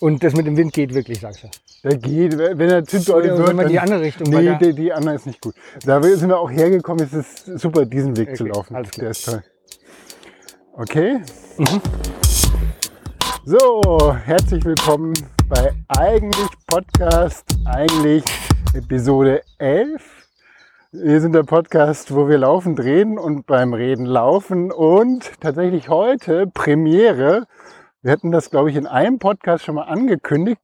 Und das mit dem Wind geht wirklich, sagst du. Der geht, wenn er zu doll wird. wenn man die andere Richtung Nee, die, die andere ist nicht gut. Da sind wir auch hergekommen, es ist super, diesen Weg zu Okay, laufen. alles klar. Der ist toll. Okay. So, herzlich willkommen bei Eigentlich Podcast, eigentlich Episode 11. Wir sind der Podcast, wo wir laufen, reden und beim Reden laufen und tatsächlich heute Premiere. Wir hatten das, glaube ich, in einem Podcast schon mal angekündigt.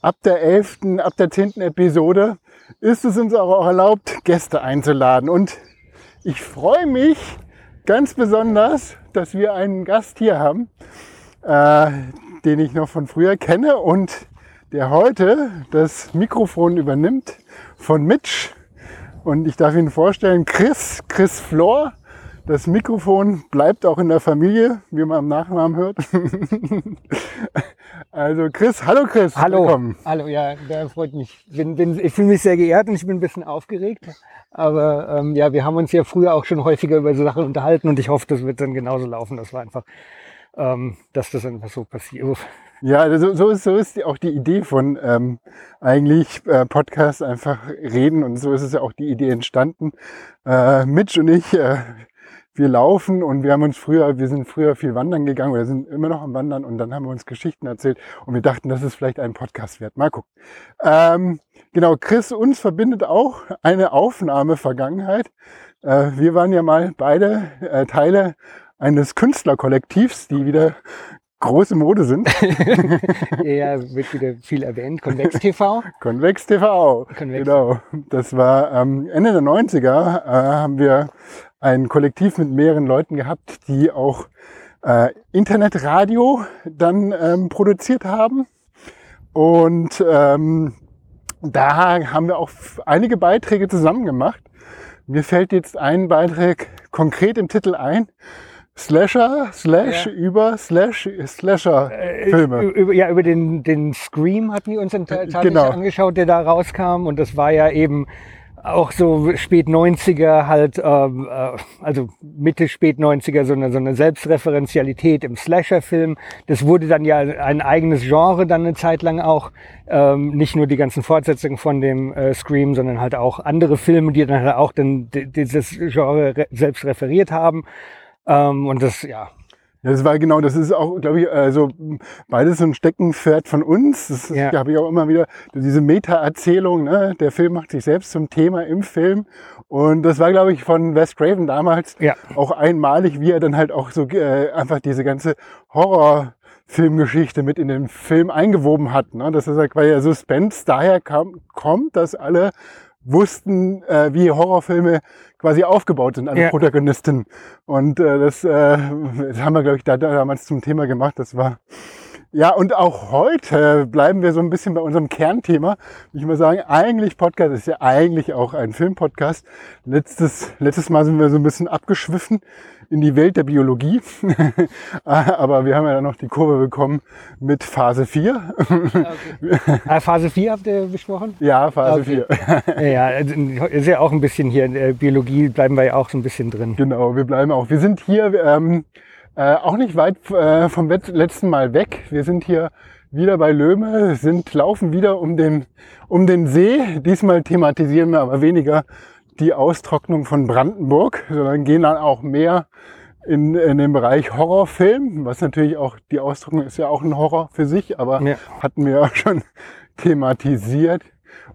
Ab der 11., ab der 10. Episode ist es uns auch erlaubt, Gäste einzuladen. Und ich freue mich ganz besonders, dass wir einen Gast hier haben, äh, den ich noch von früher kenne und der heute das Mikrofon übernimmt von Mitch. Und ich darf Ihnen vorstellen, Chris, Chris Flor. Das Mikrofon bleibt auch in der Familie, wie man am Nachnamen hört. also Chris, hallo Chris. Hallo. Willkommen. Hallo, ja, da freut mich. Bin, bin, ich fühle mich sehr geehrt und ich bin ein bisschen aufgeregt. Aber ähm, ja, wir haben uns ja früher auch schon häufiger über so Sachen unterhalten und ich hoffe, das wird dann genauso laufen. Das war einfach, ähm, dass das einfach so passiert. Ja, so, so ist, so ist auch die Idee von ähm, eigentlich äh, Podcast einfach reden und so ist es ja auch die Idee entstanden. Äh, Mitch und ich, äh, wir laufen und wir haben uns früher, wir sind früher viel wandern gegangen oder sind immer noch am Wandern und dann haben wir uns Geschichten erzählt und wir dachten, das ist vielleicht ein Podcast wert. Mal gucken. Ähm, genau, Chris, uns verbindet auch eine Aufnahme-Vergangenheit. Äh, wir waren ja mal beide äh, Teile eines Künstlerkollektivs, die wieder große Mode sind. ja, wird wieder viel erwähnt. Convex TV. Convex TV. Convex. Genau. Das war ähm, Ende der 90er, äh, haben wir ein Kollektiv mit mehreren Leuten gehabt, die auch äh, Internetradio dann ähm, produziert haben. Und ähm, da haben wir auch einige Beiträge zusammen gemacht. Mir fällt jetzt ein Beitrag konkret im Titel ein. Slasher, Slash Ja. über Slash, Slasher Filme. Ü- Über, ja, über den, den Scream hatten wir uns tatsächlich Genau. angeschaut, der da rauskam. Und das war ja eben auch so spät 90er halt, ähm, äh, also Mitte, spät 90er, so eine, so eine Selbstreferenzialität im Slasher-Film. Das wurde dann ja ein eigenes Genre dann eine Zeit lang auch. Ähm, nicht nur die ganzen Fortsetzungen von dem äh, Scream, sondern halt auch andere Filme, die dann halt auch dann di- dieses Genre re selbst referiert haben. Ähm, und das, ja, Das war genau, das ist auch, glaube ich, also beides so ein Steckenpferd von uns. Das Ja. habe ich auch immer wieder, diese Meta-Erzählung, ne? der Film macht sich selbst zum Thema im Film. Und das war, glaube ich, von Wes Craven damals Ja. auch einmalig, wie er dann halt auch so äh, einfach diese ganze Horror-Filmgeschichte mit in den Film eingewoben hat. Ne? Das ist halt, weil ja Suspense daher kam, kommt, dass alle wussten, äh, wie Horrorfilme quasi aufgebaut sind, alle Ja. Protagonisten. Und äh, das, äh, das haben wir, glaube ich, da damals zum Thema gemacht. Das war ja, und auch heute bleiben wir so ein bisschen bei unserem Kernthema. Ich mal sagen, eigentlich Podcast ist ja eigentlich auch ein Filmpodcast. Letztes, letztes Mal sind wir so ein bisschen abgeschwiffen in die Welt der Biologie. Aber wir haben ja dann noch die Kurve bekommen mit Phase 4. Ah, Phase 4 habt ihr besprochen? ja, Phase Okay. 4. Ja, also, ist ja auch ein bisschen hier in der Biologie, bleiben wir ja auch so ein bisschen drin. Genau, wir bleiben auch. Wir sind hier ähm, äh, auch nicht weit äh, vom letzten Mal weg. Wir sind hier wieder bei Löhme, sind, laufen wieder um den, um den See. Diesmal thematisieren wir aber weniger die Austrocknung von Brandenburg, sondern gehen dann auch mehr in, in den Bereich Horrorfilm, was natürlich auch, die Austrocknung ist ja auch ein Horror für sich, aber Ja. hatten wir auch schon thematisiert.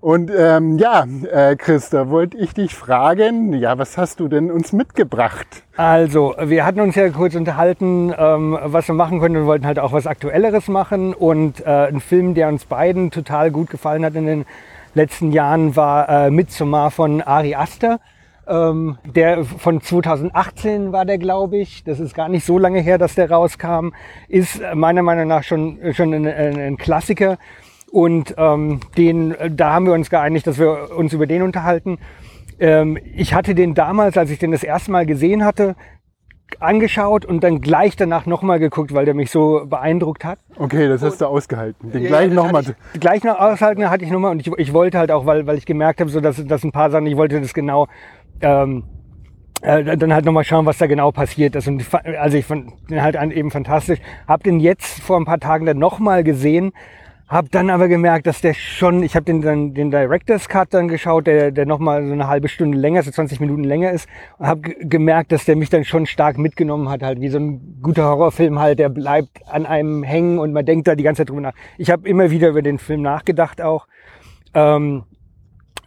Und ähm, ja, äh, Chris, da wollte ich dich fragen, ja, was hast du denn uns mitgebracht? Also, wir hatten uns ja kurz unterhalten, ähm, was wir machen können und wollten halt auch was Aktuelleres machen. Und äh, ein Film, der uns beiden total gut gefallen hat in den letzten Jahren, war äh, Midsommar von Ari Aster. Ähm, der von 2018 war der, glaube ich. Das ist gar nicht so lange her, dass der rauskam. Ist meiner Meinung nach schon, schon ein, ein, ein Klassiker. Und ähm, den, äh, da haben wir uns geeinigt, dass wir uns über den unterhalten. Ähm, ich hatte den damals, als ich den das erste Mal gesehen hatte, angeschaut und dann gleich danach nochmal geguckt, weil der mich so beeindruckt hat. Okay, das hast du ausgehalten. Den Ja, gleich das nochmal. hatte ich- Gleich noch aushalten hatte ich nochmal und ich, ich wollte halt auch, weil, weil ich gemerkt habe, so dass, dass ein paar Sachen, ich wollte das genau ähm, äh, dann halt nochmal schauen, was da genau passiert ist. Und also ich fand den halt an- eben fantastisch. Hab den jetzt vor ein paar Tagen dann nochmal gesehen. Hab dann aber gemerkt, dass der schon, ich habe den, dann, den Director's Cut dann geschaut, der, der nochmal so eine halbe Stunde länger, so 20 Minuten länger ist. Und habe gemerkt, dass der mich dann schon stark mitgenommen hat, halt wie so ein guter Horrorfilm halt, der bleibt an einem hängen und man denkt da die ganze Zeit drüber nach. Ich habe immer wieder über den Film nachgedacht auch. Ähm,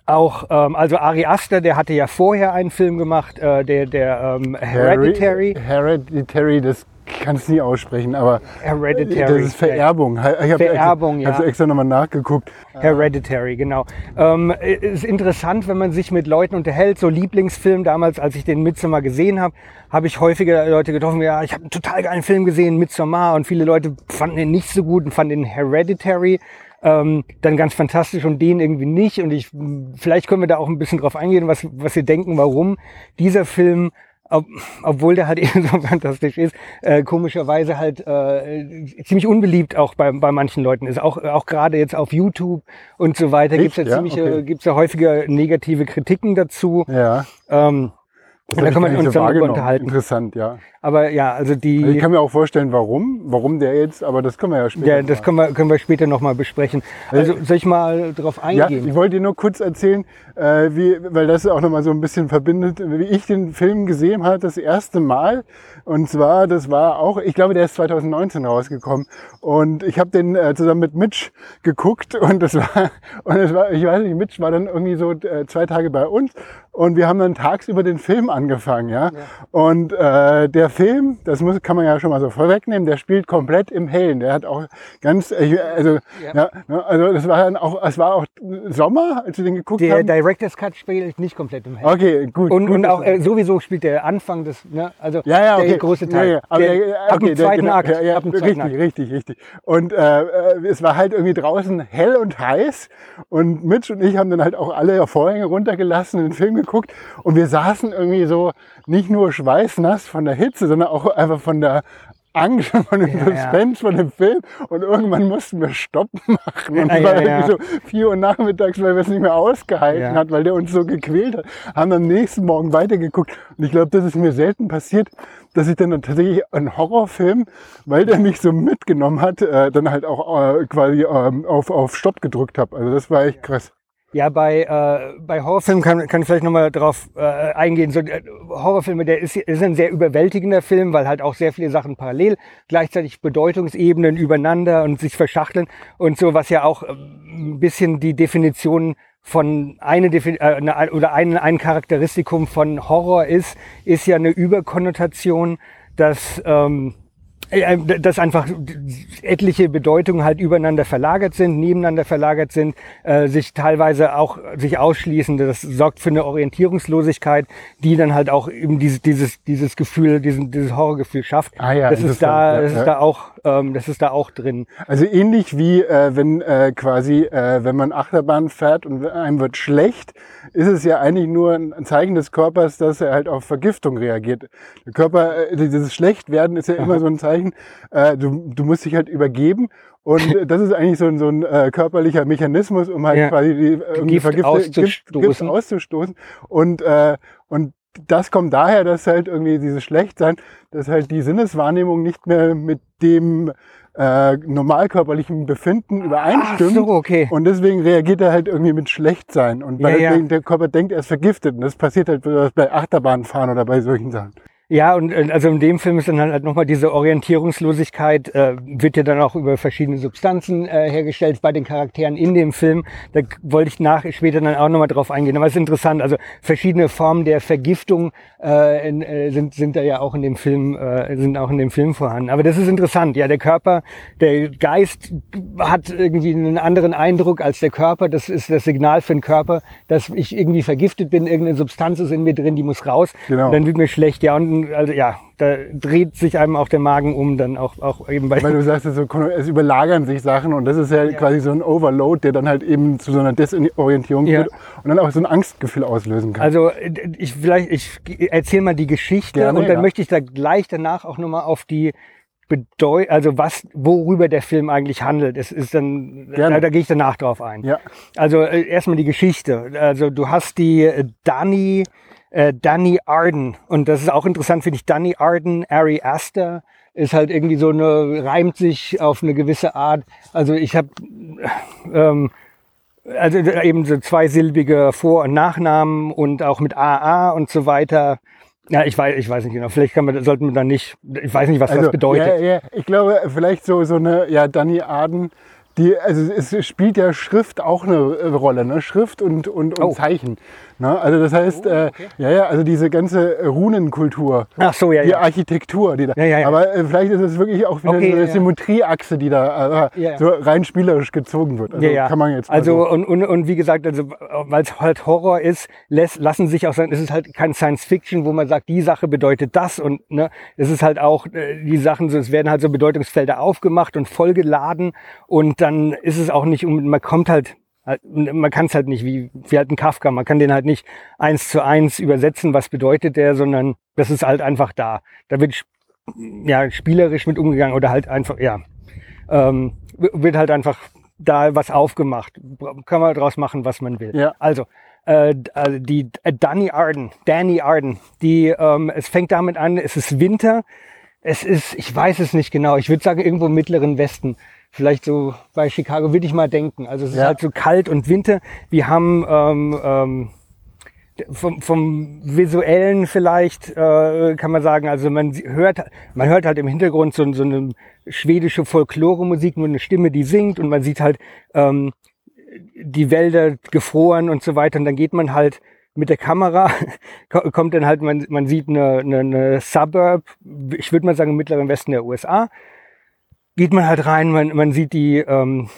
auch, ähm, also Ari Aster, der hatte ja vorher einen Film gemacht, äh, der, der ähm, Hereditary. Hereditary, das kannst du nie aussprechen, aber Hereditary. das ist Vererbung. Ich habe Vererbung, extra, ja. extra nochmal nachgeguckt. Hereditary, genau. Ähm, ist interessant, wenn man sich mit Leuten unterhält. So Lieblingsfilm damals, als ich den Midsommar gesehen habe, habe ich häufiger Leute getroffen, ja, ich habe einen total geilen Film gesehen, Midsommar, und viele Leute fanden ihn nicht so gut und fanden ihn Hereditary ähm, dann ganz fantastisch und den irgendwie nicht. Und ich, vielleicht können wir da auch ein bisschen drauf eingehen, was, was wir denken, warum dieser Film ob, obwohl der halt eben so fantastisch ist, äh, komischerweise halt äh, ziemlich unbeliebt auch bei, bei manchen Leuten ist. Auch, auch gerade jetzt auf YouTube und so weiter Echt? gibt's ja Ja, ziemlich, okay. gibt's ja häufiger negative Kritiken dazu. Ja, Ähm, Da kann man uns so wahrgenommen. unterhalten. Interessant, ja. Aber ja, also die. Also ich kann mir auch vorstellen, warum, warum der jetzt, aber das können wir ja später. ja, das können wir, können wir später nochmal besprechen. Also soll ich mal drauf Ja, eingehen? ich wollte dir nur kurz erzählen, äh, wie, weil das auch nochmal so ein bisschen verbindet, wie ich den Film gesehen habe, das erste Mal. Und zwar, das war auch, ich glaube, der ist 2019 rausgekommen. Und ich habe den äh, zusammen mit Mitch geguckt und das war, und es war, ich weiß nicht, Mitch war dann irgendwie so äh, zwei Tage bei uns und wir haben dann tagsüber den Film angefangen, ja. Und äh, der Film, das muss, kann man ja schon mal so vorwegnehmen, der spielt komplett im Hellen. Der hat auch ganz, äh, also, Ja. ja. ne, also das war dann auch, es war auch Sommer, als wir den geguckt der haben. Director's Cut spielt nicht komplett im Hell. Okay, gut. Und, gut, und auch äh, sowieso spielt der Anfang des, ne, also ja, ja, okay. der große Teil. Ja, ja. Aber der, der, ab okay, dem der- zweiten genau, Akt. Ja, ja, ab dem zweiten richtig, Akt. richtig, richtig. Und äh, es war halt irgendwie draußen hell und heiß. Und Mitch und ich haben dann halt auch alle Vorhänge runtergelassen, den Film geguckt. Und wir saßen irgendwie so nicht nur schweißnass von der Hitze, sondern auch einfach von der Angst, von dem Ja, Suspense von dem Film. Und irgendwann mussten wir Stopp machen. Und Ja, es war ja, irgendwie so 4 Uhr nachmittags, weil wir es nicht mehr ausgehalten Ja. hat, weil der uns so gequält hat. Haben am nächsten Morgen weitergeguckt. Und ich glaube, das ist mir selten passiert, dass ich dann tatsächlich einen Horrorfilm, weil der mich so mitgenommen hat, äh, dann halt auch äh, quasi ähm, auf, auf Stopp gedrückt habe. Also das war echt krass. Ja, bei, äh, bei Horrorfilmen kann, kann ich vielleicht nochmal drauf äh, eingehen. So, äh, Horrorfilme, der ist, ist ein sehr überwältigender Film, weil halt auch sehr viele Sachen parallel, gleichzeitig Bedeutungsebenen übereinander und sich verschachteln und so, was ja auch ähm, ein bisschen die Definition von eine, Defi- äh, oder ein, ein Charakteristikum von Horror ist, ist ja eine Überkonnotation, dass ähm, äh, dass einfach etliche Bedeutungen halt übereinander verlagert sind, nebeneinander verlagert sind, äh, sich teilweise auch sich ausschließen. Das sorgt für eine Orientierungslosigkeit, die dann halt auch eben dieses dieses dieses Gefühl, diesen, dieses Horrorgefühl schafft. Ah ja, das ist da, ja, das ja. ist da auch, ähm, das ist da auch drin. Also ähnlich wie äh, wenn äh, quasi, äh, wenn man Achterbahn fährt und einem wird schlecht, ist es ja eigentlich nur ein Zeichen des Körpers, dass er halt auf Vergiftung reagiert. Der Körper, äh, dieses Schlechtwerden ist ja immer so ein Zeichen, äh, du, du musst dich halt übergeben. Und das ist eigentlich so ein, so ein äh, körperlicher Mechanismus, um halt Ja. quasi die, äh, Gift Vergifte- Gift, Gift auszustoßen. auszustoßen. Und, äh, und das kommt daher, dass halt irgendwie dieses Schlechtsein, dass halt die Sinneswahrnehmung nicht mehr mit dem äh, normalkörperlichen Befinden übereinstimmt. So, okay. Und deswegen reagiert er halt irgendwie mit Schlechtsein. Und weil Ja, ja. der Körper denkt, er ist vergiftet. Und das passiert halt bei Achterbahnfahren oder bei solchen Sachen. Ja, und also in dem Film ist dann halt nochmal diese Orientierungslosigkeit, äh, wird ja dann auch über verschiedene Substanzen äh, hergestellt bei den Charakteren in dem Film. Da wollte ich nach später dann auch nochmal drauf eingehen. Aber es ist interessant, also verschiedene Formen der Vergiftung äh, in, äh, sind, sind da ja auch in dem Film, äh, sind auch in dem Film vorhanden. Aber das ist interessant. Ja, der Körper, der Geist hat irgendwie einen anderen Eindruck als der Körper. Das ist das Signal für den Körper, dass ich irgendwie vergiftet bin, irgendeine Substanz ist in mir drin, die muss raus. Genau. Dann wird mir schlecht. Ja, und also ja, da dreht sich einem auch der Magen um, dann auch, auch eben bei. Weil du sagst, es, so, es überlagern sich Sachen und das ist ja, quasi so ein Overload, der dann halt eben zu so einer Desorientierung Ja. führt und dann auch so ein Angstgefühl auslösen kann. Also äh, ich vielleicht, ich erzähle mal die Geschichte Gerne, und dann ja. möchte ich da gleich danach auch nochmal auf die Bedeu also was, worüber der Film eigentlich handelt. Es ist dann, da, da gehe ich danach drauf ein. ja, Also äh, erstmal die Geschichte. Also du hast die äh, Danny, äh, Danny Arden und das ist auch interessant, finde ich. Danny Arden, Ari Aster ist halt irgendwie so eine, reimt sich auf eine gewisse Art. Also ich habe ähm, also eben so zweisilbige Vor- und Nachnamen und auch mit AA und so weiter. Ja, ich weiß, ich weiß nicht genau. Vielleicht kann man, sollten wir dann nicht, ich weiß nicht, was Also, das bedeutet. Ja, ja, ich glaube, vielleicht so, so eine, ja, Danny Aden, die, also es spielt ja Schrift auch eine Rolle, ne? Schrift und, und, und Oh. Zeichen. Ne? Also das heißt, äh, ja, ja, also diese ganze Runenkultur, Ach so, ja, die ja. Architektur, die da. Ja, ja, ja. Aber äh, vielleicht ist es wirklich auch wieder Okay, so eine ja. Symmetrieachse, die da äh, so rein spielerisch gezogen wird. Also ja, ja. kann man jetzt also so. und, und, und wie gesagt, also weil es halt Horror ist, lässt, lassen sich auch sagen, es ist halt kein Science Fiction, wo man sagt, die Sache bedeutet das und ne, es ist halt auch äh, die Sachen, so, es werden halt so Bedeutungsfelder aufgemacht und vollgeladen und dann ist es auch nicht, man kommt halt- man kann es halt nicht wie, wie halt ein Kafka, man kann den halt nicht eins zu eins übersetzen, was bedeutet der, sondern das ist halt einfach da. Da wird ja spielerisch mit umgegangen oder halt einfach, ja, ähm, wird halt einfach da was aufgemacht. Kann man draus machen, was man will. Ja. Also, äh, also die äh, Danny Arden, Danny Arden, die, ähm, es fängt damit an, es ist Winter, es ist, ich weiß es nicht genau, ich würde sagen irgendwo im mittleren Westen. Vielleicht so bei Chicago würde ich mal denken. Also es ist Ja. halt so kalt und Winter. Wir haben ähm, ähm, vom, vom visuellen vielleicht äh, kann man sagen, also man hört, man hört halt im Hintergrund so, so eine schwedische Folklore-Musik, nur eine Stimme, die singt und man sieht halt ähm, die Wälder gefroren und so weiter und dann geht man halt mit der Kamera, ko- kommt dann halt, man, man sieht eine, eine, eine Suburb, ich würde mal sagen im mittleren Westen der USA, geht man halt rein, man, man sieht die, ähm,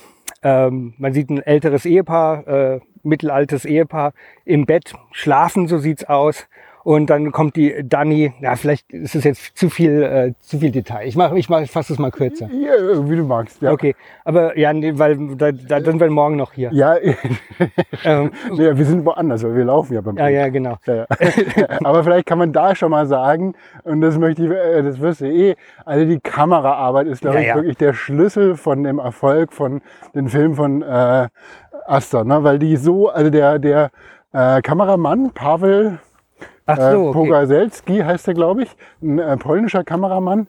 ähm, man sieht ein älteres Ehepaar, äh, mittelaltes Ehepaar im Bett schlafen, so sieht's aus. Und dann kommt die Dani, ja, vielleicht ist es jetzt zu viel, äh, zu viel Detail. Ich mache, ich mach, ich fasse es mal kürzer. Ja, wie du magst. Ja. Okay, aber ja, nee, weil da, da sind wir morgen noch hier. Ja, Ähm, ja, wir sind woanders, weil wir laufen ja beim ja, ja, genau. Ja. Aber vielleicht kann man da schon mal sagen, und das möchte ich, äh, das wirst du eh, also die Kameraarbeit ist, glaube Ja, ich, wirklich der Schlüssel von dem Erfolg von den Filmen von äh, Asta, ne? weil die so, also der, der äh, Kameramann, Pavel Ach äh, so, okay. Pogaselski heißt er, glaube ich, ein äh, polnischer Kameramann.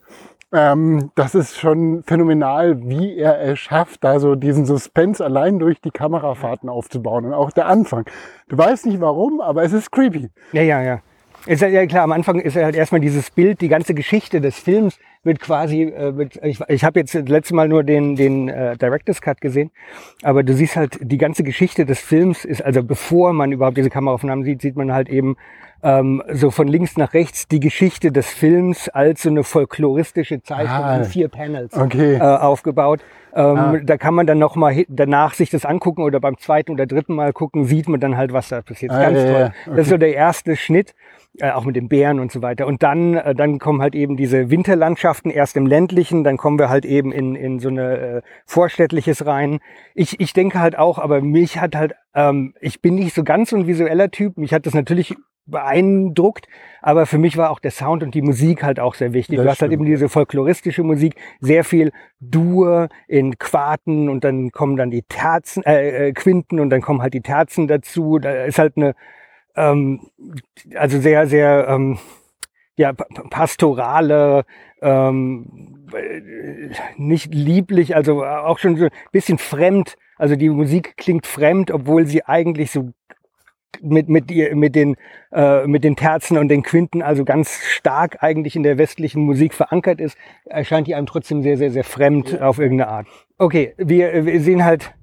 Ähm, das ist schon phänomenal, wie er es schafft, da so diesen Suspense allein durch die Kamerafahrten aufzubauen. Und auch der Anfang. Du weißt nicht warum, aber es ist creepy. Ja, ja, ja. Ist ja, ja klar, am Anfang ist halt erstmal dieses Bild, die ganze Geschichte des Films wird quasi, äh, wird, ich, ich habe jetzt das letzte Mal nur den, den äh, Director's Cut gesehen, aber du siehst halt, die ganze Geschichte des Films ist, also bevor man überhaupt diese Kameraaufnahmen sieht, sieht man halt eben ähm, so von links nach rechts die Geschichte des Films als so eine folkloristische Zeichnung Ah. in vier Panels Okay. äh, aufgebaut. Ähm, Ah. Da kann man dann nochmal danach sich das angucken oder beim zweiten oder dritten Mal gucken, sieht man dann halt, was da passiert. Ah, Ganz ja, toll. ja, Das ist so der erste Schnitt, äh, auch mit den Bären und so weiter. Und dann, äh, dann kommen halt eben diese Winterlandschaften, erst im ländlichen, dann kommen wir halt eben in, in so eine äh, Vorstädtliches rein. Ich, ich denke halt auch, aber mich hat halt, ähm, ich bin nicht so ganz so ein visueller Typ. Mich hat das natürlich beeindruckt, aber für mich war auch der Sound und die Musik halt auch sehr wichtig. Das du hast halt stimmt. eben diese folkloristische Musik, sehr viel Dur in Quarten und dann kommen dann die Terzen, äh, äh, Quinten und dann kommen halt die Terzen dazu. Da ist halt eine, ähm, also sehr, sehr, ähm, ja, pa- pa- pastorale, ähm, äh, nicht lieblich, also auch schon so ein bisschen fremd. Also die Musik klingt fremd, obwohl sie eigentlich so mit, mit, ihr, mit, den, äh, mit den Terzen und den Quinten also ganz stark eigentlich in der westlichen Musik verankert ist, erscheint die einem trotzdem sehr, sehr, sehr fremd auf irgendeine Art. Okay, wir, wir sehen halt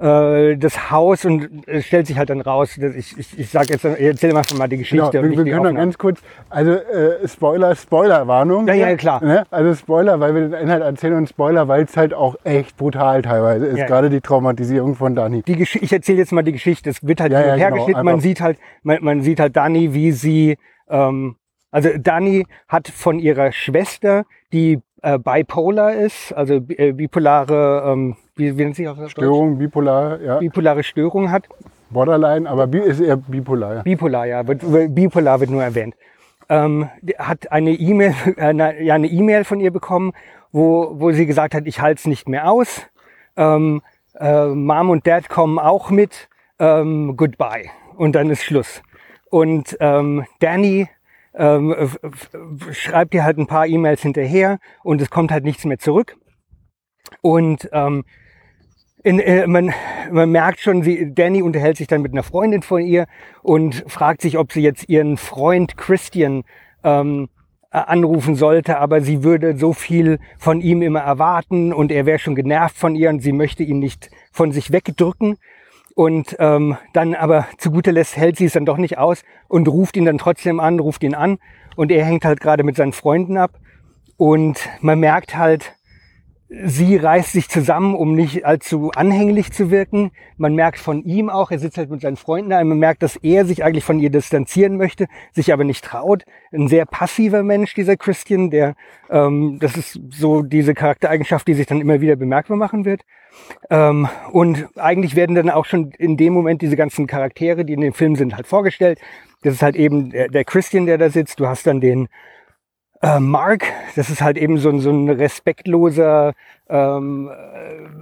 äh, das Haus und es stellt sich halt dann raus, dass ich, ich, ich sag jetzt, ich erzähle einfach mal die Geschichte. Genau, wir, wir können noch ganz kurz, also äh, Spoiler, Spoiler-Warnung. Ja, ja, hier, klar. Ne? Also Spoiler, weil wir den Inhalt erzählen und Spoiler, weil es halt auch echt brutal teilweise ist, Ja. gerade die Traumatisierung von Dani. die Gesch ich erzähle jetzt mal die Geschichte. Es wird halt Ja, hin ja, und her genau. Man sieht halt, man, man sieht halt Dani, wie sie, ähm, also Dani hat von ihrer Schwester, die äh, bipolar ist, also äh, bipolare, ähm, wie, nennt sich auf Deutsch? Störung, bipolar, ja, Bipolare Störung hat. Borderline, aber bi ist eher bipolar. Ja. Bipolar, ja, wird, bipolar wird nur erwähnt. Ähm, hat eine E-Mail, äh, ja, eine E-Mail von ihr bekommen, wo, wo sie gesagt hat, ich halte es nicht mehr aus. Ähm, äh, Mom und Dad kommen auch mit. Ähm, goodbye. Und dann ist Schluss. Und ähm, Danny ähm, schreibt ihr halt ein paar E-Mails hinterher und es kommt halt nichts mehr zurück. Und ähm, in, äh, man, man merkt schon, sie, Danny unterhält sich dann mit einer Freundin von ihr und fragt sich, ob sie jetzt ihren Freund Christian ähm, äh, anrufen sollte, aber sie würde so viel von ihm immer erwarten und er wäre schon genervt von ihr und sie möchte ihn nicht von sich wegdrücken. Und ähm, dann aber zu guter Letzt hält sie es dann doch nicht aus und ruft ihn dann trotzdem an, ruft ihn an und er hängt halt gerade mit seinen Freunden ab und man merkt halt, sie reißt sich zusammen, um nicht allzu anhänglich zu wirken. Man merkt von ihm auch, er sitzt halt mit seinen Freunden da, man merkt, dass er sich eigentlich von ihr distanzieren möchte, sich aber nicht traut. Ein sehr passiver Mensch, dieser Christian, der, ähm, das ist so diese Charaktereigenschaft, die sich dann immer wieder bemerkbar machen wird. Ähm, und eigentlich werden dann auch schon in dem Moment diese ganzen Charaktere, die in dem Film sind, halt vorgestellt. Das ist halt eben der, der Christian, der da sitzt. Du hast dann den äh, Mark, das ist halt eben so ein, so ein respektloser ähm,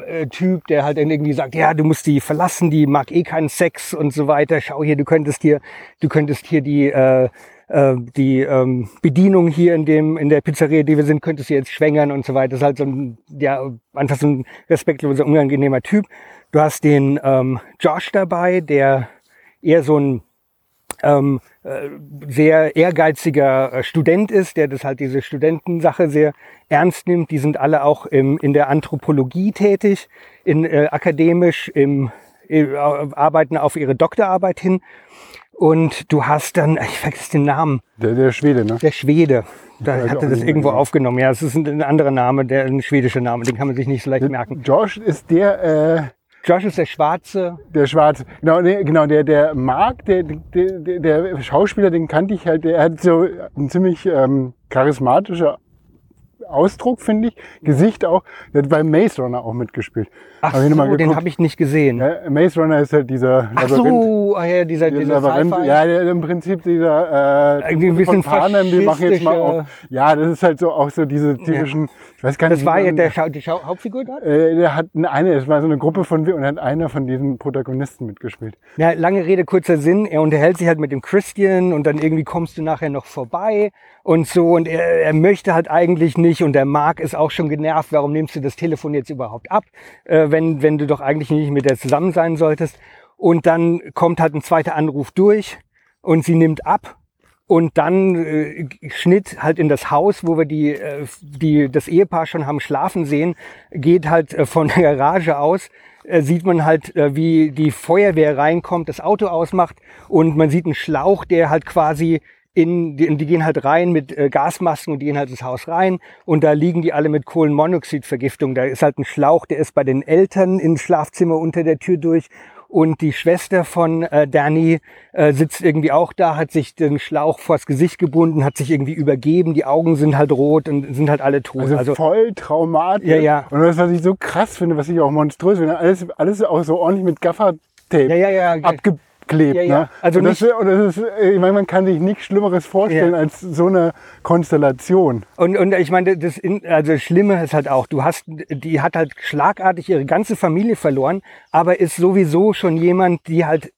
äh, Typ, der halt irgendwie sagt, ja, du musst die verlassen, die mag eh keinen Sex und so weiter. Schau hier, du könntest hier, du könntest hier die äh, äh, die ähm, Bedienung hier in dem in der Pizzeria, die wir sind, könntest du jetzt schwängern und so weiter. Das ist halt so ein ja einfach so ein respektloser, unangenehmer Typ. Du hast den ähm, Josh dabei, der eher so ein ähm, äh, sehr ehrgeiziger äh, Student ist, der das halt diese Studentensache sehr ernst nimmt. Die sind alle auch im, in der Anthropologie tätig, in äh, akademisch, im, äh, arbeiten auf ihre Doktorarbeit hin. Und du hast dann, ich vergesse den Namen, Der, der Schwede, ne? der Schwede. Da weiß hatte das irgendwo genau. aufgenommen. Ja, es ist ein, ein anderer Name, der ein schwedischer Name, den kann man sich nicht so leicht merken. Josh ist der, äh, Josh ist der Schwarze. der Schwarze. Genau, nee, genau der, der Mark, der, der, der, Schauspieler, den kannte ich halt, der hat so einen ziemlich ähm, charismatischer Ausdruck, finde ich. Gesicht auch. Der hat beim Maze Runner auch mitgespielt. Ach Hab so, den geguckt. habe ich nicht gesehen. Ja, Maze Runner ist halt dieser Ach so, ah ja, dieser, Dieser dieser Labyrinth, ja, der, im Prinzip dieser äh, Irgendwie ein bisschen Panem, wir machen jetzt mal auf. Ja, das ist halt so auch so diese typischen, ich weiß gar nicht. Das war ja der, Schau, die Schau Hauptfigur da? Äh, der hat eine, es war so eine Gruppe von und hat einer von diesen Protagonisten mitgespielt. Ja, lange Rede, kurzer Sinn. Er unterhält sich halt mit dem Christian und dann irgendwie kommst du nachher noch vorbei und so. Und er, er möchte halt eigentlich nicht und der Marc ist auch schon genervt. Warum nimmst du das Telefon jetzt überhaupt ab, äh, wenn, wenn du doch eigentlich nicht mit der zusammen sein solltest? Und dann kommt halt ein zweiter Anruf durch und sie nimmt ab. Und dann äh, Schnitt halt in das Haus, wo wir die, äh, die das Ehepaar schon haben schlafen sehen, geht halt äh, von der Garage aus, äh, sieht man halt, äh, wie die Feuerwehr reinkommt, das Auto ausmacht und man sieht einen Schlauch, der halt quasi in, die, die gehen halt rein mit äh, Gasmasken und die gehen halt ins Haus rein und da liegen die alle mit Kohlenmonoxidvergiftung. Da ist halt ein Schlauch, der ist bei den Eltern ins Schlafzimmer unter der Tür durch und die Schwester von äh, Danny äh, sitzt irgendwie auch da, hat sich den Schlauch vors Gesicht gebunden, hat sich irgendwie übergeben, die Augen sind halt rot und sind halt alle tot. Also, Also, voll traumatisch. Ja, ja. Und das, was ich so krass finde, was ich auch monströs finde, alles, alles auch so ordentlich mit Gaffer-Tape ja, ja, ja. Abgeklebt. Ja, ja. Ne? Also und das, und das ist, äh, ich meine, man kann sich nichts Schlimmeres vorstellen Ja. als so eine Konstellation. Und, und ich meine, das in, also Schlimme ist halt auch, du hast, die hat halt schlagartig ihre ganze Familie verloren, aber ist sowieso schon jemand, die halt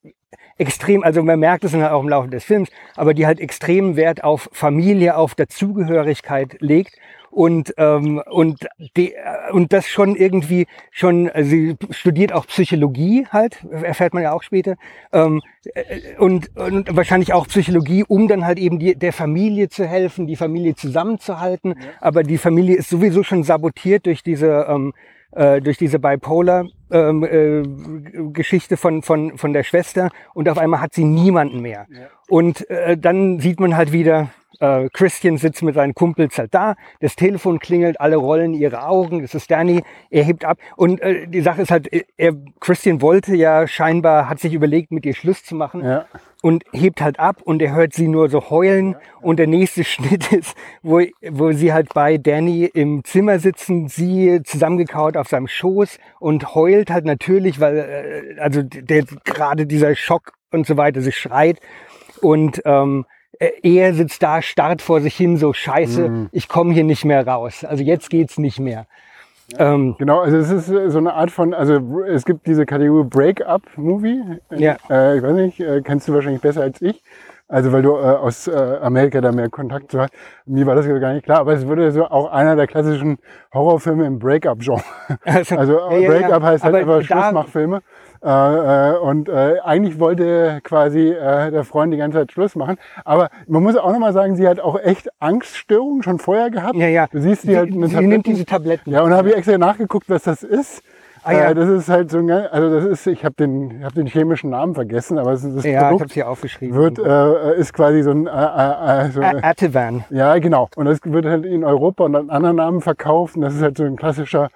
extrem, also man merkt es dann auch im Laufe des Films, aber die halt extrem Wert auf Familie, auf Dazugehörigkeit legt und ähm, und die, äh, und das schon irgendwie schon äh, sie studiert auch Psychologie halt erfährt man ja auch später. Ähm, äh, und, und wahrscheinlich auch Psychologie um dann halt eben die, der Familie zu helfen die Familie zusammenzuhalten. Aber die Familie ist sowieso schon sabotiert durch diese ähm, äh, durch diese Bipolar ähm, äh, Geschichte von, von, von der Schwester. Und auf einmal hat sie niemanden mehr. Und äh, dann sieht man halt wieder, äh, Christian sitzt mit seinen Kumpels halt da, das Telefon klingelt, alle rollen ihre Augen, das ist Danny, er hebt ab. Und äh, die Sache ist halt, er, Christian wollte ja scheinbar, hat sich überlegt, mit ihr Schluss zu machen Ja. und hebt halt ab und er hört sie nur so heulen. Und der nächste Schnitt ist, wo, wo sie halt bei Danny im Zimmer sitzen, sie zusammengekaut auf seinem Schoß und heult halt natürlich, weil äh, also der gerade dieser Schock und so weiter, sie schreit. Und ähm, er sitzt da, starrt vor sich hin, so scheiße, ich komme hier nicht mehr raus. Also jetzt geht's nicht mehr. Ähm, Genau, also es ist äh, so eine Art von, also es gibt diese Kategorie Break-up-Movie. Ja. Äh, ich weiß nicht, äh, kennst du wahrscheinlich besser als ich. Also weil du äh, aus äh, Amerika da mehr Kontakt zu hast. Mir war das gar nicht klar, aber es würde so auch einer der klassischen Horrorfilme im Breakup-Genre. Also, also ja, ja, Breakup heißt halt einfach Schlussmachfilme. Äh, äh, und äh, eigentlich wollte quasi äh, der Freund die ganze Zeit Schluss machen. Aber man muss auch nochmal sagen, sie hat auch echt Angststörungen schon vorher gehabt. Ja, ja. Du siehst, sie, halt eine sie nimmt diese Tabletten. Ja, und habe ich extra nachgeguckt, was das ist. Ah, ja. Äh, das ist halt so ein, also das ist, ich habe den, hab den chemischen Namen vergessen, aber es ist das ja, Produkt ich hier aufgeschrieben. Wird, äh, ist quasi so ein äh, äh, so Ativan. Ja, genau. Und das wird halt in Europa unter anderen Namen verkauft. Und das ist halt so ein klassischer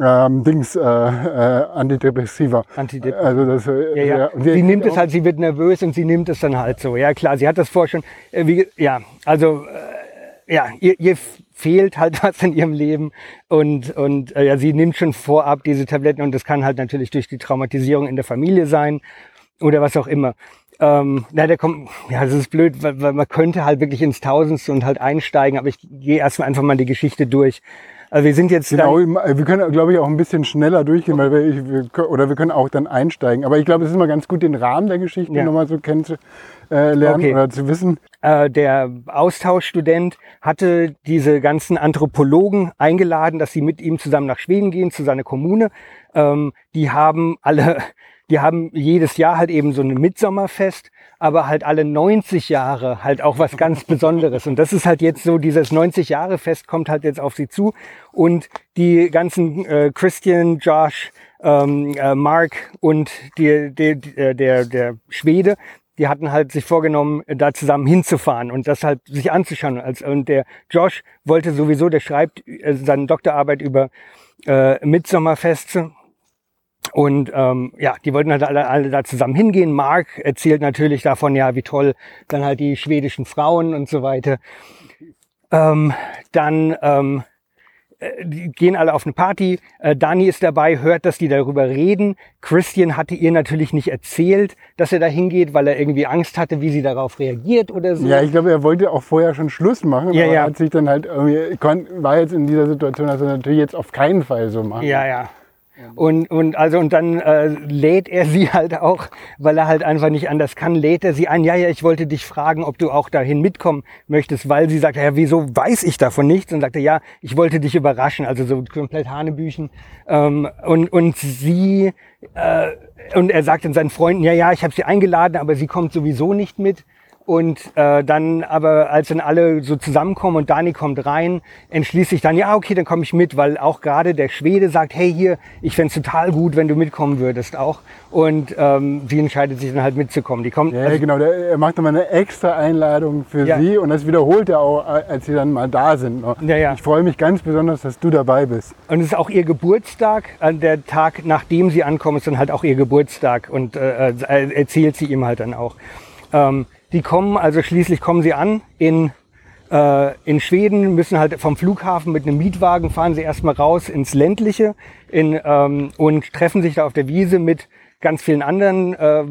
ähm, Dings äh, äh, Antidepressiva. Antidepressiva. Also das, äh, ja, ja. sie nimmt es halt, sie wird nervös und sie nimmt es dann halt so. Ja klar, sie hat das vorher schon. Äh, wie, ja, also äh, ja, ihr, ihr fehlt halt was in ihrem Leben und und äh, ja, sie nimmt schon vorab diese Tabletten und das kann halt natürlich durch die Traumatisierung in der Familie sein oder was auch immer. Ähm, na, der kommt, ja, das ist blöd, weil, weil man könnte halt wirklich ins Tausendste und halt einsteigen, aber ich gehe erstmal einfach mal die Geschichte durch. Also wir sind jetzt genau, wir können, glaube ich, auch ein bisschen schneller durchgehen, weil wir, wir, oder wir können auch dann einsteigen. Aber ich glaube, es ist immer ganz gut, den Rahmen der Geschichte ja. nochmal so kennenzulernen äh, okay. oder zu wissen. Äh, der Austauschstudent hatte diese ganzen Anthropologen eingeladen, dass sie mit ihm zusammen nach Schweden gehen, zu seiner Kommune. Ähm, die haben alle, die haben jedes Jahr halt eben so ein Mitsommerfest aber halt alle 90 Jahre halt auch was ganz Besonderes. Und das ist halt jetzt so, dieses 90 Jahre Fest kommt halt jetzt auf sie zu. Und die ganzen äh, Christian, Josh, ähm, äh, Mark und die, die, die, äh, der, der Schwede, die hatten halt sich vorgenommen, da zusammen hinzufahren und das halt sich anzuschauen. Und der Josh wollte sowieso, der schreibt äh, seine Doktorarbeit über äh, Mitsommerfeste und ähm, ja, die wollten halt alle, alle da zusammen hingehen. Mark erzählt natürlich davon, ja, wie toll dann halt die schwedischen Frauen und so weiter. Ähm, dann ähm, äh, die gehen alle auf eine Party. Äh, Dani ist dabei, hört, dass die darüber reden. Christian hatte ihr natürlich nicht erzählt, dass er da hingeht, weil er irgendwie Angst hatte, wie sie darauf reagiert oder so. Ja, ich glaube, er wollte auch vorher schon Schluss machen, ja, aber ja. hat sich dann halt irgendwie, war jetzt in dieser Situation, dass er natürlich jetzt auf keinen Fall so macht. Ja, ja. Und, und also und dann äh, lädt er sie halt auch, weil er halt einfach nicht anders kann, lädt er sie ein, ja, ja, ich wollte dich fragen, ob du auch dahin mitkommen möchtest, weil sie sagt, ja, wieso weiß ich davon nichts? Und sagte, ja, ich wollte dich überraschen, also so komplett Hanebüchen. Ähm, und, und sie, äh, und er sagt dann seinen Freunden, ja, ja, ich habe sie eingeladen, aber sie kommt sowieso nicht mit. Und äh, dann aber, als dann alle so zusammenkommen und Dani kommt rein, entschließt sich dann, ja, okay, dann komme ich mit, weil auch gerade der Schwede sagt, hey, hier, ich fände total gut, wenn du mitkommen würdest auch. Und ähm, sie entscheidet sich dann halt mitzukommen. Die kommt, ja, also, genau, der, er macht nochmal eine extra Einladung für ja. sie und das wiederholt er auch, als sie dann mal da sind. Ja, ja. Ich freue mich ganz besonders, dass du dabei bist. Und es ist auch ihr Geburtstag, der Tag, nachdem sie ankommen, ist dann halt auch ihr Geburtstag und äh, äh erzählt sie ihm halt dann auch. Ähm, die kommen, also schließlich kommen sie an in, äh, in Schweden, müssen halt vom Flughafen mit einem Mietwagen fahren sie erstmal raus ins ländliche in, ähm, und treffen sich da auf der Wiese mit ganz vielen anderen. Äh,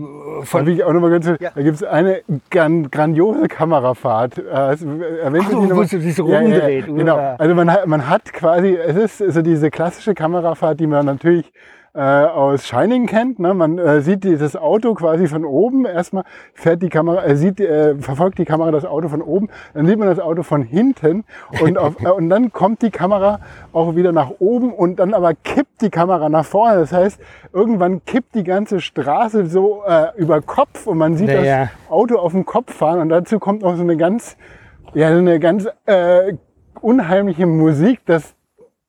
von da, ich auch noch mal ganz, ja. da gibt es eine gran grandiose Kamerafahrt. Äh, erwähnt Ach, du, wo sich so rumdreht. Ja, ja, genau. Also man hat, man hat quasi, es ist so diese klassische Kamerafahrt, die man natürlich äh, aus Shining kennt. Ne? Man äh, sieht dieses Auto quasi von oben. Erstmal fährt die Kamera, äh, sieht, äh, verfolgt die Kamera das Auto von oben. Dann sieht man das Auto von hinten und, auf, äh, und dann kommt die Kamera auch wieder nach oben und dann aber kippt die Kamera nach vorne. Das heißt, irgendwann kippt die ganze Straße so äh, über Kopf und man sieht naja. das Auto auf dem Kopf fahren und dazu kommt noch so eine ganz, ja, so eine ganz äh, unheimliche Musik, dass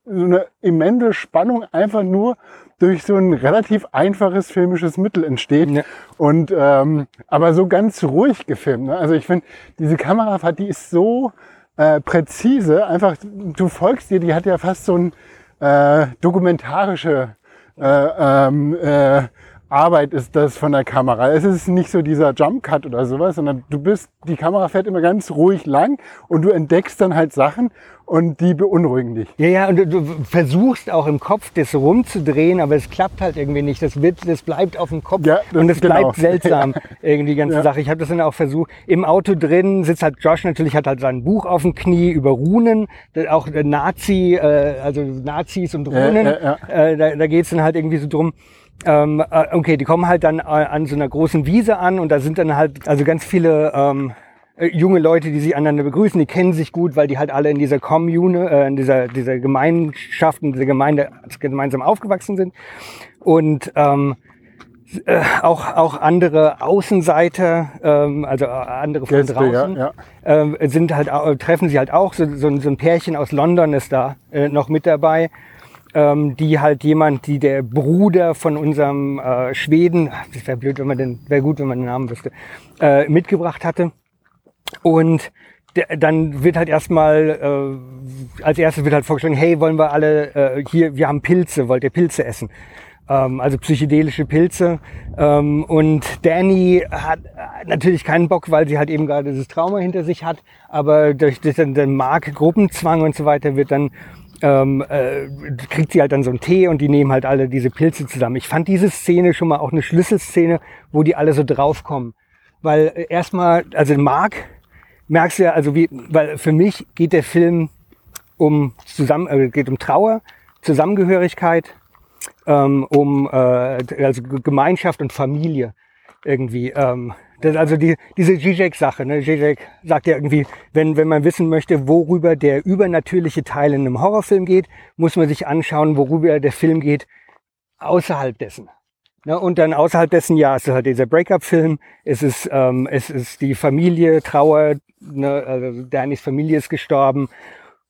so eine immense Spannung einfach nur durch so ein relativ einfaches filmisches Mittel entsteht. Ja. Und ähm, aber so ganz ruhig gefilmt. Ne? Also ich finde, diese Kamerafahrt, die ist so äh, präzise. Einfach, du folgst dir, die hat ja fast so ein äh, dokumentarische äh, ähm, äh, Arbeit ist das von der Kamera. Es ist nicht so dieser Jump Cut oder sowas, sondern du bist, die Kamera fährt immer ganz ruhig lang und du entdeckst dann halt Sachen und die beunruhigen dich. Ja, ja, und du, du versuchst auch im Kopf das rumzudrehen, aber es klappt halt irgendwie nicht. Das, wird, das bleibt auf dem Kopf ja, und es genau. bleibt seltsam, irgendwie die ganze ja. Sache. Ich habe das dann auch versucht. Im Auto drin sitzt halt Josh natürlich, hat halt sein Buch auf dem Knie über Runen, auch Nazi, äh, also Nazis und Runen. Ja, äh, da da geht es dann halt irgendwie so drum ähm, äh, okay, die kommen halt dann äh, an so einer großen Wiese an und da sind dann halt also ganz viele ähm, äh, junge Leute, die sich einander begrüßen, die kennen sich gut, weil die halt alle in dieser Kommune, äh, in dieser, dieser Gemeinschaft, in dieser Gemeinde gemeinsam aufgewachsen sind. Und ähm, äh, auch, auch andere Außenseiter, ähm, also äh, andere von Gäste, draußen, ja, Ähm, sind halt, treffen sie halt auch. So, so, ein- so ein Pärchen aus London ist da äh, noch mit dabei, ähm, die halt jemand, die der Bruder von unserem äh, Schweden, das wäre blöd, wenn man den, wäre gut, wenn man den Namen wüsste, äh, mitgebracht hatte. Und dann wird halt erstmal, äh, als erstes wird halt vorgeschlagen, hey, wollen wir alle äh, hier, wir haben Pilze, wollt ihr Pilze essen? Ähm, also psychedelische Pilze. Ähm, und Danny hat äh, natürlich keinen Bock, weil sie halt eben gerade dieses Trauma hinter sich hat. Aber durch, den, den Mark Gruppenzwang und so weiter wird dann ähm, äh, kriegt sie halt dann so einen Tee und die nehmen halt alle diese Pilze zusammen. Ich fand diese Szene schon mal auch eine Schlüsselszene, wo die alle so draufkommen. Weil äh, erstmal, also Mark, merkst du ja, also wie, weil für mich geht der Film um zusammen, äh, geht um Trauer, Zusammengehörigkeit, ähm, um äh, also Gemeinschaft und Familie irgendwie. Ähm, das, also die, diese Zizek-Sache, ne? Zizek sagt ja irgendwie, wenn, wenn man wissen möchte, worüber der übernatürliche Teil in einem Horrorfilm geht, muss man sich anschauen, worüber der Film geht außerhalb dessen. Ne? Und dann außerhalb dessen, ja, es ist halt dieser Breakup-Film, es ist, ähm, es ist die Familie, Trauer, ne? also Dannys Familie ist gestorben.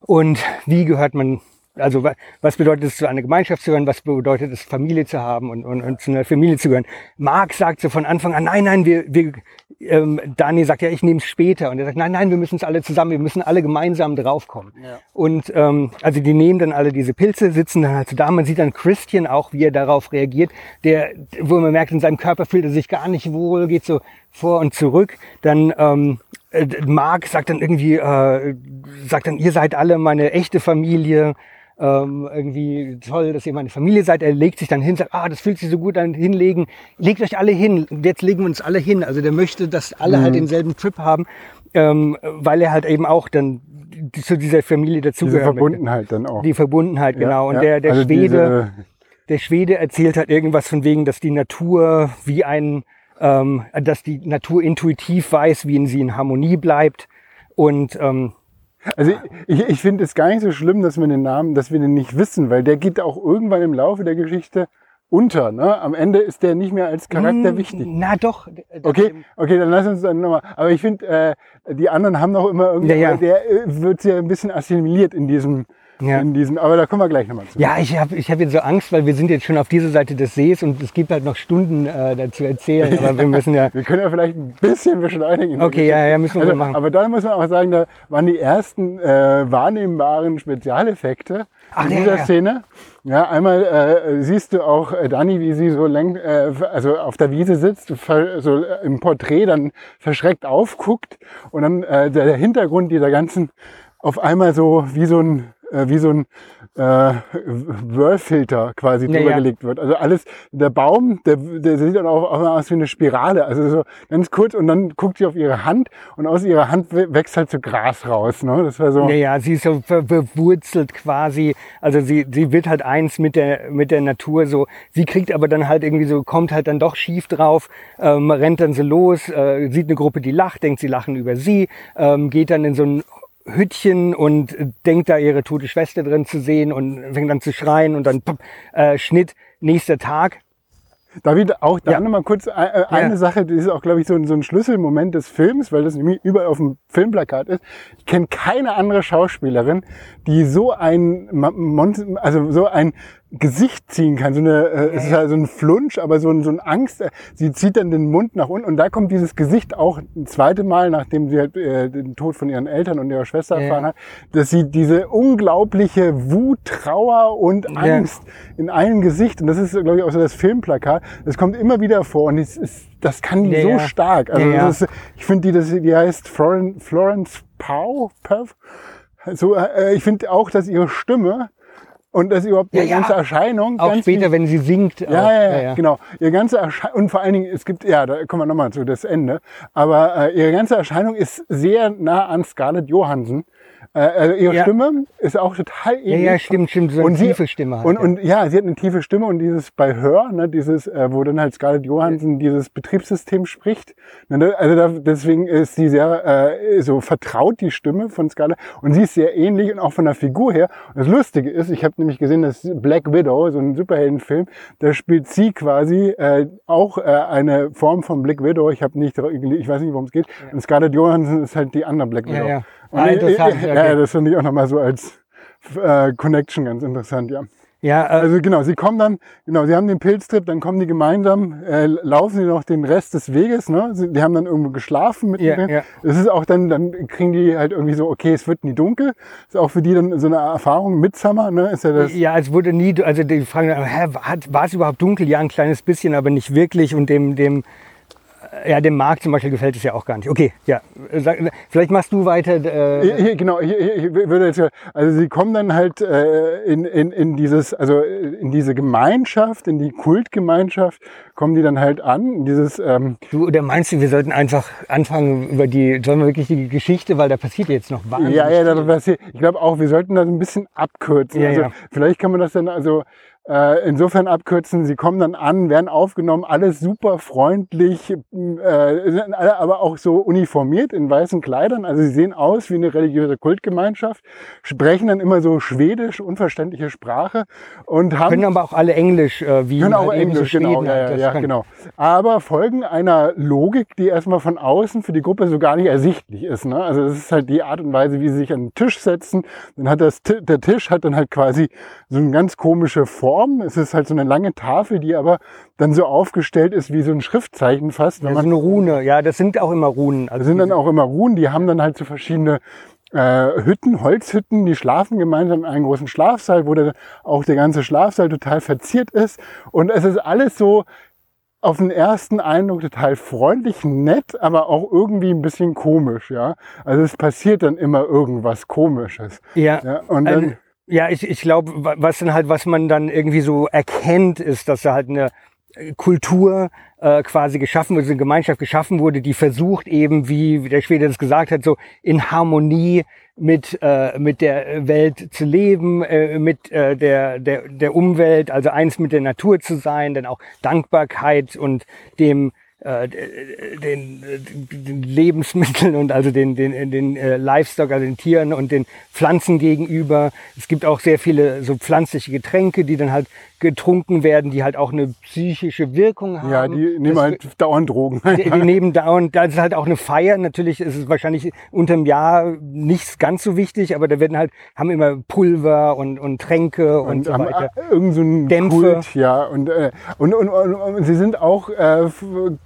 Und wie gehört man, also wa- was bedeutet es, zu einer Gemeinschaft zu gehören, was bedeutet es, Familie zu haben und, und, und zu einer Familie zu gehören. Mark sagt so von Anfang an, nein, nein, wir, wir ähm, Dani sagt ja, ich nehme es später. Und er sagt, nein, nein, wir müssen es alle zusammen, wir müssen alle gemeinsam draufkommen. Ja. Und ähm, also die nehmen dann alle diese Pilze, sitzen dann halt so da. Man sieht dann Christian auch, wie er darauf reagiert, der, wo man merkt, in seinem Körper fühlt er sich gar nicht wohl, geht so vor und zurück. Dann ähm, äh, Mark sagt dann irgendwie, äh, sagt dann, ihr seid alle meine echte Familie. Ähm, irgendwie toll, dass ihr meine Familie seid. Er legt sich dann hin, sagt, ah, das fühlt sich so gut an, hinlegen. Legt euch alle hin. Jetzt legen wir uns alle hin. Also der möchte, dass alle halt denselben Trip haben, ähm, weil er halt eben auch dann zu dieser Familie dazugehört. Verbundenheit dann auch. Die Verbundenheit, Ja, genau. Und ja. der, der Also Schwede, der Schwede erzählt halt irgendwas von wegen, dass die Natur wie ein, ähm, dass die Natur intuitiv weiß, wie in sie in Harmonie bleibt. Und ähm, Also ich, ich finde es gar nicht so schlimm, dass wir den Namen, dass wir den nicht wissen, weil der geht auch irgendwann im Laufe der Geschichte unter. Ne? Am Ende ist der nicht mehr als Charakter mh, wichtig. Na doch. Okay, okay, dann lass uns dann nochmal. Aber ich finde, äh, die anderen haben noch immer irgendwie, Ja, ja. der äh, wird ja ein bisschen assimiliert in diesem, Ja. in diesem. Aber da kommen wir gleich nochmal zu. Ja, ich habe ich hab jetzt so Angst, weil wir sind jetzt schon auf dieser Seite des Sees und es gibt halt noch Stunden äh, dazu erzählen, aber wir müssen ja. Wir können ja vielleicht ein bisschen beschleunigen. Okay, ja, ja, müssen wir Also, so machen. aber da muss man auch sagen, da waren die ersten äh, wahrnehmbaren Spezialeffekte Ach, in dieser ja. Szene. Ja, einmal äh, siehst du auch äh, Dani, wie sie so lenk, äh, also auf der Wiese sitzt, so äh, im Porträt dann verschreckt aufguckt und dann äh, der, der Hintergrund dieser ganzen auf einmal so wie so ein äh, wie so ein äh, Whirlfilter quasi Ja, drüber ja. gelegt wird. Also alles, der Baum, der, der sieht dann auch, auch aus wie eine Spirale. Also so ganz kurz und dann guckt sie auf ihre Hand und aus ihrer Hand wä- wächst halt so Gras raus. Ne? Das war so. Ja, ja, sie ist so ver- verwurzelt quasi. Also sie, sie wird halt eins mit der, mit der Natur so. Sie kriegt aber dann halt irgendwie so, kommt halt dann doch schief drauf, ähm, rennt dann so los, äh, sieht eine Gruppe, die lacht, denkt, sie lachen über sie, ähm, geht dann in so ein Hüttchen und denkt da ihre tote Schwester drin zu sehen und fängt dann zu schreien und dann pop, äh, Schnitt, nächster Tag. David, auch da Ja. nochmal kurz äh, äh, eine Ja. Sache, die ist auch, glaube ich, so ein, so ein Schlüsselmoment des Films, weil das nämlich überall auf dem Filmplakat ist. Ich kenne keine andere Schauspielerin, die so ein, Mon also so ein Gesicht ziehen kann. So eine, äh, es ist ja so ein Flunsch, aber so ein, so ein Angst. äh, Sie zieht dann den Mund nach unten und da kommt dieses Gesicht auch ein zweites Mal, nachdem sie halt, äh, den Tod von ihren Eltern und ihrer Schwester Ja. erfahren hat, dass sie diese unglaubliche Wut, Trauer und. Angst in einem Gesicht, und das ist, glaube ich, auch so das Filmplakat, das kommt immer wieder vor und es ist, das kann die Ja, so stark. Also. Das ist, ich finde die, das, die heißt Florence, Florence Pow, Pow. So, äh, ich finde auch, dass ihre Stimme und dass überhaupt Ja, ihre ja. ganze Erscheinung Auch später, wenn sie singt. auch. ja, ja, ja, genau. Ihr ganze Erscheinung, und vor allen Dingen, es gibt, ja, da kommen wir nochmal zu, das Ende. Aber äh, ihre ganze Erscheinung ist sehr nah an Scarlett Johansson. Äh, also ihre Ja. Stimme ist auch total Ja, ähnlich. ja, stimmt, stimmt. So eine Und sie- tiefe Stimme. Halt, Und, ja. und ja, sie hat eine tiefe Stimme und dieses bei Hör, ne, dieses, äh, wo dann halt Scarlett Johansson dieses Betriebssystem spricht. Ne, also da, deswegen ist sie sehr äh, so vertraut, die Stimme von Scarlett. Und sie ist sehr ähnlich und auch von der Figur her. Und das Lustige ist, ich habe nämlich gesehen, dass Black Widow, so ein Superheldenfilm, da spielt sie quasi äh, auch äh, eine Form von Black Widow. Ich habe nicht, ich weiß nicht, worum es geht. Und Scarlett Johansson ist halt die andere Black Ja, Widow. ja. Und Ah, interessant, ich- okay. Ja, das finde ich auch nochmal so als äh, Connection ganz interessant, ja. Ja, äh, Also genau, sie kommen dann, genau, sie haben den Pilztrip, dann kommen die gemeinsam, äh, laufen sie noch den Rest des Weges, ne? Sie, die haben dann irgendwo geschlafen mit Ja, ja. Es ist auch dann, dann kriegen die halt irgendwie so, okay, es wird nie dunkel. Ist auch für die dann so eine Erfahrung. Midsummer, ne? Ist ja das. ja, es wurde nie, also die fragen, dann, hä, war es überhaupt dunkel? Ja, ein kleines bisschen, aber nicht wirklich. Und dem, dem, ja, dem Markt zum Beispiel gefällt es ja auch gar nicht. Okay, ja, vielleicht machst du weiter. Äh, Hier, hier, genau, hier, hier, ich würde jetzt, also sie kommen dann halt äh, in, in, in dieses, also äh, in diese Gemeinschaft, in die Kultgemeinschaft, kommen die dann halt an. Dieses, ähm, du, oder meinst du, wir sollten einfach anfangen über die, sollen wir wirklich die Geschichte, weil da passiert jetzt noch wahnsinnig Ja, ja, was hier, ich glaube auch, wir sollten das ein bisschen abkürzen. Ja, also ja. vielleicht kann man das dann also äh, insofern abkürzen. Sie kommen dann an, werden aufgenommen, alles super freundlich, äh, sind alle aber auch so uniformiert in weißen Kleidern. Also sie sehen aus wie eine religiöse Kultgemeinschaft, sprechen dann immer so schwedisch, unverständliche Sprache und haben Können aber auch alle Englisch, äh, wie können auch halt so Englisch, genau, Schweden ja, halt ja, ja, genau. Aber folgen einer Logik, die erstmal von außen für die Gruppe so gar nicht ersichtlich ist. Ne? Also das ist halt die Art und Weise, wie sie sich an den Tisch setzen. Dann hat das, der Tisch hat dann halt quasi so eine ganz komische Form. Es ist halt so eine lange Tafel, die aber dann so aufgestellt ist wie so ein Schriftzeichen fast. Wenn Ja, so eine Rune, ja, das sind auch immer Runen. Also das sind dann auch immer Ruhen, die haben dann halt so verschiedene äh, Hütten, Holzhütten, die schlafen gemeinsam in einem großen Schlafsaal, wo der, auch der ganze Schlafsaal total verziert ist. Und es ist alles so auf den ersten Eindruck total freundlich, nett, aber auch irgendwie ein bisschen komisch, ja. Also es passiert dann immer irgendwas Komisches. ja, Ja, und dann, ja, ich, ich glaube, was dann halt, was man dann irgendwie so erkennt, ist, dass da halt eine äh, Kultur äh, quasi geschaffen wurde, eine Gemeinschaft geschaffen wurde, die versucht eben, wie, der Schwede das gesagt hat, so in Harmonie mit, äh, mit der Welt zu leben, äh, mit äh, der, der, der Umwelt, also eins mit der Natur zu sein, dann auch Dankbarkeit und dem äh, den, den Lebensmitteln und also den, den, den äh, Livestock, also den Tieren und den Pflanzen gegenüber. Es gibt auch sehr viele so pflanzliche Getränke, die dann halt getrunken werden, die halt auch eine psychische Wirkung haben. ja, die nehmen Das- halt dauernd Drogen. die, die nehmen dauernd, da ist halt auch eine Feier. Natürlich ist es wahrscheinlich unterm Jahr nicht ganz so wichtig, aber da werden halt, haben immer Pulver und, und Tränke und, und so haben weiter. äh, irgend so einen Dämpfe. Kult, ja. Und, äh, und, und, und, und sie sind auch äh,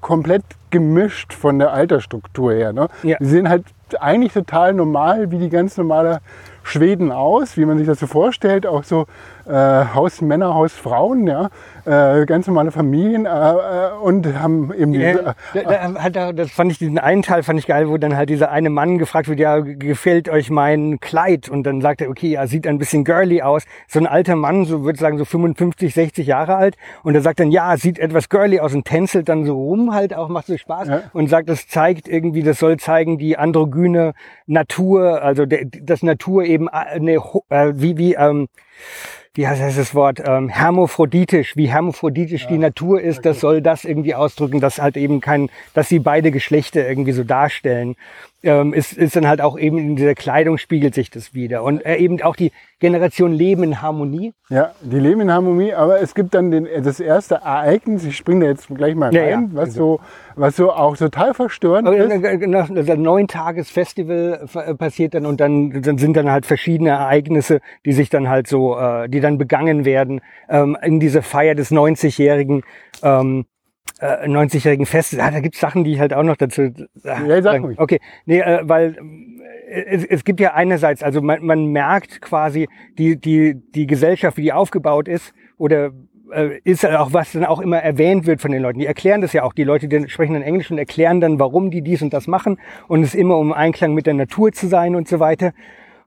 komplett gemischt von der Altersstruktur her. Ne? Ja. Sie sehen halt eigentlich total normal, wie die ganz normale Schweden aus, wie man sich das so vorstellt, auch so äh, Hausmänner, Hausfrauen, ja, äh, ganz normale Familien äh, und haben eben diese, da, da das fand ich, diesen einen Teil fand ich geil, wo dann halt dieser eine Mann gefragt wird, ja, gefällt euch mein Kleid? Und dann sagt er, okay, ja, sieht ein bisschen girly aus. So ein alter Mann, so würde ich sagen, so 55, 60 Jahre alt. Und er sagt dann, ja, sieht etwas girly aus und tänzelt dann so rum halt auch, macht so Spaß. Ja. Und sagt, das zeigt irgendwie, das soll zeigen, die androgyne Natur, also der, das Natur eben, äh, ne, ho- äh, wie, wie, ähm, wie heißt das Wort, ähm, hermaphroditisch, wie hermaphroditisch die Natur ist, das soll das irgendwie ausdrücken, dass halt eben kein, dass sie beide Geschlechter irgendwie so darstellen. Ähm, ist, ist dann halt auch eben in dieser Kleidung spiegelt sich das wieder. Und äh, eben auch die Generation Leben in Harmonie. Ja, die leben in Harmonie, aber es gibt dann den, das erste Ereignis, ich springe da jetzt gleich mal Ja, rein, ja, was, so, was so auch total verstörend Aber ist. äh, nach nach einem neun Tages Festival äh, passiert dann und dann, dann sind dann halt verschiedene Ereignisse, die sich dann halt so, äh, die dann begangen werden ähm, in dieser Feier des 90-jährigen ähm, äh, 90-jährigen Festes. Ah, da gibt's Sachen, die ich halt auch noch dazu. äh, Ja, sag sagen. ruhig. Okay, nee, äh, weil äh, es, es gibt ja einerseits, also man, man merkt quasi die die die Gesellschaft, wie die aufgebaut ist oder äh, ist ja auch, was dann auch immer erwähnt wird von den Leuten. Die erklären das ja auch. Die Leute, die sprechen dann Englisch und erklären dann, warum die dies und das machen. Und es ist immer um Einklang mit der Natur zu sein und so weiter.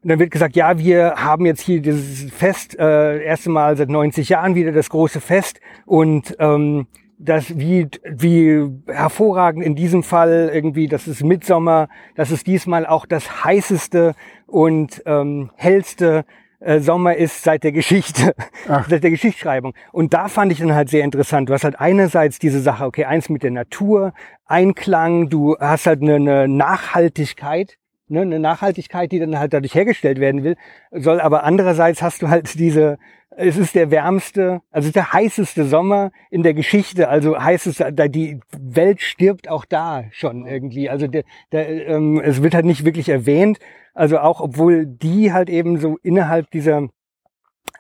Und dann wird gesagt, ja, wir haben jetzt hier dieses Fest, äh, erste Mal seit 90 Jahren wieder das große Fest. Und ähm, das wie, wie hervorragend in diesem Fall irgendwie, das ist Mitsommer, das ist diesmal auch das heißeste und ähm, hellste äh, Sommer ist seit der Geschichte, Ach. seit der Geschichtsschreibung. Und da fand ich dann halt sehr interessant. Du hast halt einerseits diese Sache, okay, eins mit der Natur, Einklang, du hast halt eine, eine Nachhaltigkeit, ne, eine Nachhaltigkeit, die dann halt dadurch hergestellt werden will, soll aber andererseits hast du halt diese, es ist der wärmste, also der heißeste Sommer in der Geschichte, also heißt es, die Welt stirbt auch da schon irgendwie, also der, der, ähm, es wird halt nicht wirklich erwähnt, also auch obwohl die halt eben so innerhalb dieser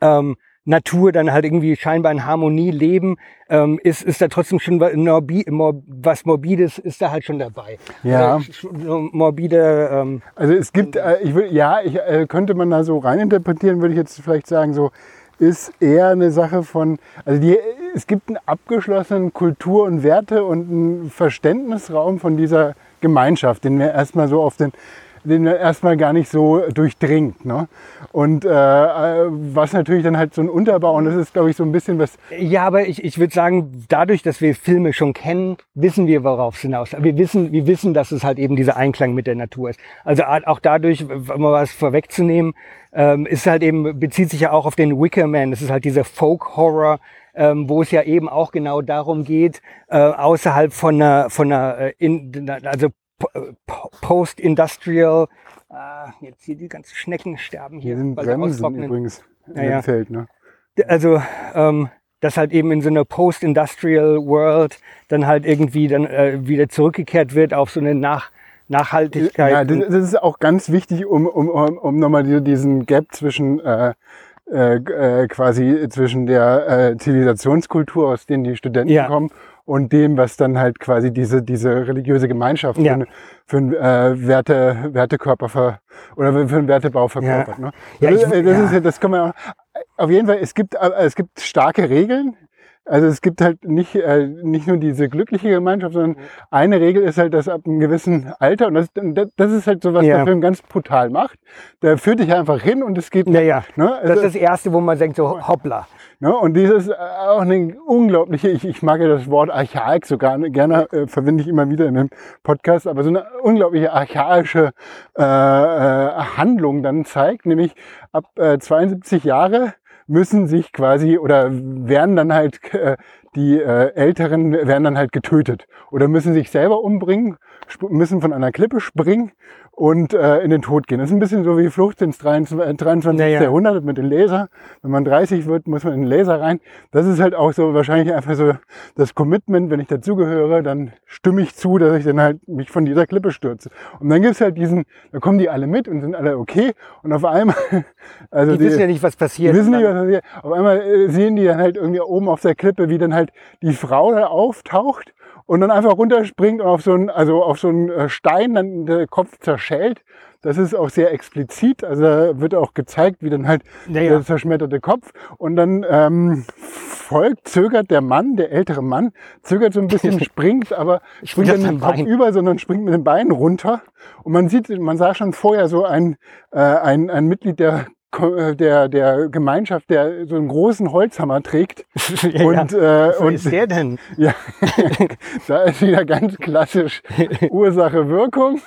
ähm, Natur dann halt irgendwie scheinbar in Harmonie leben, ähm, ist, ist da trotzdem schon was Morbides ist da halt schon dabei. Ja. Also, morbide. Ähm, also es gibt, äh, ich will, ja, ich, äh, könnte man da so reininterpretieren, würde ich jetzt vielleicht sagen, so ist eher eine Sache von, also die, es gibt einen abgeschlossenen Kultur- und Werte- und einen Verständnisraum von dieser Gemeinschaft, den wir erstmal so auf den den erstmal gar nicht so durchdringt. Ne? Und äh, was natürlich dann halt so ein Unterbau, und das ist, glaube ich, so ein bisschen was. Ja, aber ich, ich würde sagen, dadurch, dass wir Filme schon kennen, wissen wir, worauf es hinaus. Wir wissen, wir wissen, dass es halt eben dieser Einklang mit der Natur ist. Also auch dadurch, um mal was vorwegzunehmen, ähm, ist halt eben, bezieht sich ja auch auf den Wicker Man. Das ist halt dieser Folk-Horror, ähm, wo es ja eben auch genau darum geht, äh, außerhalb von einer, von einer, äh, in, also äh, Post-Industrial, äh, jetzt hier die ganzen Schnecken sterben hier. Hier sind Bremsen übrigens in naja. Feld, ne? Also, ähm, dass halt eben in so einer Post-Industrial World dann halt irgendwie dann äh, wieder zurückgekehrt wird auf so eine Nach Nachhaltigkeit. Ja, das, das, ist auch ganz wichtig, um, um, um, um nochmal diesen Gap zwischen äh, äh, äh, quasi zwischen der äh, Zivilisationskultur, aus denen die Studenten ja. kommen, und dem, was dann halt quasi diese, diese religiöse Gemeinschaft ja. für, für einen äh, Werte, Wertekörper ver, oder für einen Wertebau verkörpert. Ja. Ne? Ja, ich, das, das, ist, das kann man auch, auf jeden Fall, es gibt, äh, es gibt starke Regeln, also es gibt halt nicht, äh, nicht nur diese glückliche Gemeinschaft, sondern mhm. eine Regel ist halt, dass ab einem gewissen Alter, und das, das ist halt so, was ja. der Film ganz brutal macht, der führt dich einfach hin und es geht. Naja, ne? also, das ist das Erste, wo man denkt, so hoppla. Ne? Und dieses äh, auch eine unglaubliche, ich, ich mag ja das Wort Archaik sogar gerne, äh, verwende ich immer wieder in dem Podcast, aber so eine unglaubliche archaische äh, äh, Handlung dann zeigt, nämlich ab äh, 72 Jahre müssen sich quasi oder werden dann halt äh, die äh, Älteren werden dann halt getötet oder müssen sich selber umbringen, müssen von einer Klippe springen und äh, in den Tod gehen. Das ist ein bisschen so wie Flucht ins 23. 23. Ja, ja. Jahrhundert mit dem Laser. Wenn man 30 wird, muss man in den Laser rein. Das ist halt auch so wahrscheinlich einfach so das Commitment, wenn ich dazugehöre, dann stimme ich zu, dass ich dann halt mich von dieser Klippe stürze. Und dann gibt's halt diesen, da kommen die alle mit und sind alle okay. Und auf einmal, also die, die wissen ja nicht, was passiert. Die wissen nicht, was passiert. Auf einmal äh, sehen die dann halt irgendwie oben auf der Klippe, wie dann halt die Frau da auftaucht und dann einfach runterspringt und auf so einen, also auf so einen äh, Stein dann der Kopf zerschellt. Das ist auch sehr explizit. Also da wird auch gezeigt, wie dann halt ja, ja. der zerschmetterte Kopf. Und dann ähm, folgt, zögert der Mann, der ältere Mann, zögert so ein bisschen, springt, aber springt dann nicht Kopf über, sondern springt mit den Beinen runter. Und man sieht, man sah schon vorher so ein, äh, ein, ein Mitglied der der, der Gemeinschaft, der so einen großen Holzhammer trägt. ja, und. Äh, Wo und, ist der denn? Ja, da ist wieder ganz klassisch Ursache Wirkung.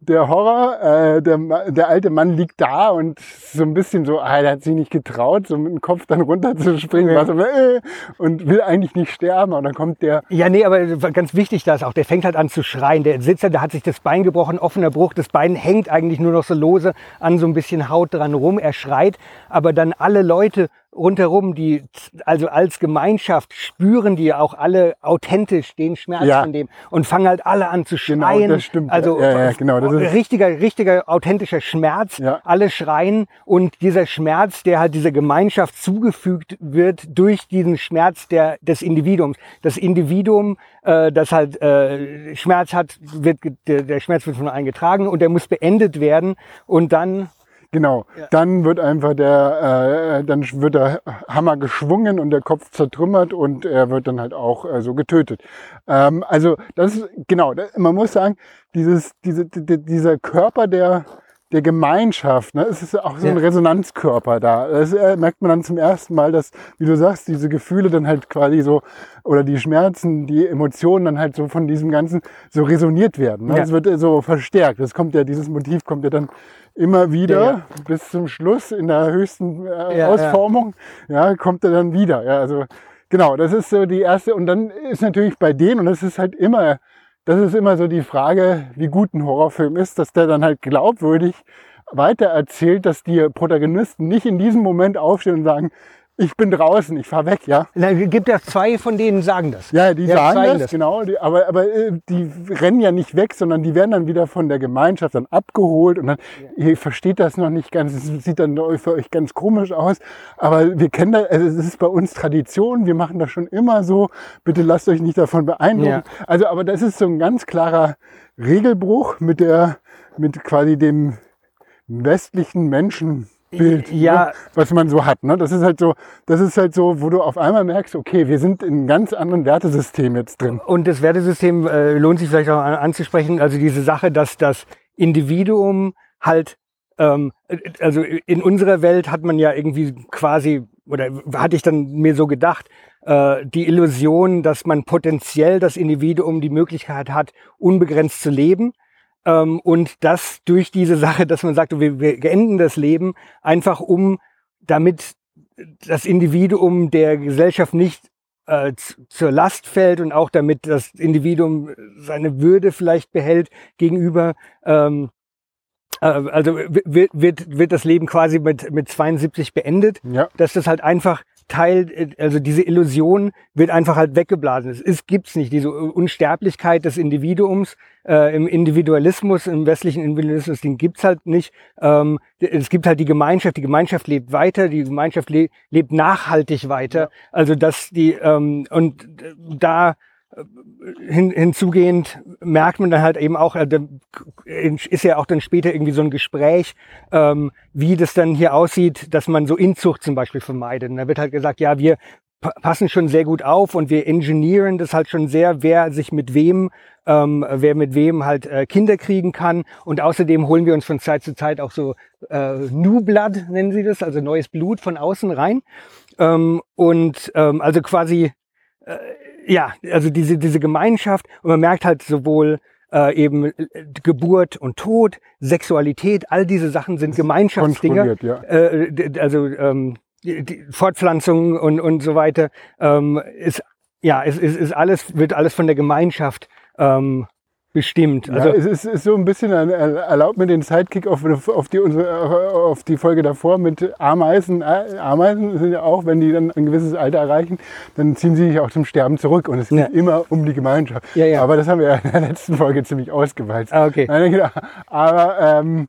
Der Horror, äh, der, der alte Mann liegt da und so ein bisschen so, ah, der hat sich nicht getraut, so mit dem Kopf dann runterzuspringen, ja. so, äh, und will eigentlich nicht sterben. Und dann kommt der. Ja, nee, aber ganz wichtig da ist auch, der fängt halt an zu schreien. Der Sitzer, der hat sich das Bein gebrochen, offener Bruch, das Bein hängt eigentlich nur noch so lose an so ein bisschen Haut dran er schreit, aber dann alle Leute rundherum, die also als Gemeinschaft spüren die auch alle authentisch den Schmerz ja. von dem und fangen halt alle an zu genau, schreien. Genau, das stimmt. Also ja, ja, genau, das ist richtiger, richtiger authentischer Schmerz. Alle schreien und dieser Schmerz, der halt dieser Gemeinschaft zugefügt wird durch diesen Schmerz der, des Individuums. Das Individuum, äh, das halt äh, Schmerz hat, wird der, der Schmerz wird von eingetragen und der muss beendet werden und dann Genau. Ja. Dann wird einfach der, äh, dann wird der Hammer geschwungen und der Kopf zertrümmert und er wird dann halt auch äh, so getötet. Ähm, also das ist genau. Das, man muss sagen, dieses, diese, die, dieser Körper der der Gemeinschaft. Ne? Es ist auch so ein Ja. Resonanzkörper da. Das äh, merkt man dann zum ersten Mal, dass, wie du sagst, diese Gefühle dann halt quasi so, oder die Schmerzen, die Emotionen dann halt so von diesem Ganzen so resoniert werden. Ne? Ja. Es wird äh, so verstärkt. Das kommt ja, dieses Motiv kommt ja dann immer wieder Ja, bis zum Schluss in der höchsten äh. Ausformung. Ja, kommt er dann wieder. Ja, also genau, das ist so die erste. Und dann ist natürlich bei denen, und das ist halt immer, das ist immer so die Frage, wie gut ein Horrorfilm ist, dass der dann halt glaubwürdig weitererzählt, dass die Protagonisten nicht in diesem Moment aufstehen und sagen, ich bin draußen, ich fahr weg, ja. Na, gibt ja zwei von denen sagen das. Ja, die Ja, sagen das, das. genau. Die, aber aber äh, die rennen ja nicht weg, sondern die werden dann wieder von der Gemeinschaft dann abgeholt und dann, ihr versteht das noch nicht ganz, es sieht dann für euch ganz komisch aus. Aber wir kennen das, also es ist bei uns Tradition, wir machen das schon immer so. Bitte lasst euch nicht davon beeindrucken. Also, aber das ist so ein ganz klarer Regelbruch mit der, mit quasi dem westlichen Menschenbild, Ja. ne, was man so hat. Ne? Das ist halt so, das ist halt so, wo du auf einmal merkst, okay, wir sind in einem ganz anderen Wertesystem jetzt drin. Und das Wertesystem äh, lohnt sich vielleicht auch an, anzusprechen. Also diese Sache, dass das Individuum halt, ähm, äh, also in unserer Welt hat man ja irgendwie quasi, oder hatte ich dann mir so gedacht, äh, die Illusion, dass man potenziell das Individuum die Möglichkeit hat, unbegrenzt zu leben. Ähm, und das durch diese Sache, dass man sagt, wir, wir beenden das Leben, einfach um damit das Individuum der Gesellschaft nicht äh, zur Last fällt und auch damit das Individuum seine Würde vielleicht behält gegenüber, ähm, äh, also wird, wird, wird das Leben quasi mit, mit 72 beendet, Ja. dass das halt einfach Teil, äh, also diese Illusion wird einfach halt weggeblasen. Es ist, gibt's nicht, diese Unsterblichkeit des Individuums äh, im Individualismus, im westlichen Individualismus, den gibt's halt nicht. Ähm, es gibt halt die Gemeinschaft, die Gemeinschaft lebt weiter, die Gemeinschaft le lebt nachhaltig weiter. Also dass die ähm, und da hin, hinzugehend merkt man dann halt eben auch, äh, ist ja auch dann später irgendwie so ein Gespräch, ähm, wie das dann hier aussieht, dass man so Inzucht zum Beispiel vermeidet. Und da wird halt gesagt, ja, wir pa- passen schon sehr gut auf und wir engineeren das halt schon sehr, wer sich mit wem, ähm, wer mit wem halt äh, Kinder kriegen kann. Und außerdem holen wir uns von Zeit zu Zeit auch so äh, New Blood, nennen sie das, also neues Blut von außen rein. Ähm, und ähm, also quasi äh, ja, also diese, diese Gemeinschaft und man merkt halt sowohl äh, eben äh, Geburt und Tod, Sexualität, all diese Sachen sind Gemeinschaftsdinge. Ja. Äh, also ähm, die, die Fortpflanzung und, und so weiter ähm, ist ja, es ist, ist alles wird alles von der Gemeinschaft ähm, bestimmt. Ja, Also es ist, ist so ein bisschen, ein- erlaubt mir den Sidekick auf, auf, die, unsere, auf die Folge davor mit Ameisen. Ameisen sind ja auch, wenn die dann ein gewisses Alter erreichen, dann ziehen sie sich auch zum Sterben zurück. Und es geht Ja. immer um die Gemeinschaft. Ja, ja. Aber das haben wir ja in der letzten Folge ziemlich ausgeweizt. ah, okay, genau. Aber ähm,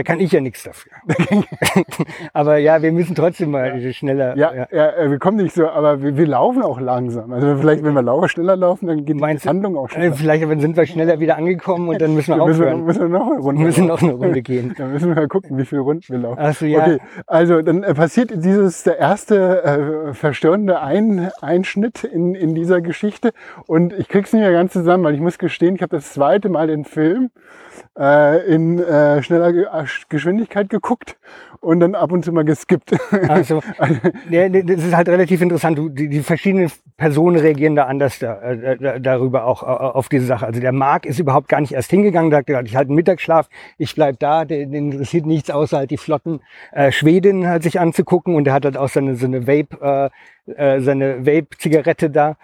da kann ich ja nichts dafür. Aber ja, wir müssen trotzdem mal schneller. ja, ja. äh, wir kommen nicht so, aber wir, wir laufen auch langsam. Also vielleicht, wenn wir laufen, schneller laufen, dann geht Meinst die? Handlung auch Äh, schneller. Vielleicht sind wir schneller wieder angekommen und dann müssen wir Wir aufhören. müssen wir noch eine Runde müssen noch eine Runde gehen. Dann müssen wir mal gucken, wie viele Runden wir laufen. Ach so, ja. Okay, also dann äh, passiert dieses der erste äh, verstörende Ein, Einschnitt in, in dieser Geschichte und ich krieg's nicht mehr ganz zusammen, weil ich muss gestehen, ich habe das zweite Mal den Film äh, in äh, schneller Ge äh, Geschwindigkeit geguckt und dann ab und zu mal geskippt. Also, ja, nee, das ist halt relativ interessant. Du, die, die verschiedenen Personen reagieren da anders da, äh, da, darüber auch äh, auf diese Sache. Also der Marc ist überhaupt gar nicht erst hingegangen, sagt, ich halt einen Mittagsschlaf, ich bleib da, den, den interessiert nichts außer halt die flotten äh, Schwedinnen halt sich anzugucken und der hat halt auch seine, so eine Vape, äh, äh, seine Vape-Zigarette da.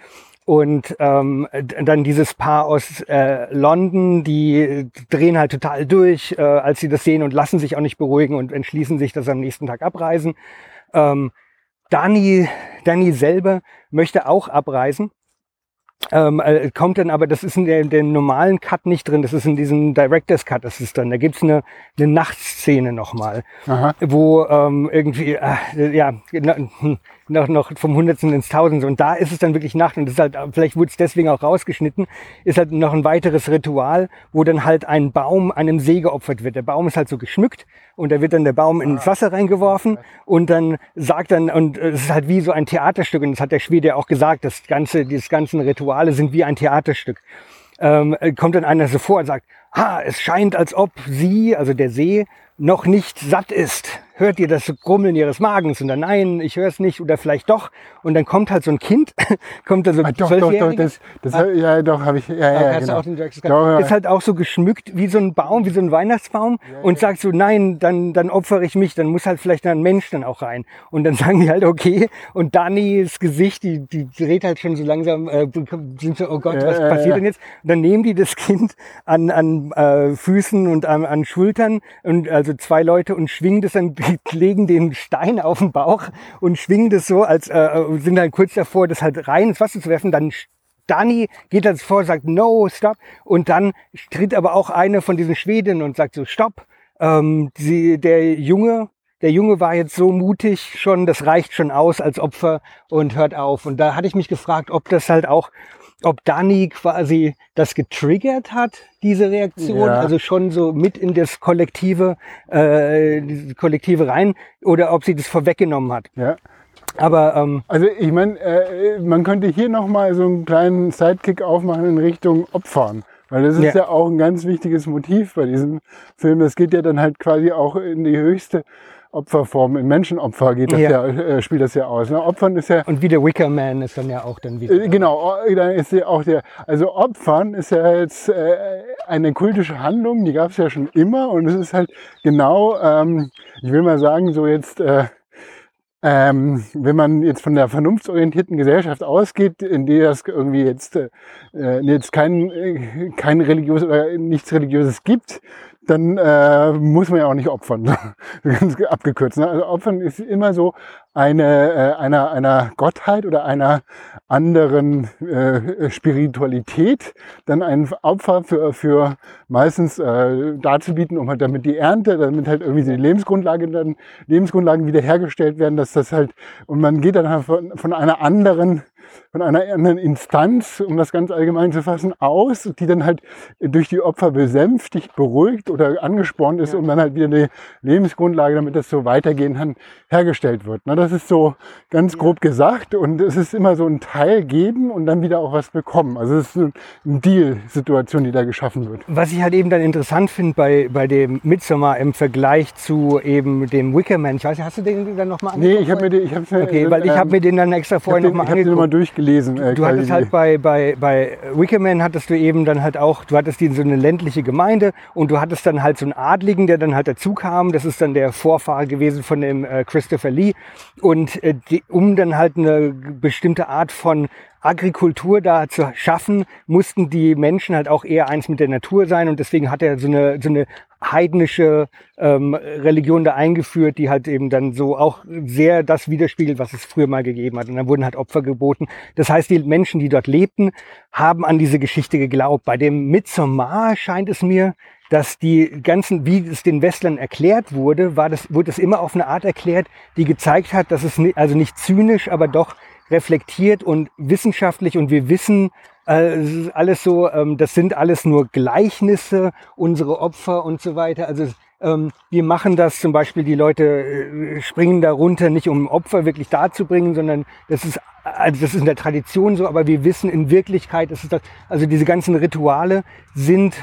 Und ähm, dann dieses Paar aus äh, London, die drehen halt total durch, äh, als sie das sehen und lassen sich auch nicht beruhigen und entschließen sich, dass sie am nächsten Tag abreisen. Ähm, Dani, Dani selber möchte auch abreisen. Ähm, äh, kommt dann aber, das ist in dem normalen Cut nicht drin, das ist in diesem Director's Cut, das ist dann, da gibt's eine, eine Nachtszene nochmal, Aha. wo ähm, irgendwie, äh, ja, na- hm, noch, noch vom Hundertsten ins Tausendste und da ist es dann wirklich Nacht und das ist halt, vielleicht wurde es deswegen auch rausgeschnitten, ist halt noch ein weiteres Ritual, wo dann halt ein Baum einem See geopfert wird. Der Baum ist halt so geschmückt und da wird dann der Baum ins Wasser reingeworfen und dann sagt dann, und es ist halt wie so ein Theaterstück und das hat der Schwede ja auch gesagt, das ganze, diese ganzen Rituale sind wie ein Theaterstück. ähm, kommt dann einer so vor und sagt, ah, es scheint, als ob sie, also der See, noch nicht satt ist. Hört ihr das Grummeln ihres Magens? Und dann nein, ich höre es nicht oder vielleicht doch. Und dann kommt halt so ein Kind, kommt da so ein Ah, doch, doch, doch, das, das, ja, doch, habe ich, ja, ja, ja, genau. den Jackson Doch, ja. Ist halt auch so geschmückt wie so ein Baum, wie so ein Weihnachtsbaum und sagt so, nein, dann, dann opfere ich mich, dann muss halt vielleicht ein Mensch dann auch rein. Und dann sagen die halt, okay. Und Dannys Gesicht, die, die dreht halt schon so langsam, äh, sind so, oh Gott, Ja, was ja, passiert ja. denn jetzt? Und dann nehmen die das Kind an, an äh, Füßen und an, an Schultern und also zwei Leute und schwingen das dann, legen den Stein auf den Bauch und schwingen das so, als äh, sind dann kurz davor, das halt rein ins Wasser zu werfen, dann Dani geht jetzt vor, sagt no, stop. Und dann tritt aber auch eine von diesen Schwedinnen und sagt so, stopp. Ähm, sie, der Junge, der Junge war jetzt so mutig schon, das reicht schon aus als Opfer und hört auf. Und da hatte ich mich gefragt, ob das halt auch, ob Dani quasi das getriggert hat, diese Reaktion, Ja. also schon so mit in das Kollektive, äh, Kollektive rein, oder ob sie das vorweggenommen hat. ja. Aber ähm, Also ich meine, äh, man könnte hier nochmal so einen kleinen Sidekick aufmachen in Richtung Opfern. Weil das ist ja. Ja. auch ein ganz wichtiges Motiv bei diesem Film. Das geht ja dann halt quasi auch in die höchste Opferform, in Menschenopfer geht das ja, Ja. äh, spielt das ja aus. Ne? Opfern ist ja und wie der Wicker Man ist dann ja auch dann wieder. Äh, Genau, äh, da ist ja auch der, also Opfern ist ja jetzt äh, eine kultische Handlung, die gab es ja schon immer und es ist halt genau, ähm, ich will mal sagen, so jetzt, äh, ähm, wenn man jetzt von der vernunftsorientierten Gesellschaft ausgeht, in der es irgendwie jetzt, äh, jetzt kein, kein religiös oder nichts Religiöses gibt, dann äh, muss man ja auch nicht opfern. Ganz abgekürzt. Ne? Also Opfern ist immer so eine, äh, einer, einer Gottheit oder einer anderen äh, Spiritualität dann ein Opfer für, für meistens äh, darzubieten, um halt damit die Ernte, damit halt irgendwie die Lebensgrundlage dann, Lebensgrundlagen wiederhergestellt werden, dass das halt, und man geht dann halt von, von einer anderen von einer anderen Instanz, um das ganz allgemein zu fassen, aus, die dann halt durch die Opfer besänftigt, beruhigt oder angespornt ist, Ja. um dann halt wieder eine Lebensgrundlage, damit das so weitergehen kann, hergestellt wird. Na, das ist so ganz grob gesagt und es ist immer so ein Teil geben und dann wieder auch was bekommen. Also es ist eine Deal-Situation, die da geschaffen wird. Was ich halt eben dann interessant finde bei, bei dem Midsommar im Vergleich zu eben dem Wickerman. Ich weiß nicht, hast du den dann nochmal Nee, ich habe mir, die- ich hab's mir, Okay, weil ich habe mir den dann extra vorher den, nochmal ich hab den nochmal angeguckt. Durchgelesen. äh, Du quasi hattest halt bei, bei, bei Wickerman hattest du eben dann halt auch, du hattest die so eine ländliche Gemeinde und du hattest dann halt so einen Adligen, der dann halt dazu kam. Das ist dann der Vorfahre gewesen von dem äh, Christopher Lee. Und äh, die, um dann halt eine bestimmte Art von Agrikultur da zu schaffen, mussten die Menschen halt auch eher eins mit der Natur sein und deswegen hat er so eine, so eine heidnische ähm, Religion da eingeführt, die halt eben dann so auch sehr das widerspiegelt, was es früher mal gegeben hat. Und dann wurden halt Opfer geboten. Das heißt, die Menschen, die dort lebten, haben an diese Geschichte geglaubt. Bei dem Midsommar scheint es mir, dass die ganzen, wie es den Westlern erklärt wurde, war das, wurde es immer auf eine Art erklärt, die gezeigt hat, dass es also nicht zynisch, aber doch reflektiert und wissenschaftlich und wir wissen, äh, es ist alles so, ähm, das sind alles nur Gleichnisse, unsere Opfer und so weiter. Also ähm, wir machen das zum Beispiel, die Leute äh, springen da runter, nicht um Opfer wirklich darzubringen, sondern das ist, also das ist in der Tradition so, aber wir wissen in Wirklichkeit, ist es das, also diese ganzen Rituale sind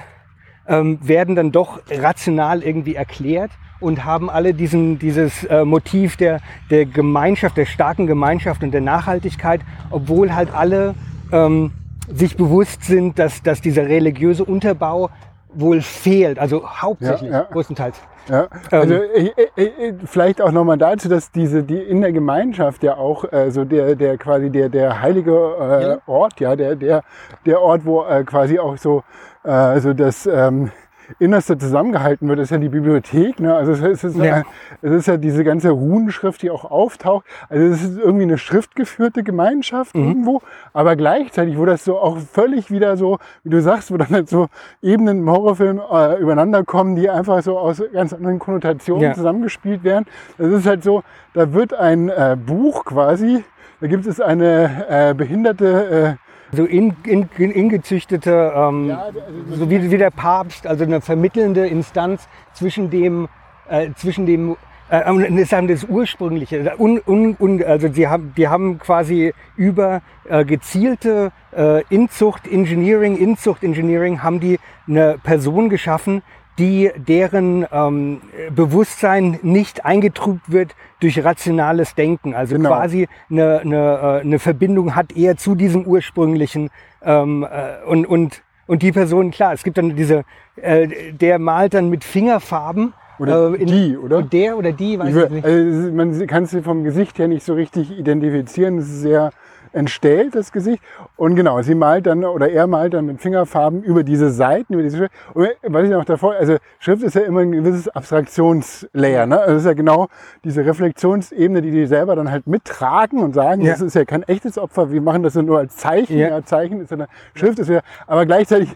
ähm, werden dann doch rational irgendwie erklärt und haben alle diesen, dieses äh, Motiv der, der Gemeinschaft, der starken Gemeinschaft und der Nachhaltigkeit, obwohl halt alle ähm, sich bewusst sind, dass, dass dieser religiöse Unterbau wohl fehlt, also hauptsächlich, Ja, ja. größtenteils. Ja, also äh, äh, äh, vielleicht auch nochmal dazu, dass diese die in der Gemeinschaft ja auch äh, so der der quasi der der heilige äh, Ja. Ort, ja der der der Ort, wo äh, quasi auch so äh, so das ähm, Innerste zusammengehalten wird, ist ja die Bibliothek. Ne? Also es ist, Ja. äh, es ist ja diese ganze Runenschrift, die auch auftaucht. Also es ist irgendwie eine schriftgeführte Gemeinschaft Mhm. irgendwo, aber gleichzeitig, wo das so auch völlig wieder so, wie du sagst, wo dann halt so Ebenen im Horrorfilm äh, übereinander kommen, die einfach so aus ganz anderen Konnotationen Ja. zusammengespielt werden. Das ist halt so, da wird ein äh, Buch quasi, da gibt es eine äh, behinderte So in, in, in, ingezüchtete, ähm, Ja, also so wie, wie der Papst, also eine vermittelnde Instanz zwischen dem, äh, zwischen dem Äh, und das ist das Ursprüngliche. Un, un, un, also die haben, die haben quasi über äh, gezielte äh, Inzucht, Engineering, Inzucht, Engineering, haben die eine Person geschaffen, die deren ähm, Bewusstsein nicht eingetrübt wird durch rationales Denken. Also Genau. quasi eine, eine, äh, eine Verbindung hat eher zu diesem ursprünglichen ähm, äh, und, und, und die Person, klar, es gibt dann diese, äh, der malt dann mit Fingerfarben. Oder äh, die, oder? Der oder die, weiß Ich ich, nicht. also man kann es vom Gesicht her nicht so richtig identifizieren. Es ist sehr entstellt, das Gesicht. Und genau, sie malt dann, oder er malt dann mit Fingerfarben über diese Seiten, über diese Schrift. Und was ich noch davor, also Schrift ist ja immer ein gewisses Abstraktionslayer. Ne? Also es ist ja genau diese Reflexionsebene, die die selber dann halt mittragen und sagen, Ja. das ist ja kein echtes Opfer, wir machen das nur als Zeichen. Ja. Ja. Zeichen ist ja eine Schrift, ist ja, aber gleichzeitig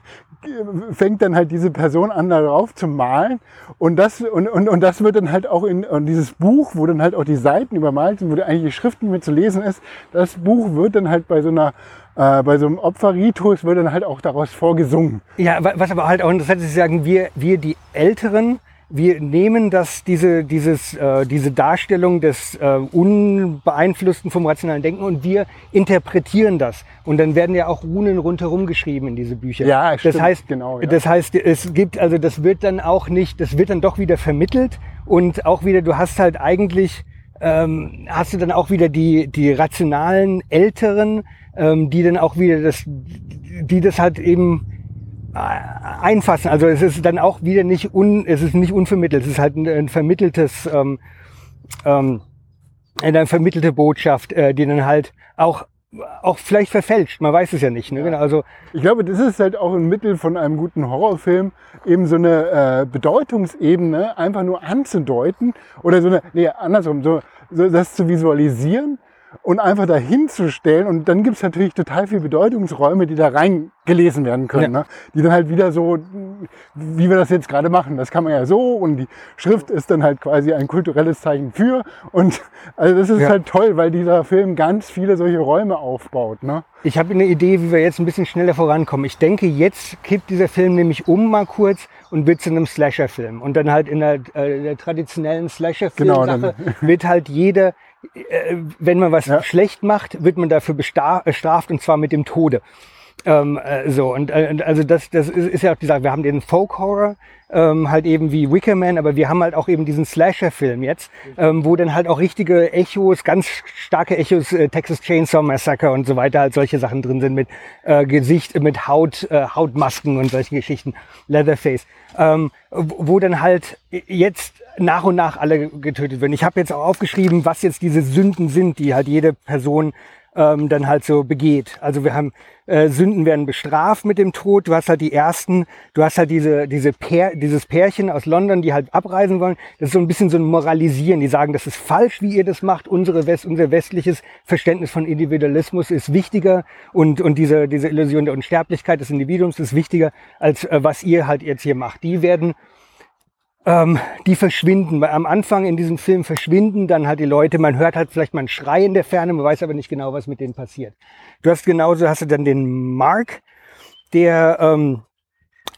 fängt dann halt diese Person an, darauf zu malen. Und das, und, und, und das wird dann halt auch in dieses Buch, wo dann halt auch die Seiten übermalt sind, wo eigentlich die Schrift nicht mehr zu lesen ist, das Buch wird dann halt bei so einer äh, bei so einem Opferritus wird dann halt auch daraus vorgesungen. Ja, wa- was aber halt auch interessant ist, sagen, wir, wir die Älteren, wir nehmen das, diese, dieses, äh, diese Darstellung des äh, Unbeeinflussten vom rationalen Denken und wir interpretieren das. Und dann werden ja auch Runen rundherum geschrieben in diese Bücher. Ja, das stimmt, heißt, genau, ja. das heißt, es gibt, also das wird dann auch nicht, das wird dann doch wieder vermittelt und auch wieder, du hast halt eigentlich, ähm, hast du dann auch wieder die, die rationalen Älteren, ähm, die dann auch wieder das, die das halt eben einfassen. Also es ist dann auch wieder nicht un, es ist nicht unvermittelt, es ist halt ein, ein vermitteltes, ähm, ähm, eine vermittelte Botschaft, äh, die dann halt auch auch vielleicht verfälscht, man weiß es ja nicht. Ne? Genau, also Ich glaube, das ist halt auch ein Mittel von einem guten Horrorfilm, eben so eine äh, Bedeutungsebene einfach nur anzudeuten oder so eine, nee, andersrum, so, so das zu visualisieren und einfach dahin zu stellen. Und dann gibt es natürlich total viele Bedeutungsräume, die da reingelesen werden können. Ja. Ne? Die dann halt wieder so, wie wir das jetzt gerade machen. Das kann man ja so und die Schrift ist dann halt quasi ein kulturelles Zeichen für. Und also das ist Ja. halt toll, weil dieser Film ganz viele solche Räume aufbaut. Ne? Ich habe eine Idee, wie wir jetzt ein bisschen schneller vorankommen. Ich denke, jetzt kippt dieser Film nämlich um mal kurz und wird zu einem Slasher-Film. Und dann halt in der, äh, der traditionellen Slasher-Film-Sache Genau, wird halt jeder, wenn man was Ja. schlecht macht, wird man dafür besta- bestraft und zwar mit dem Tode. Ähm, äh, so und äh, also das das ist, ist ja auch die Sache. Wir haben den Folk Horror ähm, halt eben wie Wicker Man, aber wir haben halt auch eben diesen Slasher Film jetzt, ähm, wo dann halt auch richtige Echos, ganz starke Echos, äh, Texas Chainsaw Massacre und so weiter, halt solche Sachen drin sind mit äh, Gesicht, mit Haut, äh, Hautmasken und solche Geschichten, Leatherface, ähm, wo wo dann halt jetzt nach und nach alle getötet werden. Ich habe jetzt auch aufgeschrieben, was jetzt diese Sünden sind, die halt jede Person ähm, dann halt so begeht. Also wir haben äh, Sünden werden bestraft mit dem Tod. Du hast halt die ersten, du hast halt diese, diese Pär, dieses Pärchen aus London, die halt abreisen wollen. Das ist so ein bisschen so ein Moralisieren. Die sagen, das ist falsch, wie ihr das macht. Unsere West, unser westliches Verständnis von Individualismus ist wichtiger und, und diese, diese Illusion der Unsterblichkeit des Individuums ist wichtiger, als äh, was ihr halt jetzt hier macht. Die werden ähm, die verschwinden. Am Anfang in diesem Film verschwinden dann halt die Leute. Man hört halt vielleicht mal einen Schrei in der Ferne, man weiß aber nicht genau, was mit denen passiert. Du hast genauso, hast du dann den Mark, der ähm,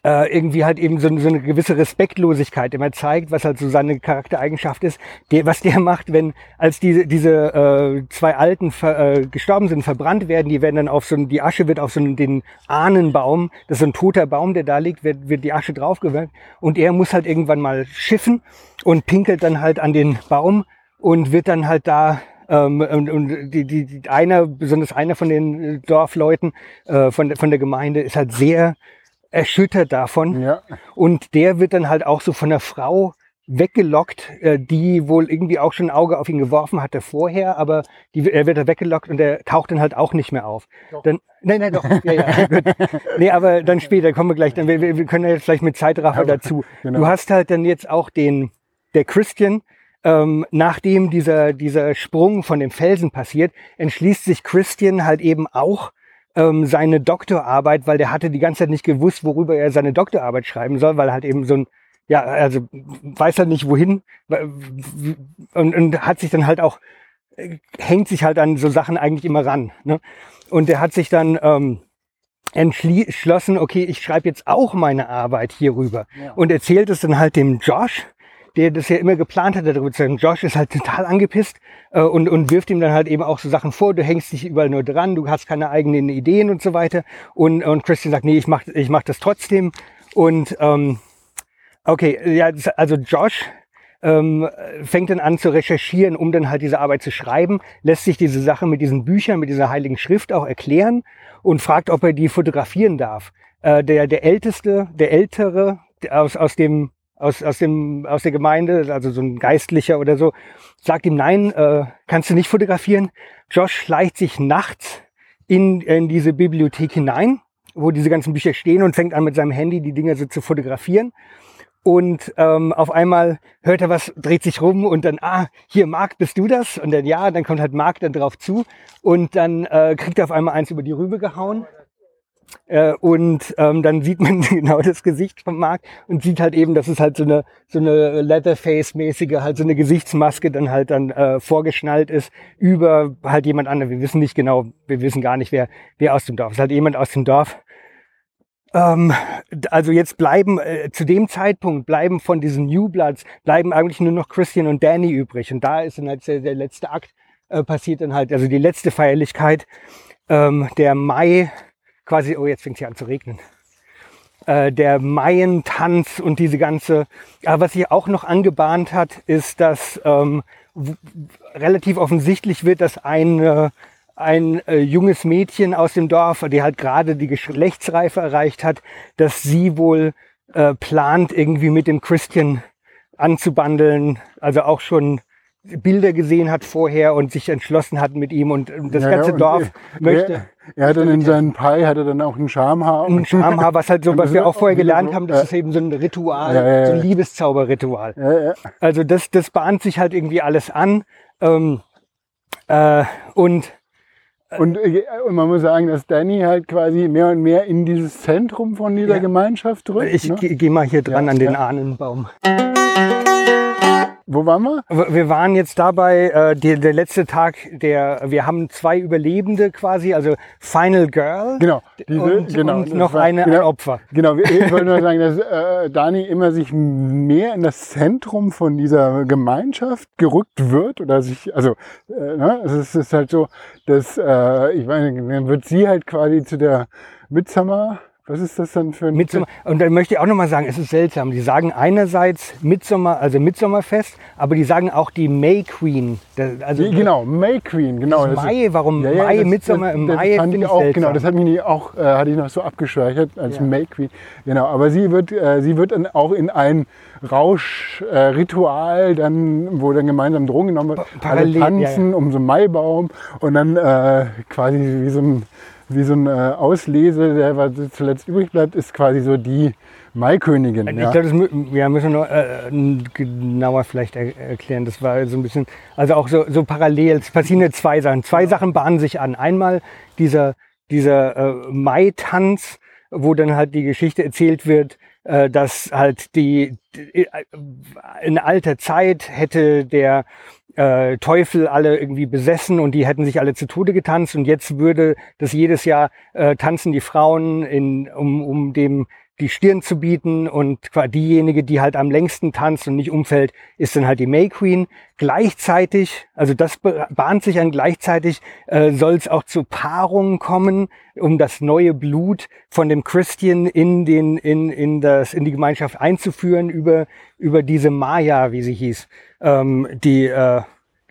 äh, irgendwie halt eben so, so eine gewisse Respektlosigkeit immer zeigt, was halt so seine Charaktereigenschaft ist. Der, was der macht, wenn als diese diese äh, zwei Alten ver, äh, gestorben sind, verbrannt werden, die werden dann auf so ein, die Asche wird auf so einen, den Ahnenbaum, das ist so ein toter Baum, der da liegt, wird, wird die Asche draufgewirkt und er muss halt irgendwann mal schiffen und pinkelt dann halt an den Baum und wird dann halt da ähm, und, und die, die, einer, besonders einer von den äh, Dorfleuten äh, von, von der Gemeinde ist halt sehr erschüttert davon. Ja. Und der wird dann halt auch so von der Frau weggelockt, äh, die wohl irgendwie auch schon ein Auge auf ihn geworfen hatte vorher, aber die, er wird da weggelockt und er taucht dann halt auch nicht mehr auf. Dann, nein, nein, doch. Ja, ja, gut. Nee, aber dann später kommen wir gleich, dann, wir, wir wir können ja jetzt vielleicht mit Zeitraffer Aber, dazu. genau. Du hast halt dann jetzt auch den, der Christian, ähm, nachdem dieser, dieser Sprung von dem Felsen passiert, entschließt sich Christian halt eben auch, ähm, seine Doktorarbeit, weil der hatte die ganze Zeit nicht gewusst, worüber er seine Doktorarbeit schreiben soll, weil halt eben so ein, ja, also weiß halt nicht wohin und, und hat sich dann halt auch, äh, hängt sich halt an so Sachen eigentlich immer ran. Ne? Und der hat sich dann ähm, entschlossen, okay, ich schreibe jetzt auch meine Arbeit hierüber Ja. und erzählt es dann halt dem Josh, der das ja immer geplant hat, darüber zu sagen. Josh ist halt total angepisst äh, und, und wirft ihm dann halt eben auch so Sachen vor, du hängst dich überall nur dran, du hast keine eigenen Ideen und so weiter. Und, und Christian sagt, nee, ich mach, ich mach das trotzdem. Und ähm, okay, ja, also Josh ähm, fängt dann an zu recherchieren, um dann halt diese Arbeit zu schreiben, lässt sich diese Sache mit diesen Büchern, mit dieser heiligen Schrift auch erklären und fragt, ob er die fotografieren darf. Äh, der, der Älteste, der Ältere aus, aus dem aus, aus, dem, aus der Gemeinde, also so ein Geistlicher oder so, sagt ihm, nein, äh, kannst du nicht fotografieren. Josh schleicht sich nachts in, in diese Bibliothek hinein, wo diese ganzen Bücher stehen und fängt an mit seinem Handy die Dinger so zu fotografieren. Und ähm, auf einmal hört er was, dreht sich rum und dann, ah, hier Marc, bist du das? Und dann ja, dann kommt halt Marc dann drauf zu und dann äh, kriegt er auf einmal eins über die Rübe gehauen. Äh, und ähm, dann sieht man genau das Gesicht von Marc und sieht halt eben, dass es halt so eine so eine Leatherface-mäßige, halt so eine Gesichtsmaske dann halt dann äh, vorgeschnallt ist über halt jemand anderen. Wir wissen nicht genau, wir wissen gar nicht, wer wer aus dem Dorf. Ist halt jemand aus dem Dorf, ähm, also jetzt bleiben, äh, zu dem Zeitpunkt bleiben von diesen New Bloods, bleiben eigentlich nur noch Christian und Danny übrig. Und da ist dann halt der, der letzte Akt äh, passiert dann halt, also die letzte Feierlichkeit, ähm, der Mai, quasi, oh jetzt fängt es hier an zu regnen. Äh, der Maientanz und diese ganze, aber was sich auch noch angebahnt hat, ist, dass ähm, relativ offensichtlich wird, dass eine ein äh, junges Mädchen aus dem Dorf, die halt gerade die Geschlechtsreife erreicht hat, dass sie wohl äh, plant, irgendwie mit dem Christian anzubandeln, also auch schon Bilder gesehen hat vorher und sich entschlossen hat mit ihm und das ja, ganze ja, Dorf er, möchte. Er, hat dann in seinen Pai hat er dann auch ein Schamhaar. Ein Schamhaar, was halt so, was wir auch vorher gelernt haben, das ist eben so ein Ritual, ja, so ein Liebeszauberritual. Also das, das bahnt sich halt irgendwie alles an. Ähm, äh, und und, äh, und, man muss sagen, dass Danny halt quasi mehr und mehr in dieses Zentrum von dieser ja. Gemeinschaft drückt. Ich ne? gehe mal hier dran ja, an den ja. Ahnenbaum. Wo waren wir? Wir waren jetzt dabei, äh, der, der letzte Tag, der, wir haben zwei Überlebende quasi, also Final Girl genau, diese, und, genau, und noch war, eine, genau, ein Opfer. Genau, ich wollte nur sagen, dass äh, Dani immer sich mehr in das Zentrum von dieser Gemeinschaft gerückt wird oder sich, also äh, ne, es, ist, es ist halt so, dass, äh, ich meine, dann wird sie halt quasi zu der Midsummer was ist das dann für ein Midsommer? Und dann möchte ich auch nochmal sagen, es ist seltsam. Die sagen einerseits Midsommer, also Midsommerfest, aber die sagen auch die May Queen. Also genau, May Queen, genau. Das Mai, warum ja, ja, Mai, Midsommer im Mai fand ich auch, Genau, das hat mich auch, äh, hatte ich noch so abgespeichert als ja. May Queen. Genau, aber sie wird, äh, sie wird dann auch in ein Rauschritual, äh, dann, wo dann gemeinsam Drogen genommen wird, Parallel, alle tanzen um so einen Maibaum und dann äh, quasi wie so ein wie so ein äh, Auslese, der was zuletzt übrig bleibt, ist quasi so die Maikönigin. Ich ja. glaube, das ja, müssen wir noch äh, genauer vielleicht er erklären. Das war so ein bisschen, also auch so, so parallel. Es passieren zwei Sachen. Zwei Sachen bahnen sich an. Einmal dieser, dieser äh, Mai-Tanz, wo dann halt die Geschichte erzählt wird, äh, dass halt die, die äh, in alter Zeit hätte der äh, Teufel alle irgendwie besessen und die hätten sich alle zu Tode getanzt. Und jetzt würde das jedes Jahr äh, tanzen die Frauen in, um, um dem die Stirn zu bieten und diejenige, die halt am längsten tanzt und nicht umfällt, ist dann halt die May Queen. Gleichzeitig, also das bahnt sich an, gleichzeitig äh, soll es auch zu Paarungen kommen, um das neue Blut von dem Christian in den in in das in die Gemeinschaft einzuführen über über diese Maya, wie sie hieß, ähm, die äh,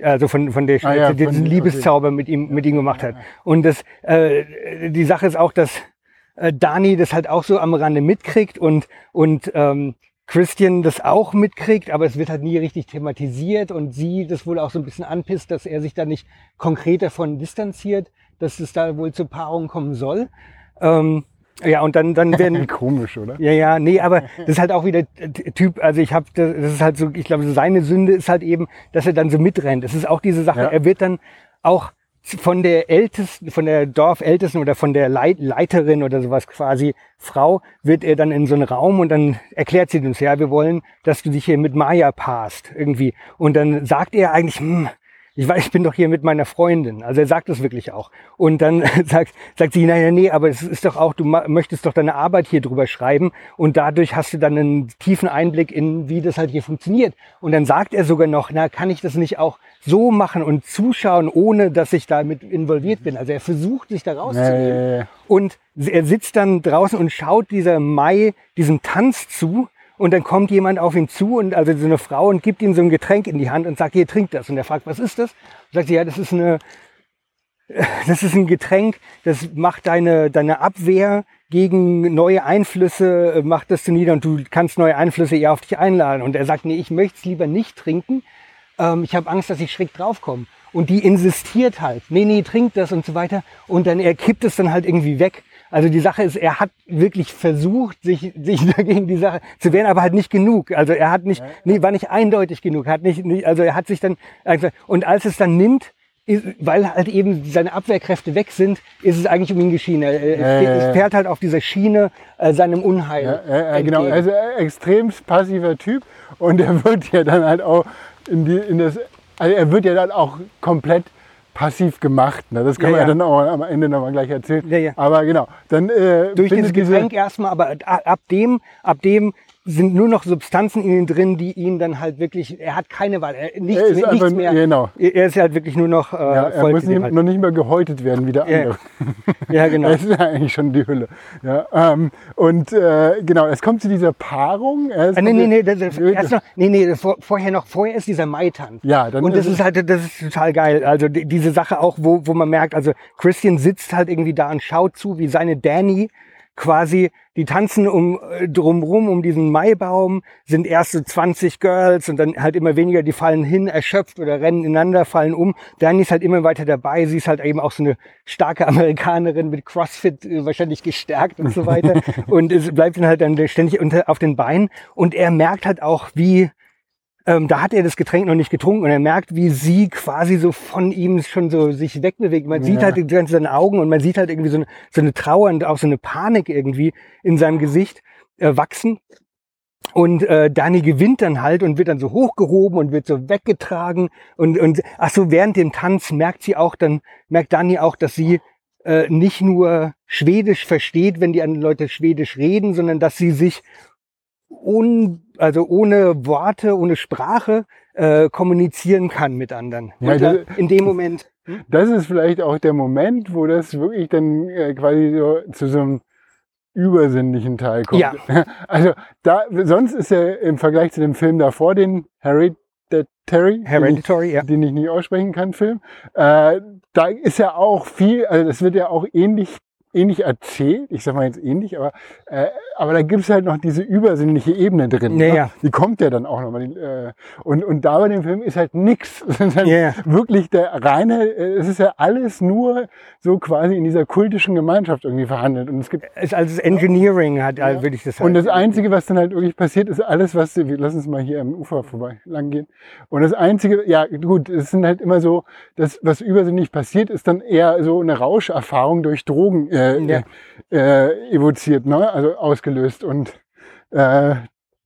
also von, von der ah, ja, die diesen Liebeszauber mit ihm mit ihm gemacht hat. Und das äh, die Sache ist auch, dass äh, Dani das halt auch so am Rande mitkriegt und, und ähm, Christian das auch mitkriegt, aber es wird halt nie richtig thematisiert und sie das wohl auch so ein bisschen anpisst, dass er sich da nicht konkret davon distanziert, dass es da wohl zur Paarung kommen soll. Ähm, ja, und dann, dann werden. Komisch, oder? Ja, ja, nee, aber das ist halt auch wieder Typ, also ich habe, das ist halt so, ich glaube, seine Sünde ist halt eben, dass er dann so mitrennt. Es ist auch diese Sache, ja. er wird dann auch von der ältesten, von der Dorfältesten oder von der Leit Leiterin oder sowas quasi Frau wird er dann in so einen Raum und dann erklärt sie uns, ja, wir wollen, dass du dich hier mit Maya paarst irgendwie. Und dann sagt er eigentlich, hm, ich weiß, ich bin doch hier mit meiner Freundin. Also er sagt das wirklich auch. Und dann sagt, sagt sie, naja, nee, aber es ist doch auch, du möchtest doch deine Arbeit hier drüber schreiben und dadurch hast du dann einen tiefen Einblick in, wie das halt hier funktioniert. Und dann sagt er sogar noch, na, kann ich das nicht auch so machen und zuschauen, ohne dass ich damit involviert bin. Also er versucht, sich da rauszunehmen. Ja. Und er sitzt dann draußen und schaut dieser Mai, diesem Tanz zu und dann kommt jemand auf ihn zu und also so eine Frau und gibt ihm so ein Getränk in die Hand und sagt, hier trink das. Und er fragt, was ist das? Und sagt sie, ja, das ist eine, das ist ein Getränk, das macht deine, deine Abwehr gegen neue Einflüsse, macht das zu nieder und du kannst neue Einflüsse eher auf dich einladen. Und er sagt, nee, ich möchte es lieber nicht trinken. Ähm, ich habe Angst, dass ich schräg draufkomme. Und die insistiert halt, nee, nee, trink das und so weiter. Und dann er kippt es dann halt irgendwie weg. Also die Sache ist, er hat wirklich versucht, sich, sich dagegen die Sache zu wehren, aber halt nicht genug. Also er hat nicht, nee, war nicht eindeutig genug, hat nicht, nicht also er hat sich dann, also, und als es dann nimmt, ist, weil halt eben seine Abwehrkräfte weg sind, ist es eigentlich um ihn geschieden. Er, ja, ja, ja. fährt halt auf dieser Schiene äh, seinem Unheil. Ja, genau, also extrem passiver Typ und er wird ja dann halt auch in, die, in das, also er wird ja dann auch komplett passiv gemacht. Ne? Das können ja, wir ja. dann auch am Ende nochmal gleich erzählen. Ja. Aber genau, dann äh, durch dieses Getränk erstmal, aber ab dem, ab dem sind nur noch Substanzen in ihm drin, die ihn dann halt wirklich, er hat keine Wahl, er, nichts, er ist nichts einfach, mehr. Genau. Er ist halt wirklich nur noch äh, ja, Er muss nicht, halt. noch nicht mehr gehäutet werden wie der andere. Ja, genau. das ist ja eigentlich schon die Hülle. Ja, ähm, und äh, genau, es kommt zu dieser Paarung. Ah, nee, nee, nee, das, das, erst noch, nee, nee, vor, vorher noch, vorher ist dieser Maitan. Ja, dann Und das ist, ist halt, das ist total geil. Also die, diese Sache auch, wo, wo man merkt, also Christian sitzt halt irgendwie da und schaut zu, wie seine Danny quasi, die tanzen um äh, drumrum um diesen Maibaum, sind erst so 20 Girls und dann halt immer weniger, die fallen hin, erschöpft oder rennen ineinander, fallen um. Dani ist halt immer weiter dabei. Sie ist halt eben auch so eine starke Amerikanerin mit CrossFit äh, wahrscheinlich gestärkt und so weiter. und es bleibt dann halt dann ständig unter, auf den Beinen. Und er merkt halt auch, wie ähm, da hat er das Getränk noch nicht getrunken und er merkt, wie sie quasi so von ihm schon so sich wegbewegt. Man ja. sieht halt die ganze seine Augen und man sieht halt irgendwie so eine, so eine Trauer und auch so eine Panik irgendwie in seinem Gesicht äh, wachsen. Und äh, Dani gewinnt dann halt und wird dann so hochgehoben und wird so weggetragen. Und, und ach so, während dem Tanz merkt sie auch dann, merkt Dani auch, dass sie äh, nicht nur Schwedisch versteht, wenn die anderen Leute Schwedisch reden, sondern dass sie sich un, also ohne Worte, ohne Sprache äh, kommunizieren kann mit anderen. Ja, Und, das, in dem Moment. Hm? Das ist vielleicht auch der Moment, wo das wirklich dann äh, quasi so zu so einem übersinnlichen Teil kommt. Ja. Also da, sonst ist ja im Vergleich zu dem Film davor, den Harry Terry, Hereditary, den ich, ja. den ich nicht aussprechen kann, Film. Äh, da ist ja auch viel, also das wird ja auch ähnlich ähnlich erzählt, ich sag mal jetzt ähnlich, aber, äh, aber da gibt's halt noch diese übersinnliche Ebene drin. Ja, ne? Die kommt ja dann auch nochmal. Äh, und, und da bei dem Film ist halt nix. Halt ja, wirklich der reine, äh, es ist ja alles nur so quasi in dieser kultischen Gemeinschaft irgendwie verhandelt. Und es gibt. Es als Engineering hat, ja. würde ich das sagen. Und das Einzige, was dann halt wirklich passiert, ist alles, was, wir lassen uns mal hier am Ufer vorbei lang gehen. Und das Einzige, ja gut, es sind halt immer so, das, was übersinnlich passiert, ist dann eher so eine Rauscherfahrung durch Drogen. Äh, äh, ja. äh, evoziert, ne? also ausgelöst. Und äh,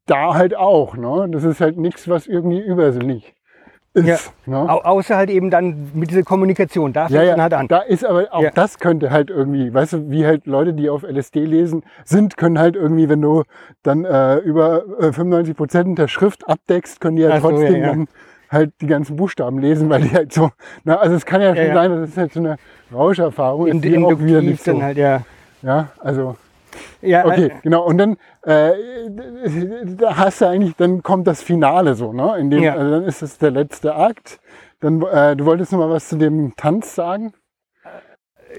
da halt auch. Ne? Das ist halt nichts, was irgendwie übersinnlich ist. Ja. Ne? Au außer halt eben dann mit dieser Kommunikation. Da fängt ja, ja. halt an. Da ist aber auch ja. das könnte halt irgendwie, weißt du, wie halt Leute, die auf LSD lesen, sind, können halt irgendwie, wenn du dann äh, über äh, 95 Prozent der Schrift abdeckst, können die ja Ach trotzdem so, dann halt die ganzen Buchstaben lesen, weil die halt so, na, also es kann ja schon ja, ja. sein, dass es halt so eine Rauscherfahrung ist, die auch wieder nicht so. Halt, ja. ja, also ja, okay, äh, genau. Und dann äh, da hast du eigentlich, dann kommt das Finale so, ne? In dem, ja. also dann ist es der letzte Akt. Dann, äh, du wolltest noch mal was zu dem Tanz sagen?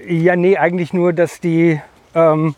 Ja, nee, eigentlich nur, dass die ähm,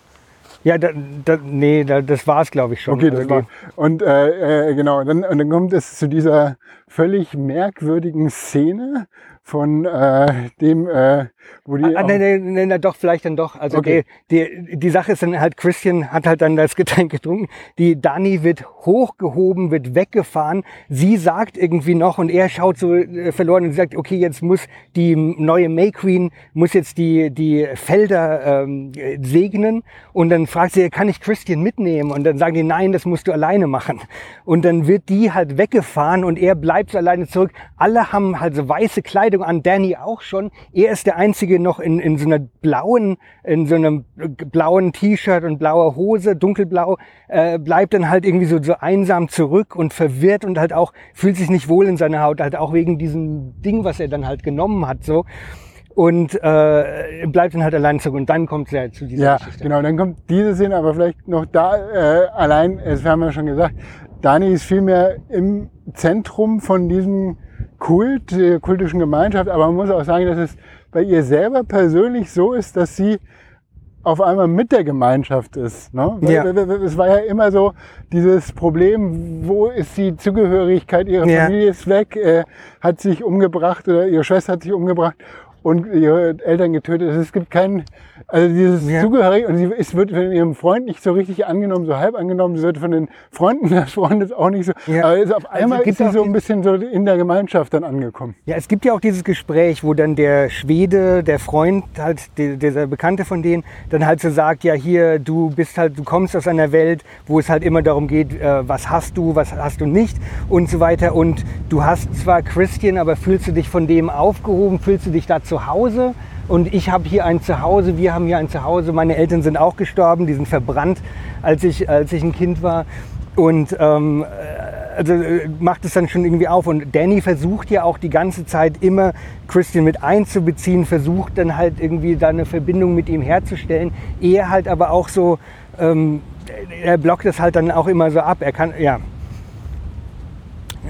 ja, da, da, nee, da, das war es, glaube ich, schon. Okay, das also war. Und äh, äh, genau, dann, und dann kommt es zu dieser völlig merkwürdigen Szene, von äh, dem, äh, wo die. Ah, auch- nee, nee, nee, nee, doch, vielleicht dann doch. Also Okay. die, die, die Sache ist dann halt, Christian hat halt dann das Getränk getrunken. Die Dani wird hochgehoben, wird weggefahren. Sie sagt irgendwie noch und er schaut so äh, verloren und sagt, okay, jetzt muss die neue May Queen, muss jetzt die, die Felder ähm, äh, segnen. Und dann fragt sie, kann ich Christian mitnehmen? Und dann sagen die, nein, das musst du alleine machen. Und dann wird die halt weggefahren und er bleibt alleine zurück. Alle haben halt so weiße Kleidung an, Danny auch schon. Er ist der Einzige noch in, in so einer blauen, in so einem blauen T-Shirt und blauer Hose, dunkelblau, äh, bleibt dann halt irgendwie so, so einsam zurück und verwirrt und halt auch fühlt sich nicht wohl in seiner Haut, halt auch wegen diesem Ding, was er dann halt genommen hat, so. Und äh, bleibt dann halt allein zurück. Und dann kommt ja zu dieser Ja, Geschichte. genau. Dann kommt diese Szene, aber vielleicht noch da äh, allein, es haben wir schon gesagt, Dani ist vielmehr im Zentrum von diesem Kult, der kultischen Gemeinschaft, aber man muss auch sagen, dass es bei ihr selber persönlich so ist, dass sie auf einmal mit der Gemeinschaft ist. Ne? Weil- Ja. Es war ja immer so dieses Problem, wo ist die Zugehörigkeit, ihre Ja. Familie ist weg, äh, hat sich umgebracht oder ihre Schwester hat sich umgebracht und ihre Eltern getötet. Es gibt keinen, also dieses Ja. Zugehörig und sie ist, wird von ihrem Freund nicht so richtig angenommen, so halb angenommen. Sie wird von den Freunden des Freundes auch nicht so. Ja. Aber ist auf einmal gibt ist sie so ein bisschen so in der Gemeinschaft dann angekommen. Ja, es gibt ja auch dieses Gespräch, wo dann der Schwede, der Freund, halt die- dieser Bekannte von denen, dann halt so sagt, ja hier, du bist halt, du kommst aus einer Welt, wo es halt immer darum geht, äh, was hast du, was hast du nicht und so weiter. Und du hast zwar Christian, aber fühlst du dich von dem aufgehoben, fühlst du dich da zu Hause? Und ich habe hier ein Zuhause, wir haben hier ein Zuhause. Meine Eltern sind auch gestorben, die sind verbrannt, als ich, als ich ein Kind war. Und ähm, also äh, macht es dann schon irgendwie auf. Und Danny versucht ja auch die ganze Zeit immer Christian mit einzubeziehen, versucht dann halt irgendwie da eine Verbindung mit ihm herzustellen. Er halt aber auch so, ähm, er blockt das halt dann auch immer so ab. Er kann, ja.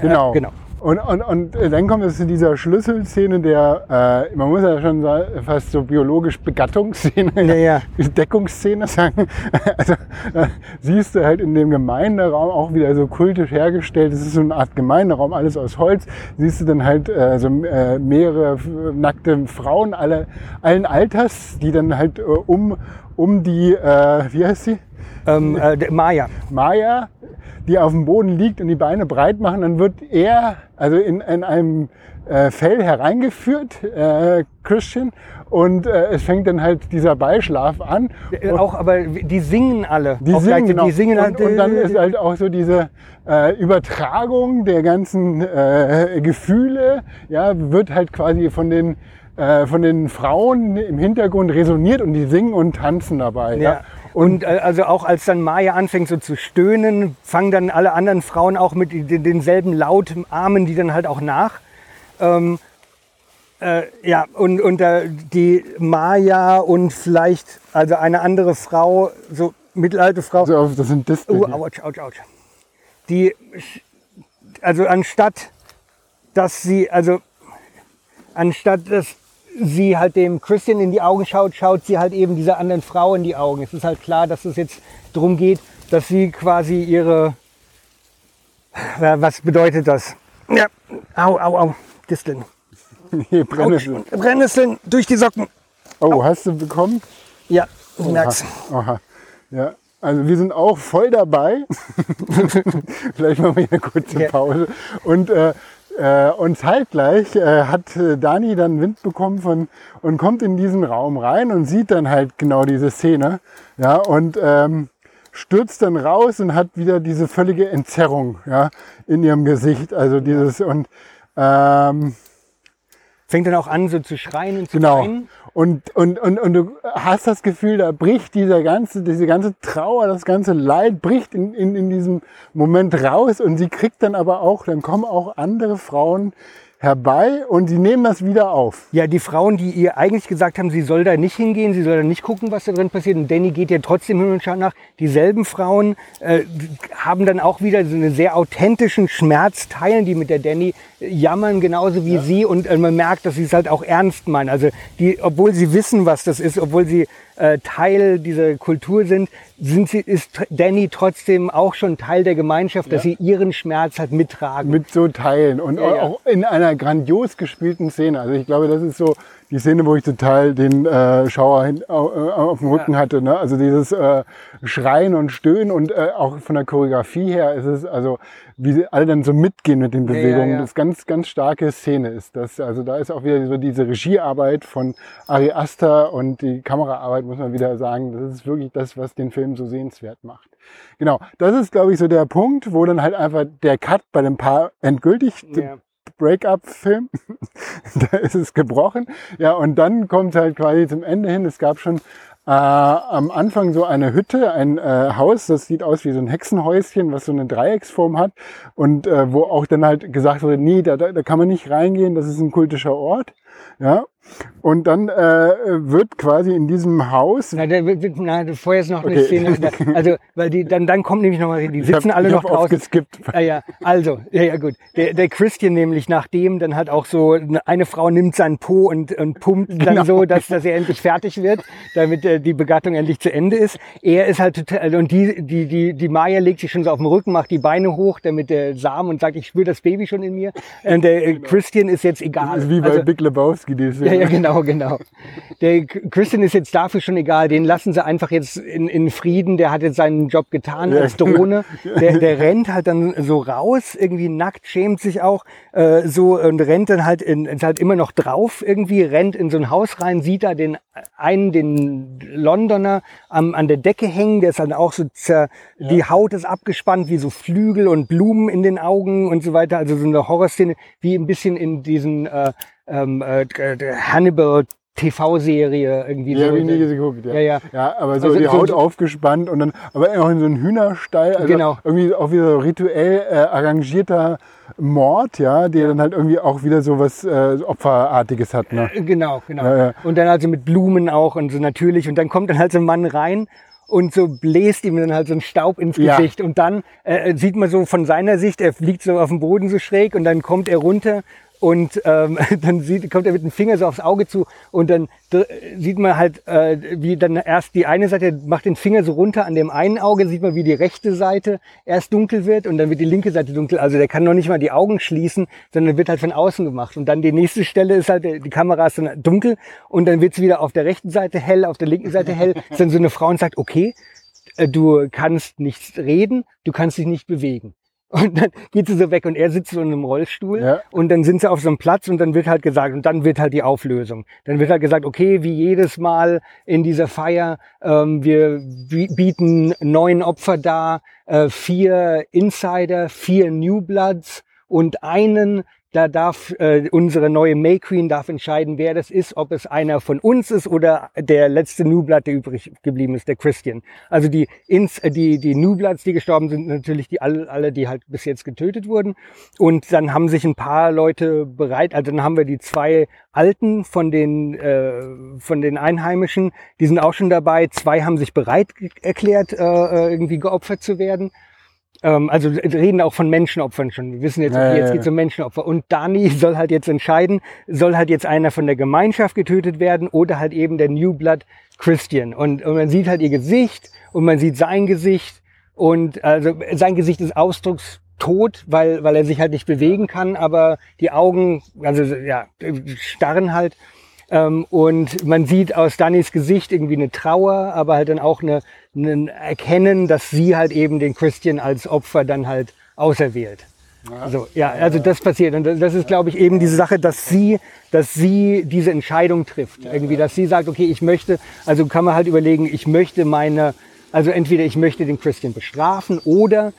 Genau. Ja, genau. Und, und, und dann kommt es zu dieser Schlüsselszene der, äh, man muss ja schon sagen, fast so biologisch Begattungsszene, Ja, ja. Deckungsszene sagen. Also äh, siehst du halt in dem Gemeinderaum auch wieder so kultisch hergestellt. Es ist so eine Art Gemeinderaum, alles aus Holz. Siehst du dann halt äh, so äh, mehrere nackte Frauen alle, allen Alters, die dann halt äh, um, um die, äh, wie heißt sie? Ähm, äh, Maya. Maya, die auf dem Boden liegt und die Beine breit machen, dann wird er, also in, in einem äh, Fell hereingeführt, äh, Christian, und äh, es fängt dann halt dieser Beischlaf an. Äh, Auch, aber die singen alle. Die singen, genau. die singen und, halt, und dann äh, ist halt auch so diese äh, Übertragung der ganzen äh, Gefühle, ja, wird halt quasi von den äh, von den Frauen im Hintergrund resoniert und die singen und tanzen dabei. Ja. Ja. Und äh, also auch als dann Maya anfängt so zu stöhnen, fangen dann alle anderen Frauen auch mit den, denselben Laut Armen, die dann halt auch nach. Ähm, äh, ja, und, und äh, die Maya und vielleicht also eine andere Frau, so mittelalte Frau, So, auf- das sind Distel. Oh, ouch, ouch, ouch. Die, also anstatt, dass sie, also anstatt, dass sie halt dem Christian in die Augen schaut, schaut sie halt eben dieser anderen Frau in die Augen. Es ist halt klar, dass es jetzt darum geht, dass sie quasi ihre, Ja, was bedeutet das? Ja, au, au, au, Disteln. Autsch. Brennnesseln. Brennnesseln durch die Socken. Oh, hast du bekommen? Ja, ich merk's. Aha. Aha. Ja, also wir sind auch voll dabei. Vielleicht machen wir hier eine kurze. Pause. Und, äh, äh, und zeitgleich äh, hat äh, Dani dann Wind bekommen von, und kommt in diesen Raum rein und sieht dann halt genau diese Szene. Ja, und ähm, stürzt dann raus und hat wieder diese völlige Entzerrung ja, in ihrem Gesicht. Also dieses und ähm, Fängt dann auch an, so zu schreien und zu Genau. weinen. Und, und, und, und du hast das Gefühl, da bricht dieser ganze, diese ganze Trauer, das ganze Leid bricht in, in, in diesem Moment raus und sie kriegt dann aber auch, dann kommen auch andere Frauen herbei und sie nehmen das wieder auf. Ja, die Frauen, die ihr eigentlich gesagt haben, sie soll da nicht hingehen, sie soll da nicht gucken, was da drin passiert. Und Danny geht ja trotzdem hin und schaut nach. Dieselben Frauen äh, haben dann auch wieder so einen sehr authentischen Schmerz, teilen die mit der Danny, jammern genauso wie sie. Und äh, man merkt, dass sie es halt auch ernst meinen. Also die, obwohl sie wissen, was das ist, obwohl sie äh, Teil dieser Kultur sind, sind sie, ist Danny trotzdem auch schon Teil der Gemeinschaft, dass Ja. sie ihren Schmerz halt mittragen. mit so Teilen und Ja, ja. auch in einer grandios gespielten Szene. Also ich glaube, das ist so die Szene, wo ich total den äh, Schauer hin, au- äh, auf dem Rücken hatte. Ne? Also dieses äh, Schreien und Stöhnen und äh, auch von der Choreografie her ist es also, wie sie alle dann so mitgehen mit den ja, Bewegungen. ja. Das ganz, ganz starke Szene ist das. Also da ist auch wieder so diese Regiearbeit von Ari Aster und die Kameraarbeit, muss man wieder sagen. Das ist wirklich das, was den Film so sehenswert macht. Genau, das ist, glaube ich, so der Punkt, wo dann halt einfach der Cut bei dem Paar endgültig Ja. Break-up-Film. da ist es gebrochen. Ja, und dann kommt halt quasi zum Ende hin. Es gab schon äh, am Anfang so eine Hütte, ein äh, Haus, das sieht aus wie so ein Hexenhäuschen, was so eine Dreiecksform hat. Und äh, wo auch dann halt gesagt wurde, nee, da, da, da kann man nicht reingehen, das ist ein kultischer Ort. Ja. Und dann äh, wird quasi in diesem Haus. Na, wird- na, vorher ist noch eine Okay. Szene. Da, also, weil die, dann, dann kommt nämlich nochmal, die sitzen hab- alle noch draußen. aufgeskippt. Ja, ja, also, ja, ja, gut. Der, der Christian nämlich, nachdem dann halt auch so, eine Frau nimmt seinen Po und, und pumpt dann Genau. so, dass, dass er endlich fertig wird, damit äh, die Begattung endlich zu Ende ist. Er ist halt total, und die, die, die, die Maya legt sich schon so auf den Rücken, macht die Beine hoch, damit der Samen und sagt, ich spüre das Baby schon in mir. Und der äh, Christian ist jetzt egal. Das ist wie bei Also- Big Lebowski, die Szene. ja, ja, genau, genau. Der Christian ist jetzt dafür schon egal. Den lassen sie einfach jetzt in, in Frieden. Der hat jetzt seinen Job getan Ja, als Drohne. Der, der rennt halt dann so raus, irgendwie nackt, schämt sich auch äh, so und rennt dann halt, in, ist halt immer noch drauf irgendwie, rennt in so ein Haus rein, sieht da den einen, den Londoner am, an der Decke hängen. Der ist dann auch so, zer, die Haut ist abgespannt, wie so Flügel und Blumen in den Augen und so weiter. Also so eine Horrorszene, wie ein bisschen in diesen äh, ähm, äh, Hannibal TV-Serie irgendwie Die so. habe ich nie geguckt, ja. Ja, ja. Ja, aber so Also die Haut so- aufgespannt und dann, aber auch in so einen Hühnerstall, also Genau. irgendwie auch wieder so rituell äh, arrangierter Mord, ja, der dann halt irgendwie auch wieder so was äh, Opferartiges hat, ne? Äh, Genau, genau. Ja, ja. Und dann also mit Blumen auch und so natürlich. Und dann kommt dann halt so ein Mann rein und so bläst ihm dann halt so ein Staub ins Ja. Gesicht. Und dann äh, sieht man so von seiner Sicht, er fliegt so auf den Boden so schräg und dann kommt er runter und ähm, dann sieht, kommt er mit dem Finger so aufs Auge zu und dann sieht man halt, äh, wie dann erst die eine Seite macht den Finger so runter an dem einen Auge, sieht man, wie die rechte Seite erst dunkel wird und dann wird die linke Seite dunkel. Also der kann noch nicht mal die Augen schließen, sondern wird halt von außen gemacht. Und dann die nächste Stelle ist halt, die Kamera ist dann dunkel und dann wird es wieder auf der rechten Seite hell, auf der linken Seite hell. Ist dann so eine Frau und sagt, okay, äh, du kannst nicht reden, du kannst dich nicht bewegen. Und dann geht sie so weg und er sitzt so in einem Rollstuhl Ja. und dann sind sie auf so einem Platz und dann wird halt gesagt, und dann wird halt die Auflösung. Dann wird halt gesagt, okay, wie jedes Mal in dieser Feier, ähm, wir bi- bieten neun Opfer dar, äh, vier Insider, vier New Bloods und einen, da darf äh, unsere neue May Queen darf entscheiden, wer das ist, ob es einer von uns ist oder der letzte Blood, der übrig geblieben ist, der Christian. Also die Ins, äh, die die Bloods, die gestorben sind, natürlich die alle, alle, die halt bis jetzt getötet wurden. Und dann haben sich ein paar Leute bereit, also dann haben wir die zwei Alten von den äh, von den Einheimischen, die sind auch schon dabei. Zwei haben sich bereit erklärt, äh, äh, irgendwie geopfert zu werden. Ähm, also reden auch von Menschenopfern schon. Wir wissen jetzt, okay, jetzt ja. geht's um Menschenopfer. Und Dani soll halt jetzt entscheiden, soll halt jetzt einer von der Gemeinschaft getötet werden oder halt eben der New Blood Christian. Und, und man sieht halt ihr Gesicht und man sieht sein Gesicht und also sein Gesicht ist ausdruckstot, weil, weil er sich halt nicht bewegen kann, aber die Augen, also ja, starren halt. Ähm, und man sieht aus Dannys Gesicht irgendwie eine Trauer, aber halt dann auch eine, ein Erkennen, dass sie halt eben den Christian als Opfer dann halt auserwählt. Also, ja, also das passiert. Und das ist, glaube ich, eben diese Sache, dass sie, dass sie diese Entscheidung trifft. Irgendwie, dass sie sagt, okay, ich möchte, also kann man halt überlegen, ich möchte meine, also entweder ich möchte den Christian bestrafen oder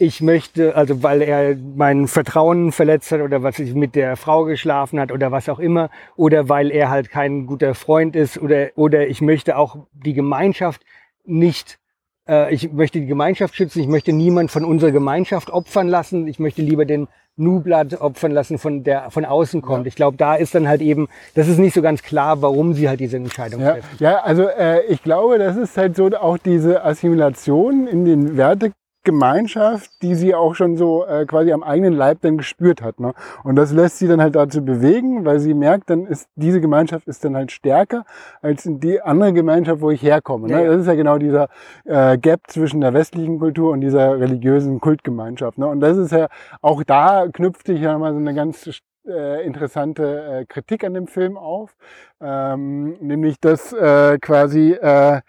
ich möchte, also weil er mein Vertrauen verletzt hat oder was ich mit der Frau geschlafen hat oder was auch immer, oder weil er halt kein guter Freund ist oder, oder ich möchte auch die Gemeinschaft nicht, äh, ich möchte die Gemeinschaft schützen, ich möchte niemand von unserer Gemeinschaft opfern lassen, ich möchte lieber den Nublat opfern lassen, von der von außen kommt. Ich glaube, da ist dann halt eben, das ist nicht so ganz klar, warum sie halt diese Entscheidung Ja, trifft. ja also äh, ich glaube, das ist halt so auch diese Assimilation in den Gemeinschaft, die sie auch schon so äh, quasi am eigenen Leib dann gespürt hat. Ne? Und das lässt sie dann halt dazu bewegen, weil sie merkt, dann ist diese Gemeinschaft ist dann halt stärker als die andere Gemeinschaft, wo ich herkomme. Ne? Ja, ja. Das ist ja genau dieser äh, Gap zwischen der westlichen Kultur und dieser religiösen Kultgemeinschaft. Ne? Und das ist ja auch da knüpft sich ja mal so eine ganz äh, interessante äh, Kritik an dem Film auf, ähm, nämlich dass äh, quasi äh,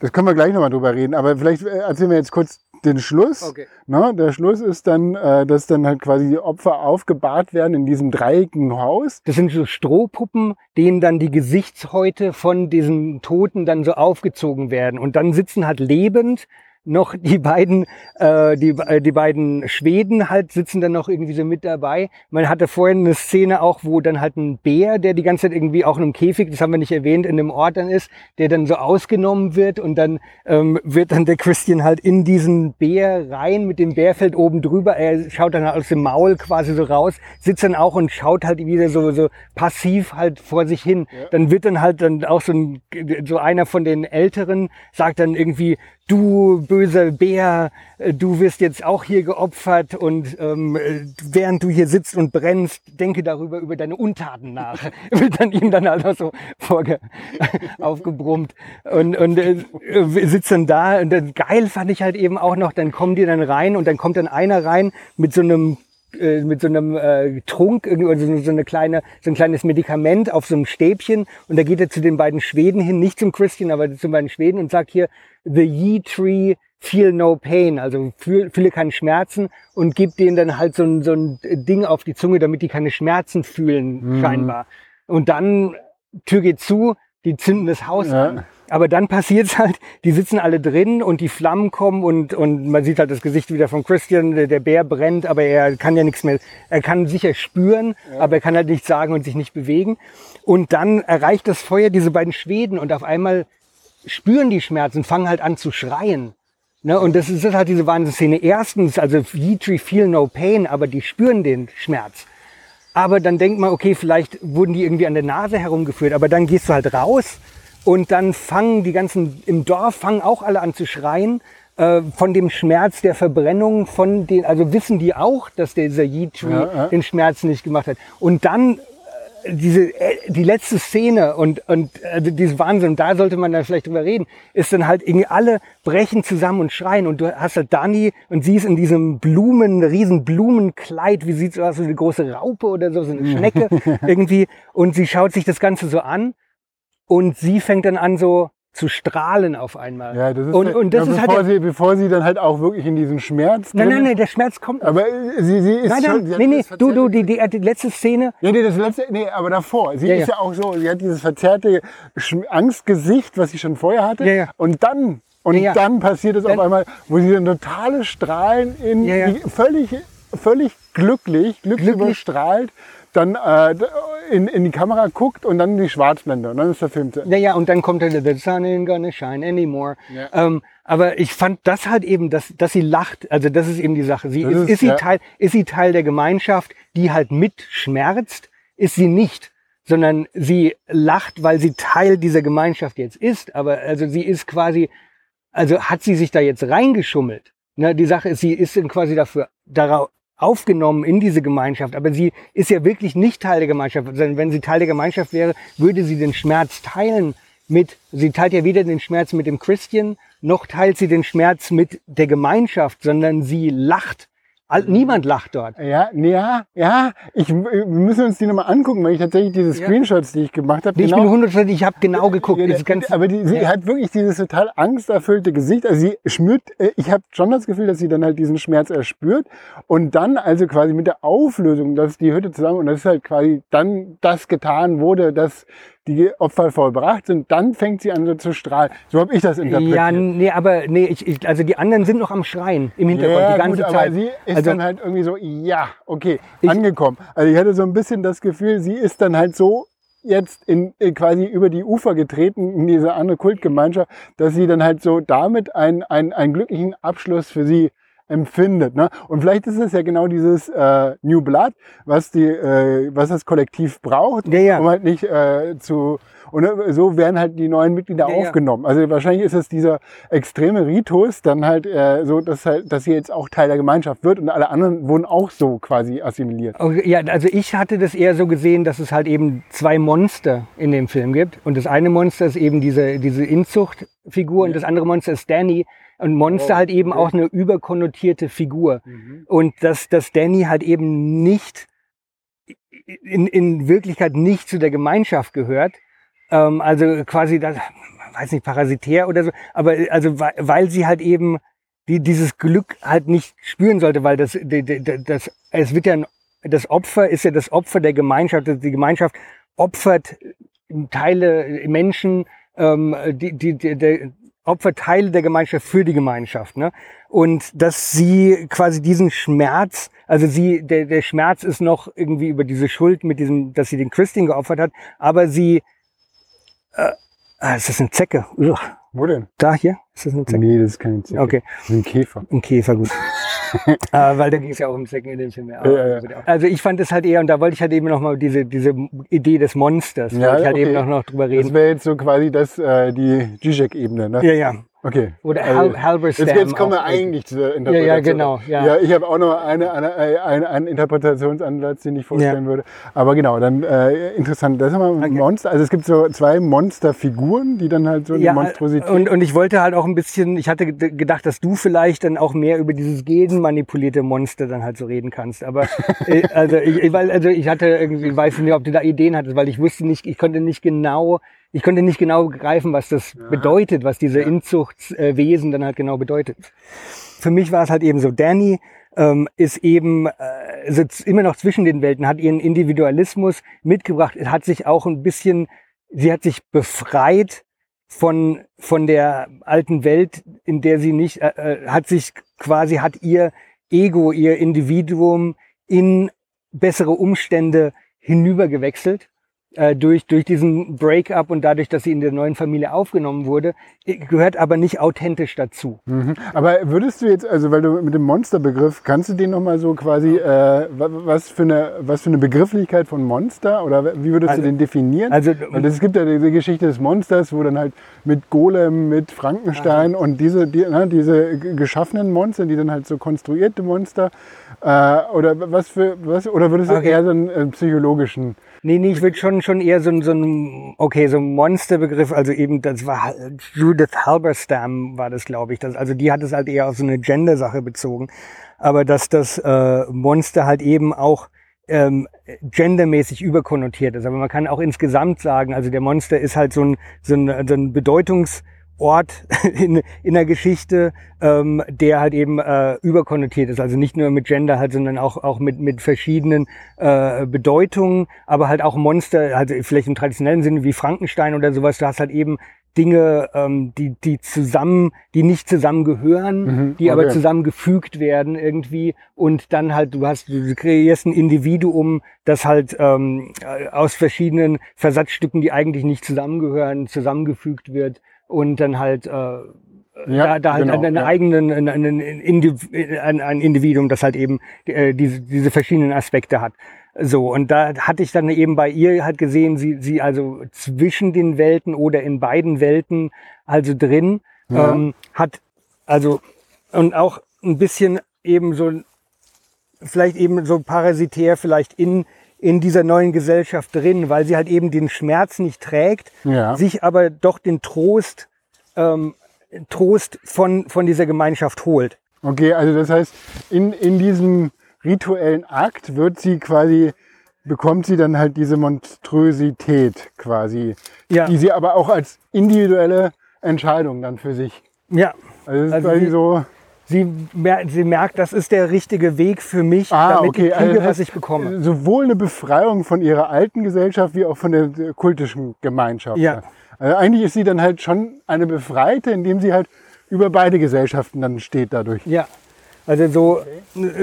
das können wir gleich nochmal drüber reden, aber vielleicht äh, erzählen wir jetzt kurz den Schluss. Okay. Ne? Der Schluss ist dann, äh, dass dann halt quasi die Opfer aufgebahrt werden in diesem dreieckigen Haus. Das sind so Strohpuppen, denen dann die Gesichtshäute von diesen Toten dann so aufgezogen werden. Und dann sitzen halt lebend noch die beiden, äh, die, äh, die beiden Schweden halt sitzen dann noch irgendwie so mit dabei. Man hatte vorhin eine Szene auch, wo dann halt ein Bär, der die ganze Zeit irgendwie auch in einem Käfig, das haben wir nicht erwähnt, in einem Ort dann ist, der dann so ausgenommen wird und dann ähm, wird dann der Christian halt in diesen Bär rein mit dem Bärfeld oben drüber. Er schaut dann halt aus dem Maul quasi so raus, sitzt dann auch und schaut halt wieder so, so passiv halt vor sich hin. Ja. Dann wird dann halt dann auch so, ein, so einer von den Älteren sagt dann irgendwie, du böser Bär, äh, du wirst jetzt auch hier geopfert und ähm, äh, während du hier sitzt und brennst, denke darüber über deine Untaten nach. Wird dann ihm dann auch so vorge aufgebrummt und, und äh, sitzt dann da und dann, geil fand ich halt eben auch noch, dann kommen die dann rein und dann kommt dann einer rein mit so einem äh, mit so einem äh, Trunk, irgendwie, oder so, so eine kleine, so ein kleines Medikament auf so einem Stäbchen und da geht er zu den beiden Schweden hin, nicht zum Christian, aber zu den beiden Schweden und sagt hier, the ye tree feel no pain, also fühl, fühle keine Schmerzen und gibt denen dann halt so ein, so ein Ding auf die Zunge, damit die keine Schmerzen fühlen, Mhm. scheinbar. Und dann, Tür geht zu, die zünden das Haus Ja. an. Aber dann passiert's halt, die sitzen alle drin und die Flammen kommen und, und man sieht halt das Gesicht wieder von Christian, der, der Bär brennt, aber er kann ja nichts mehr, er kann sicher spüren, aber er kann halt nichts sagen und sich nicht bewegen. Und dann erreicht das Feuer diese beiden Schweden und auf einmal spüren die Schmerzen, fangen halt an zu schreien. Ne, und das ist das ist halt diese Wahnsinnsszene. Erstens, also Yitri feel no pain, aber die spüren den Schmerz. Aber dann denkt man, okay, vielleicht wurden die irgendwie an der Nase herumgeführt, aber dann gehst du halt raus und dann fangen die ganzen, im Dorf fangen auch alle an zu schreien äh, von dem Schmerz der Verbrennung, von den, also wissen die auch, dass dieser Yitri Ja, ja. den Schmerz nicht gemacht hat. Und dann äh, diese, äh, die letzte Szene und, und also dieses Wahnsinn, und da sollte man dann vielleicht drüber reden, ist dann halt irgendwie alle brechen zusammen und schreien. Und du hast halt Dani und sie ist in diesem Blumen, riesen Blumenkleid, wie sieht so aus, so eine große Raupe oder so, so eine Schnecke irgendwie. Und sie schaut sich das Ganze so an und sie fängt dann an so zu strahlen auf einmal. Ja, das ist, und, und das ja, ist halt bevor, der, sie, bevor sie dann halt auch wirklich in diesem Schmerz nein, nein, nein, der Schmerz kommt noch. Aber äh, sie, sie ist nein, schon... nein, nee, nee, dieses du, du, die, die, die letzte Szene, Ja, nee, das letzte, nee, aber davor. Sie Ja, ist ja. ja auch so, sie hat dieses verzerrte Angstgesicht, was sie schon vorher hatte. Ja, ja. Und dann, und Ja, dann passiert es Dann- auf einmal, wo sie dann totale Strahlen in, völlig, völlig glücklich, glücksüberstrahlt, dann äh, in, in die Kamera guckt und dann die Schwarzblende und dann ist der Film zu Ende. Ja, ja, und dann kommt halt, the sun ain't gonna shine anymore. Ja. Ähm, aber ich fand das halt eben, dass, dass sie lacht, also das ist eben die Sache. Sie ist, ist- ist, sie ja. Teil, ist sie Teil der Gemeinschaft, die halt mitschmerzt, ist sie nicht, sondern sie lacht, weil sie Teil dieser Gemeinschaft jetzt ist. Aber also sie ist quasi, also hat sie sich da jetzt reingeschummelt. Ne, die Sache ist, sie ist dann quasi dafür darauf aufgenommen in diese Gemeinschaft, aber sie ist ja wirklich nicht Teil der Gemeinschaft, sondern wenn sie Teil der Gemeinschaft wäre, würde sie den Schmerz teilen mit, sie teilt ja weder den Schmerz mit dem Christian, noch teilt sie den Schmerz mit der Gemeinschaft, sondern sie lacht. Niemand lacht dort. Ja, ja, ja, ich, wir müssen uns die nochmal angucken, weil ich tatsächlich diese. Screenshots, die ich gemacht habe, Nee, Ich bin hundertprozentig, ich habe genau geguckt. Ja, ganz, aber die, sie ja. hat wirklich dieses total angsterfüllte Gesicht. Also sie schmürt, äh, ich habe schon das Gefühl, dass sie dann halt diesen Schmerz erspürt. Und dann also quasi mit der Auflösung, dass die Hütte zusammen, und das ist halt quasi dann das getan wurde, dass die Opfer vollbracht sind, dann fängt sie an so zu strahlen. So habe ich das interpretiert. ja, nee, aber nee, ich, ich, also die anderen sind noch am Schreien im Hintergrund Ja, die ganze gut, Zeit. aber sie ist also, dann halt irgendwie so, ja, okay, Ich- angekommen. Also ich hatte so ein bisschen das Gefühl, sie ist dann halt so jetzt in, äh, quasi über die Ufer getreten in diese andere Kultgemeinschaft, dass sie dann halt so damit einen, einen, einen glücklichen Abschluss für sie empfindet. Ne? Und vielleicht ist es ja genau dieses äh, New Blood, was die, äh, was das Kollektiv braucht, Ja, ja. um halt nicht äh, zu und äh, so werden halt die neuen Mitglieder Ja, ja. aufgenommen. Also wahrscheinlich ist es dieser extreme Ritus dann halt äh, so, dass halt, dass sie jetzt auch Teil der Gemeinschaft wird und alle anderen wurden auch so quasi assimiliert. Okay, Ja, also ich hatte das eher so gesehen, dass es halt eben zwei Monster in dem Film gibt. Und das eine Monster ist eben diese, diese Inzuchtfigur und das andere Monster ist Danny. Und Monster Oh, halt eben okay. auch eine überkonnotierte Figur. Und dass, dass Danny halt eben nicht, in, in Wirklichkeit nicht zu der Gemeinschaft gehört. Ähm, also quasi, das, weiß nicht, parasitär oder so. Aber also, weil, weil sie halt eben die, dieses Glück halt nicht spüren sollte, weil das, die- die- das, es wird ja ein, das Opfer ist ja das Opfer der Gemeinschaft. Die Gemeinschaft opfert Teile, Menschen, ähm, die, die, die, der, opfert Teile der Gemeinschaft für die Gemeinschaft. Ne? Und dass sie quasi diesen Schmerz, also sie, der, der Schmerz ist noch irgendwie über diese Schuld mit diesem, dass sie den Christian geopfert hat, aber sie, äh, ah, ist das eine Zecke? Ugh. Wo denn? Da hier? Ist das eine Zecke? Nee, das ist keine Zecke. Okay. Das ist ein Käfer. Ein Käfer, gut. äh, weil da ging es ja auch um Zecken in dem Film. Ja. Ja, ja. Also ich fand es halt eher, und da wollte ich halt eben nochmal diese, diese Idee des Monsters, Ja, wollte ich halt okay. eben noch, noch drüber Das reden. wäre jetzt so quasi das, äh, die Zizek-Ebene, ne? Ja, ja. Okay. Oder Also, Hal Halberstam. Jetzt, jetzt kommen wir eigentlich zu der Ja, Interpretation. ja, genau. Ja. Ja, ich habe auch noch eine, eine, eine, einen Interpretationsansatz, den ich vorstellen würde. Aber genau, dann äh, interessant. Das ist ein Okay. Monster. Also es gibt so zwei Monsterfiguren, die dann halt so eine Ja, Monstrosität. und, und ich wollte halt auch ein bisschen, ich hatte ged- gedacht, dass du vielleicht dann auch mehr über dieses genmanipulierte Monster dann halt so reden kannst. Aber äh, also ich, ich- weil, also ich hatte irgendwie, weiß nicht, ob du da Ideen hattest, weil ich wusste nicht, ich konnte nicht genau, ich konnte nicht genau begreifen, was das bedeutet, was diese Inzuchtswesen dann halt genau bedeutet. Für mich war es halt eben so, Danny ähm, ist eben äh, sitzt immer noch zwischen den Welten, hat ihren Individualismus mitgebracht, hat sich auch ein bisschen, sie hat sich befreit von, von der alten Welt, in der sie nicht, äh, äh, hat sich quasi, hat ihr Ego, ihr Individuum in bessere Umstände hinübergewechselt. Äh, durch, durch diesen Breakup und dadurch, dass sie in der neuen Familie aufgenommen wurde, gehört aber nicht authentisch dazu. Mhm. Aber würdest du jetzt, also weil du mit dem Monsterbegriff, kannst du den nochmal so quasi, äh, wa- was, für eine, was für eine Begrifflichkeit von Monster oder wie würdest Also- du den definieren? Also, Weil es gibt ja diese Geschichte des Monsters, wo dann halt mit Golem, mit Frankenstein und diese, die, ne, diese geschaffenen Monster, die dann halt so konstruierte Monster, äh, oder was für, was, oder würdest du Okay. eher so einen äh, psychologischen, Nee, nee, ich würde schon, schon eher so, ein- so ein, okay, so ein Monsterbegriff, also eben, das war Judith Halberstam war das, glaube ich. Das, also die hat es halt eher auf so eine Gender-Sache bezogen. Aber dass das äh, Monster halt eben auch ähm, gendermäßig überkonnotiert ist. Aber man kann auch insgesamt sagen, also der Monster ist halt so ein, so ein, so ein Bedeutungsort in, in der Geschichte, ähm, der halt eben äh, überkonnotiert ist. Also nicht nur mit Gender halt, sondern auch, auch mit, mit verschiedenen äh, Bedeutungen, aber halt auch Monster, also vielleicht im traditionellen Sinne wie Frankenstein oder sowas. Du hast halt eben Dinge, ähm, die, die zusammen, die nicht zusammengehören, Mhm, die aber zusammengefügt werden irgendwie und dann halt, du hast, du kreierst ein Individuum, das halt ähm, äh, aus verschiedenen Versatzstücken, die eigentlich nicht zusammengehören, zusammengefügt wird und dann halt äh, da, da halt genau, einen ja. eigenen, einen, einen Indiv ein, ein Individuum, das halt eben äh, diese, diese verschiedenen Aspekte hat. So, und da hatte ich dann eben bei ihr halt gesehen, sie, sie also zwischen den Welten oder in beiden Welten also drin, Ja. ähm, hat also und auch ein bisschen eben so, vielleicht eben so parasitär vielleicht in, in dieser neuen Gesellschaft drin, weil sie halt eben den Schmerz nicht trägt, Ja. sich aber doch den Trost, ähm, Trost von, von dieser Gemeinschaft holt. Okay, also das heißt, in, in diesem rituellen Akt wird sie quasi, bekommt sie dann halt diese Monströsität quasi, Ja. die sie aber auch als individuelle Entscheidung dann für sich. Ja, Also das ist Also quasi so, sie, mer sie merkt, das ist der richtige Weg für mich, ah, damit okay, ich also kriege, das was ich bekomme. sowohl eine Befreiung von ihrer alten Gesellschaft wie auch von der kultischen Gemeinschaft. Ja. Also eigentlich ist sie dann halt schon eine Befreite, indem sie halt über beide Gesellschaften dann steht dadurch. Ja. Also so,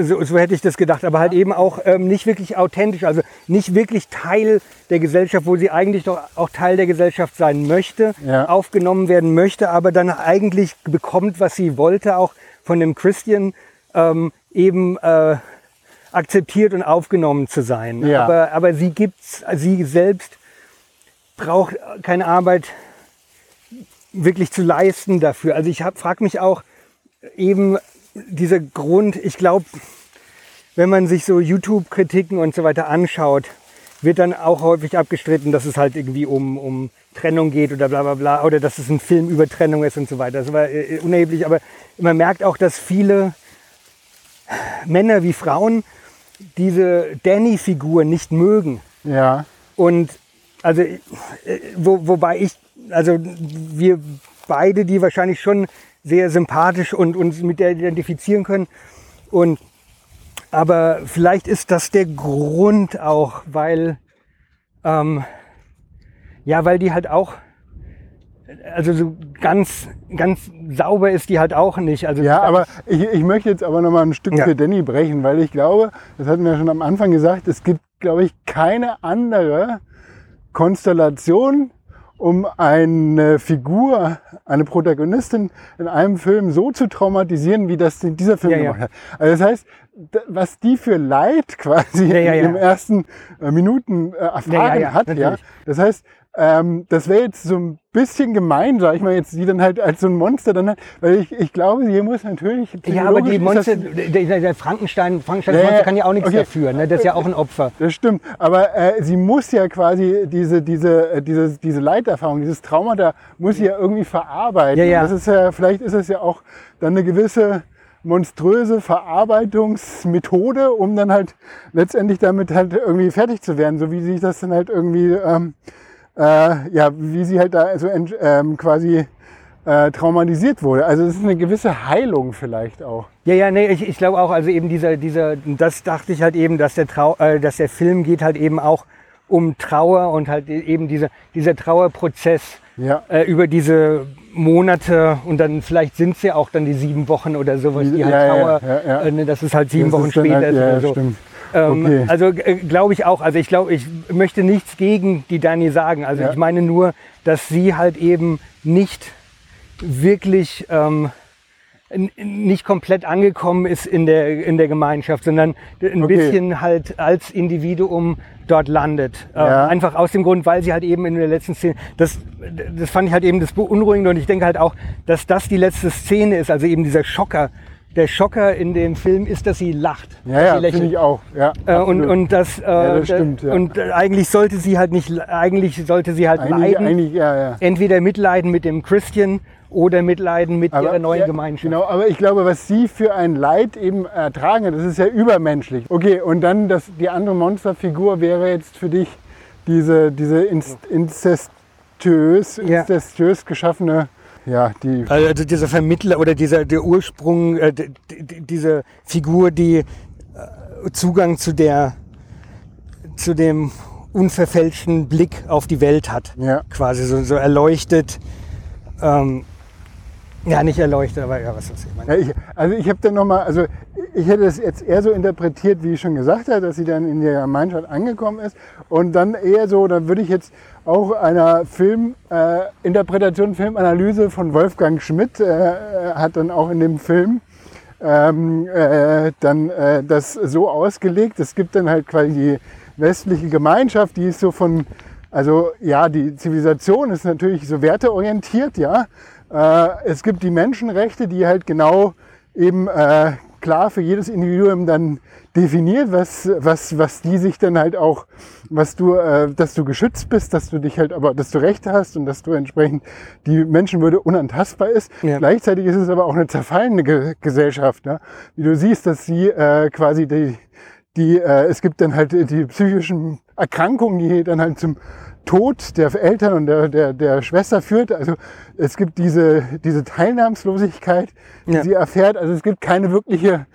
so, so hätte ich das gedacht, aber halt eben auch ähm, nicht wirklich authentisch, also nicht wirklich Teil der Gesellschaft, wo sie eigentlich doch auch Teil der Gesellschaft sein möchte, Ja. aufgenommen werden möchte, aber dann eigentlich bekommt, was sie wollte, auch von dem Christian, ähm, eben äh, akzeptiert und aufgenommen zu sein. Ja. Aber, aber sie gibt's, sie selbst braucht keine Arbeit wirklich zu leisten dafür. Also ich frage mich auch eben dieser Grund, ich glaube, wenn man sich so YouTube-Kritiken und so weiter anschaut, wird dann auch häufig abgestritten, dass es halt irgendwie um, um Trennung geht oder bla bla bla oder dass es ein Film über Trennung ist und so weiter. Das war äh, unerheblich, aber man merkt auch, dass viele Männer wie Frauen diese Danny-Figur nicht mögen. Ja. Und also, äh, wo, wobei ich, also wir beide, die wahrscheinlich schon sehr sympathisch und uns mit der identifizieren können. Und aber vielleicht ist das der Grund auch, weil ähm, ja, weil die halt auch also so ganz, ganz sauber ist die halt auch nicht. Also ja, aber ich, ich möchte jetzt aber noch mal ein Stück Ja. für Danny brechen, weil ich glaube, das hatten wir schon am Anfang gesagt, es gibt, glaube ich, keine andere Konstellation, um eine Figur, eine Protagonistin in einem Film so zu traumatisieren, wie das dieser Film Ja, gemacht hat. Also das heißt, was die für Leid quasi Ja, ja, ja. in den ersten äh, Minuten äh, erfahren Ja, ja, ja, hat, ja. natürlich. Das heißt, ähm, das wäre jetzt so ein bisschen gemein, sag ich mal, jetzt die dann halt als so ein Monster dann, halt- weil ich, ich glaube, hier muss natürlich ja, aber die Monster, der, der- Frankenstein, Frankensteins Ja, ja, Monster kann ja auch nichts okay. dafür. Ne? Das ist ja auch ein Opfer. Das stimmt, aber äh, sie muss ja quasi diese, diese, äh, diese, diese Leiterfahrung, dieses Trauma da muss sie ja irgendwie verarbeiten. Ja, ja. Das ist ja, vielleicht ist es ja auch dann eine gewisse monströse Verarbeitungsmethode, um dann halt letztendlich damit halt irgendwie fertig zu werden, so wie sich das dann halt irgendwie, ähm, äh, ja, wie sie halt da so ähm, quasi äh, traumatisiert wurde. Also es ist eine gewisse Heilung vielleicht auch. Ja, ja, nee, ich, ich glaube auch, also eben dieser, dieser, das dachte ich halt eben, dass der, Trau äh, dass der Film geht halt eben auch um Trauer und halt eben dieser, dieser Trauerprozess Ja. äh, über diese Monate und dann vielleicht sind es ja auch dann die sieben Wochen oder sowas, die halt Ja, Trauer, ja. Äh, ne, dass es halt sieben Das Wochen später halt, ist oder so. stimmt. Ähm, Okay. Also äh, glaube ich auch. Also ich glaube, ich möchte nichts gegen die Dani sagen. Also ich meine nur, dass sie halt eben nicht wirklich ähm, nicht komplett angekommen ist in der, in der Gemeinschaft, sondern ein Okay. bisschen halt als Individuum dort landet. Ähm, Ja. einfach aus dem Grund, weil sie halt eben in der letzten Szene, das, das fand ich halt eben das Beunruhigende und ich denke halt auch, dass das die letzte Szene ist, also eben dieser Schocker. Der Schocker in dem Film ist, dass sie lacht. Ja, ja, finde ich auch. Ja, Äh, und, und das, äh, Ja, das stimmt, ja. und äh, eigentlich sollte sie halt nicht, eigentlich sollte sie halt eigentlich, leiden. eigentlich, ja, ja. Entweder mitleiden mit dem Christian oder mitleiden mit ihrer neuen ja, Gemeinschaft. Genau, aber ich glaube, was sie für ein Leid eben ertragen hat, das ist ja übermenschlich. Okay, und dann das, die andere Monsterfigur wäre jetzt für dich diese, diese inst, Ja. inzestös geschaffene, ja, die, Also dieser Vermittler oder dieser der Ursprung, äh, d- d- diese Figur, die äh, Zugang zu der zu dem unverfälschten Blick auf die Welt hat. ja. Quasi so, so erleuchtet. Ähm, ja, nicht erleuchtet, aber ja, was weiß ich. Ja, ich, also ich habe dann nochmal, also ich hätte es jetzt eher so interpretiert, wie ich schon gesagt habe, dass sie dann in der Gemeinschaft angekommen ist und dann eher so, dann würde ich jetzt auch einer Film, äh, Filmanalyse von Wolfgang Schmidt äh, äh, hat dann auch in dem Film ähm, äh, dann äh, das so ausgelegt. Es gibt dann halt quasi die westliche Gemeinschaft, die ist so von, also ja, die Zivilisation ist natürlich so werteorientiert, ja. Äh, es gibt die Menschenrechte, die halt genau eben äh, klar für jedes Individuum dann definiert, was, was, was die sich dann halt auch, was du, äh, dass du geschützt bist, dass du dich halt aber, dass du Rechte hast und dass du entsprechend die Menschenwürde unantastbar ist. Ja. Gleichzeitig ist es aber auch eine zerfallene Ge Gesellschaft. Ne? Wie du siehst, dass sie äh, quasi die, die äh, es gibt dann halt die psychischen Erkrankungen, die dann halt zum Tod der Eltern und der, der, der Schwester führt. Also es gibt diese, diese Teilnahmslosigkeit, die Ja. sie erfährt. Also es gibt keine wirkliche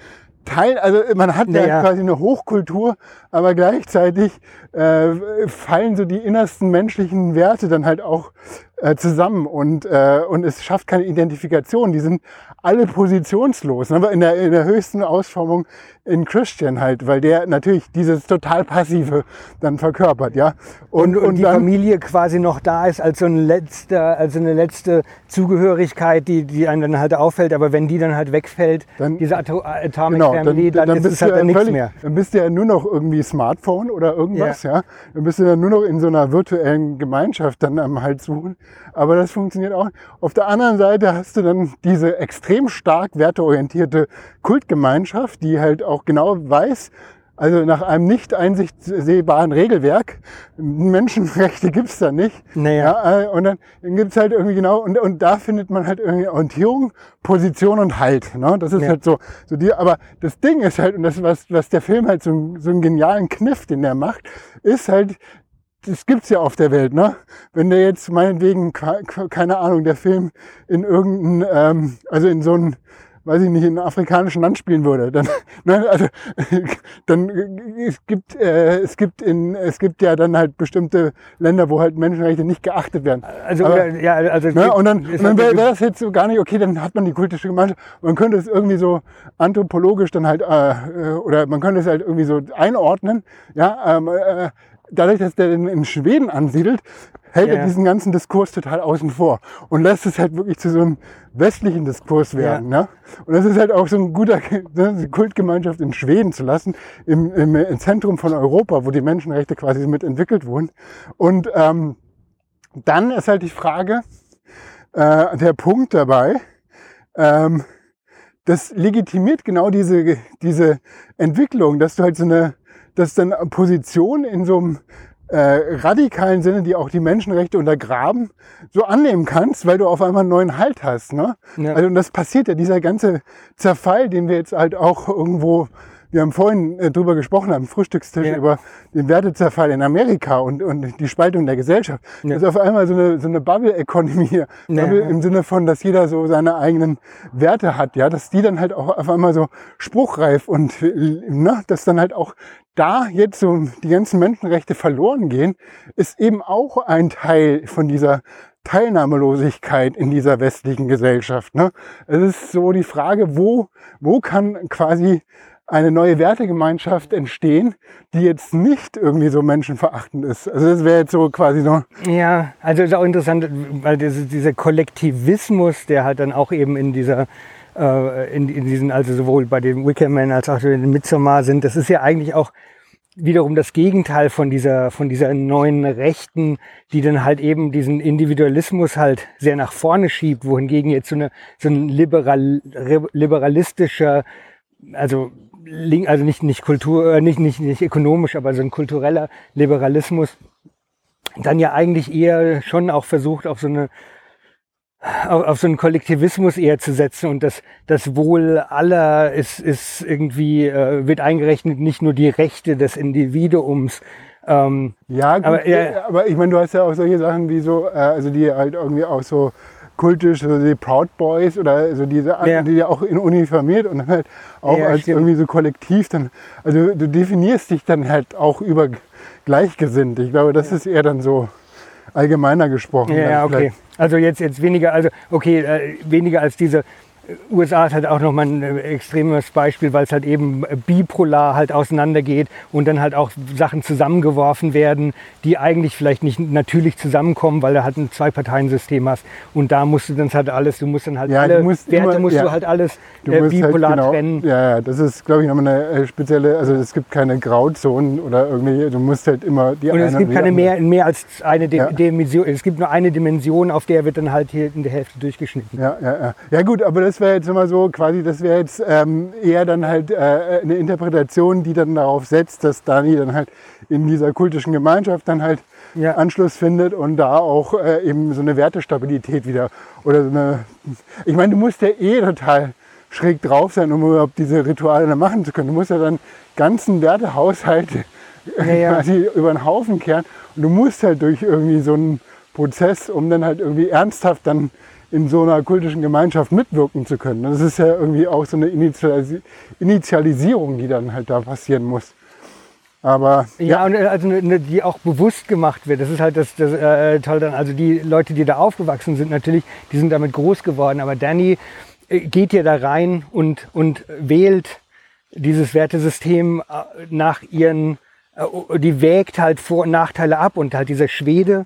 Teil, also man hat ja, Ja, ja. quasi eine Hochkultur, aber gleichzeitig äh, fallen so die innersten menschlichen Werte dann halt auch äh, zusammen und, äh, und es schafft keine Identifikation. Die sind alle positionslos, aber in der, in der höchsten Ausformung in Christian halt, weil der natürlich dieses total Passive dann verkörpert, ja. Und, und, und die dann, Familie quasi noch da ist als so ein letzter, also eine letzte Zugehörigkeit, die, die einem dann halt auffällt, aber wenn die dann halt wegfällt, dann, diese Atom Atomic genau, Family, dann, dann, dann ist es halt dann nichts mehr. Dann bist du ja nur noch irgendwie Smartphone oder irgendwas, ja. ja. Dann bist du ja nur noch in so einer virtuellen Gemeinschaft dann am Hals suchen. Aber das funktioniert auch. Auf der anderen Seite hast du dann diese extrem stark werteorientierte Kultgemeinschaft, die halt auch genau weiß, also nach einem nicht einsehbaren Regelwerk, Menschenrechte gibt's da nicht. Naja. Ja, äh, und dann, dann gibt's halt irgendwie genau, und, und da findet man halt irgendwie Orientierung, Position und Halt. Ne? Das ist ja. halt so, so die, aber das Ding ist halt, und das, was, was der Film halt so, so einen genialen Kniff, den der macht, ist halt, das gibt's ja auf der Welt, ne? Wenn der jetzt meinetwegen, keine Ahnung, der Film in irgendein, ähm, also in so ein, weiß ich nicht, in einem afrikanischen Land spielen würde, dann, nein, also, dann, es gibt, äh, es gibt in, es gibt ja dann halt bestimmte Länder, wo halt Menschenrechte nicht geachtet werden. Also, Aber, ja, also, ne, und dann, und dann wäre wär das jetzt so gar nicht okay, dann hat man die kultische Gemeinschaft, man könnte es irgendwie so anthropologisch dann halt, äh, oder man könnte es halt irgendwie so einordnen, ja, ähm, äh, dadurch, dass der in, in Schweden ansiedelt, hält ja. er diesen ganzen Diskurs total außen vor und lässt es halt wirklich zu so einem westlichen Diskurs werden. Ja. Ne? Und das ist halt auch so ein guter ne, Kultgemeinschaft in Schweden zu lassen, im, im, im, Zentrum von Europa, wo die Menschenrechte quasi mit entwickelt wurden. Und ähm, dann ist halt die Frage, äh, der Punkt dabei, ähm, das legitimiert genau diese, diese Entwicklung, dass du halt so eine dass dann Positionen in so einem äh, radikalen Sinne, die auch die Menschenrechte untergraben, so annehmen kannst, weil du auf einmal einen neuen Halt hast. Ne? Ja. Also und das passiert ja, dieser ganze Zerfall, den wir jetzt halt auch irgendwo wir haben vorhin äh, drüber gesprochen am Frühstückstisch ja. über den Wertezerfall in Amerika und, und die Spaltung der Gesellschaft. Ja. Das ist auf einmal so eine, so eine Bubble-Economy hier. Ja. Bubble im Sinne von, dass jeder so seine eigenen Werte hat, ja, dass die dann halt auch auf einmal so spruchreif und ne, dass dann halt auch da jetzt so die ganzen Menschenrechte verloren gehen, ist eben auch ein Teil von dieser Teilnahmelosigkeit in dieser westlichen Gesellschaft. Ne? Es ist so die Frage, wo, wo kann quasi eine neue Wertegemeinschaft entstehen, die jetzt nicht irgendwie so menschenverachtend ist. Also das wäre jetzt so quasi so. Ja, also ist auch interessant, weil das, dieser Kollektivismus, der halt dann auch eben in dieser äh, in, in diesen, also sowohl bei den Wickerman als auch den Midsommar sind, das ist ja eigentlich auch wiederum das Gegenteil von dieser, von dieser neuen Rechten, die dann halt eben diesen Individualismus halt sehr nach vorne schiebt, wohingegen jetzt so, eine, so ein liberal, liberalistischer, also also nicht, nicht Kultur, äh, nicht, nicht, nicht ökonomisch, aber so ein kultureller Liberalismus dann ja eigentlich eher schon auch versucht, auf so eine auf, auf so einen Kollektivismus eher zu setzen und das, das Wohl aller ist, ist irgendwie, äh, wird eingerechnet, nicht nur die Rechte des Individuums. Ähm, ja, gut, aber, ja, aber ich meine, du hast ja auch solche Sachen wie so, äh, also die halt irgendwie auch so kultisch, so die Proud Boys oder so diese ja. die ja auch in uniformiert und halt auch ja, als stimmt. irgendwie so kollektiv dann, also du definierst dich dann halt auch über gleichgesinnt. Ich glaube, das ja. ist eher dann so allgemeiner gesprochen. Ja, okay. Also jetzt, jetzt weniger, also okay, äh, weniger als diese USA ist halt auch nochmal ein äh, extremes Beispiel, weil es halt eben bipolar halt auseinandergeht und dann halt auch Sachen zusammengeworfen werden, die eigentlich vielleicht nicht natürlich zusammenkommen, weil du halt ein Zwei-Parteien-System hast. Und da musst du dann halt alles, du musst dann halt ja, alle musst Werte immer, musst ja. du halt alles du äh, halt bipolar halt genau, trennen. Ja, ja, das ist, glaube ich, nochmal eine äh, spezielle, also es gibt keine Grauzonen oder irgendwie, du musst halt immer die Und es gibt keine mehr, mehr als eine ja. Dimension, es gibt nur eine Dimension, auf der wird dann halt hier in der Hälfte durchgeschnitten. Ja, ja, ja. Ja gut, aber das das wäre jetzt immer so, quasi, das wäre jetzt ähm, eher dann halt äh, eine Interpretation, die dann darauf setzt, dass Dani dann halt in dieser kultischen Gemeinschaft dann halt ja. Anschluss findet und da auch äh, eben so eine Wertestabilität wieder oder so eine. Ich meine, du musst ja eh total schräg drauf sein, um überhaupt diese Rituale dann machen zu können. Du musst ja dann ganzen Wertehaushalt ja, ja. quasi über den Haufen kehren und du musst halt durch irgendwie so einen Prozess, um dann halt irgendwie ernsthaft dann in so einer kultischen Gemeinschaft mitwirken zu können. Das ist ja irgendwie auch so eine Initialis Initialisierung, die dann halt da passieren muss. Aber Ja, ja, und äh, also ne, ne, die auch bewusst gemacht wird. Das ist halt das, das äh, toll dann. Also die Leute, die da aufgewachsen sind, natürlich, die sind damit groß geworden. Aber Danny äh, geht ja da rein und, und wählt dieses Wertesystem äh, nach ihren, die wägt halt Vor- und Nachteile ab. Und halt dieser Schwede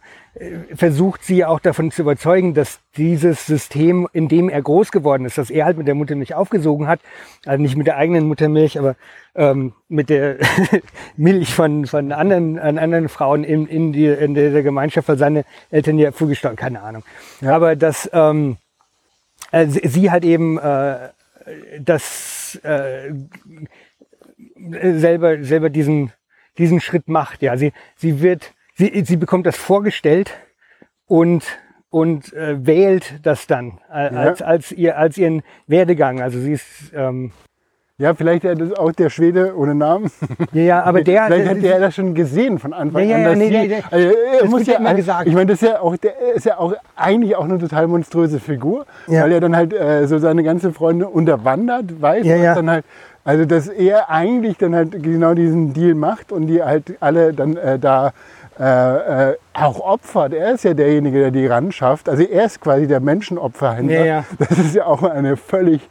versucht sie auch davon zu überzeugen, dass dieses System, in dem er groß geworden ist, dass er halt mit der Muttermilch aufgesogen hat, also nicht mit der eigenen Muttermilch, aber ähm, mit der Milch von, von anderen, an anderen Frauen in, in, die, in der Gemeinschaft, weil seine Eltern ja vorgestorben, keine Ahnung. Aber dass ähm, äh, sie- sie halt eben äh, das äh, selber, selber diesen, diesen Schritt macht. Ja, sie, sie wird, sie, sie bekommt das vorgestellt und, und äh, wählt das dann äh, als, als, ihr, als ihren Werdegang. Also sie ist, ähm, ja, vielleicht das auch der Schwede ohne Namen. ja, ja, aber der, Vielleicht hat ist- der das schon gesehen von Anfang Ja, ja, an. ja, nee, sie- nee, nee. Also, er Das muss ja ja immer gesagt. Ich meine, das ist ja auch, der ist ja auch eigentlich auch eine total monströse Figur, Ja. weil er dann halt äh, so seine ganze Freunde unterwandert, weiß, Ja, ja. dann halt, also dass er eigentlich dann halt genau diesen Deal macht und die halt alle dann äh, da äh, äh, auch opfert. Er ist ja derjenige, der die ran schafft. Also er ist quasi der Menschenopferhändler. Ja, ja. Das ist ja auch eine völlig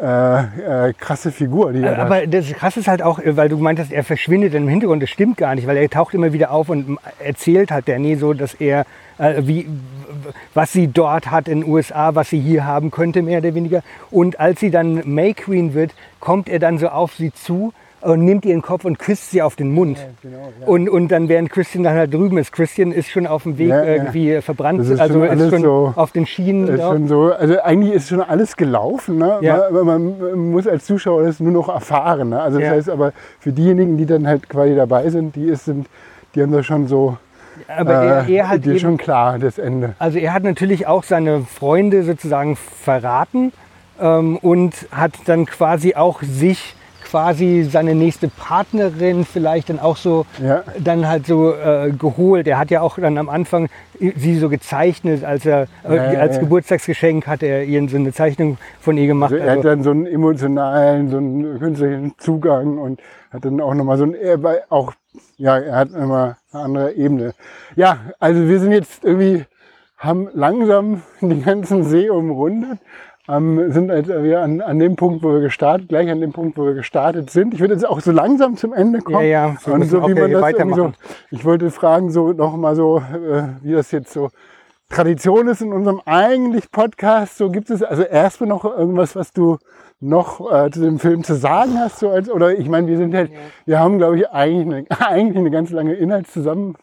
äh, äh, krasse Figur, die er da Aber das Krasse ist halt auch, weil du meintest, er verschwindet im Hintergrund. Das stimmt gar nicht, weil er taucht immer wieder auf und erzählt halt Danny so, dass er, äh, wie, was sie dort hat in den USA, was sie hier haben könnte, mehr oder weniger. Und als sie dann May Queen wird, kommt er dann so auf sie zu und nimmt ihren Kopf und küsst sie auf den Mund. genau, ja. Und, und dann während Christian dann halt drüben ist, Christian ist schon auf dem Weg Ja, ja. irgendwie verbrannt, ist also schon ist schon so- auf den Schienen. ist ja. schon so, also eigentlich ist schon alles gelaufen. Ne? Ja. Man, man muss als Zuschauer das nur noch erfahren. Ne? Also das Ja. heißt aber für diejenigen, die dann halt quasi dabei sind, die ist, sind, die haben das schon so, Aber er, äh, er ist eben, schon klar, das Ende. Also er hat natürlich auch seine Freunde sozusagen verraten ähm, und hat dann quasi auch sich quasi seine nächste Partnerin vielleicht dann auch so Ja. dann halt so äh, geholt. Er hat ja auch dann am Anfang sie so gezeichnet, als er äh, Ja, als ja. Geburtstagsgeschenk hat er ihr so eine Zeichnung von ihr gemacht. Also er hat Also, dann so einen emotionalen, so einen künstlichen Zugang und hat dann auch nochmal so ein, er war auch, ja, er hat immer eine andere Ebene. Ja, also wir sind jetzt irgendwie, haben langsam den ganzen See umrundet, ähm, sind halt wir an, an dem Punkt, wo wir gestartet, gleich an dem Punkt, wo wir gestartet sind. Ich würde jetzt auch so langsam zum Ende kommen. Ja, ja, wir und so wie ja man das so, ich wollte fragen, so nochmal so, äh, wie das jetzt so Tradition ist in unserem eigentlich Podcast. So gibt es also erstmal noch irgendwas, was du noch äh, zu dem Film zu sagen hast, so als oder ich meine, wir sind halt, wir haben glaube ich eigentlich eine, eigentlich eine ganz lange Inhaltszusammen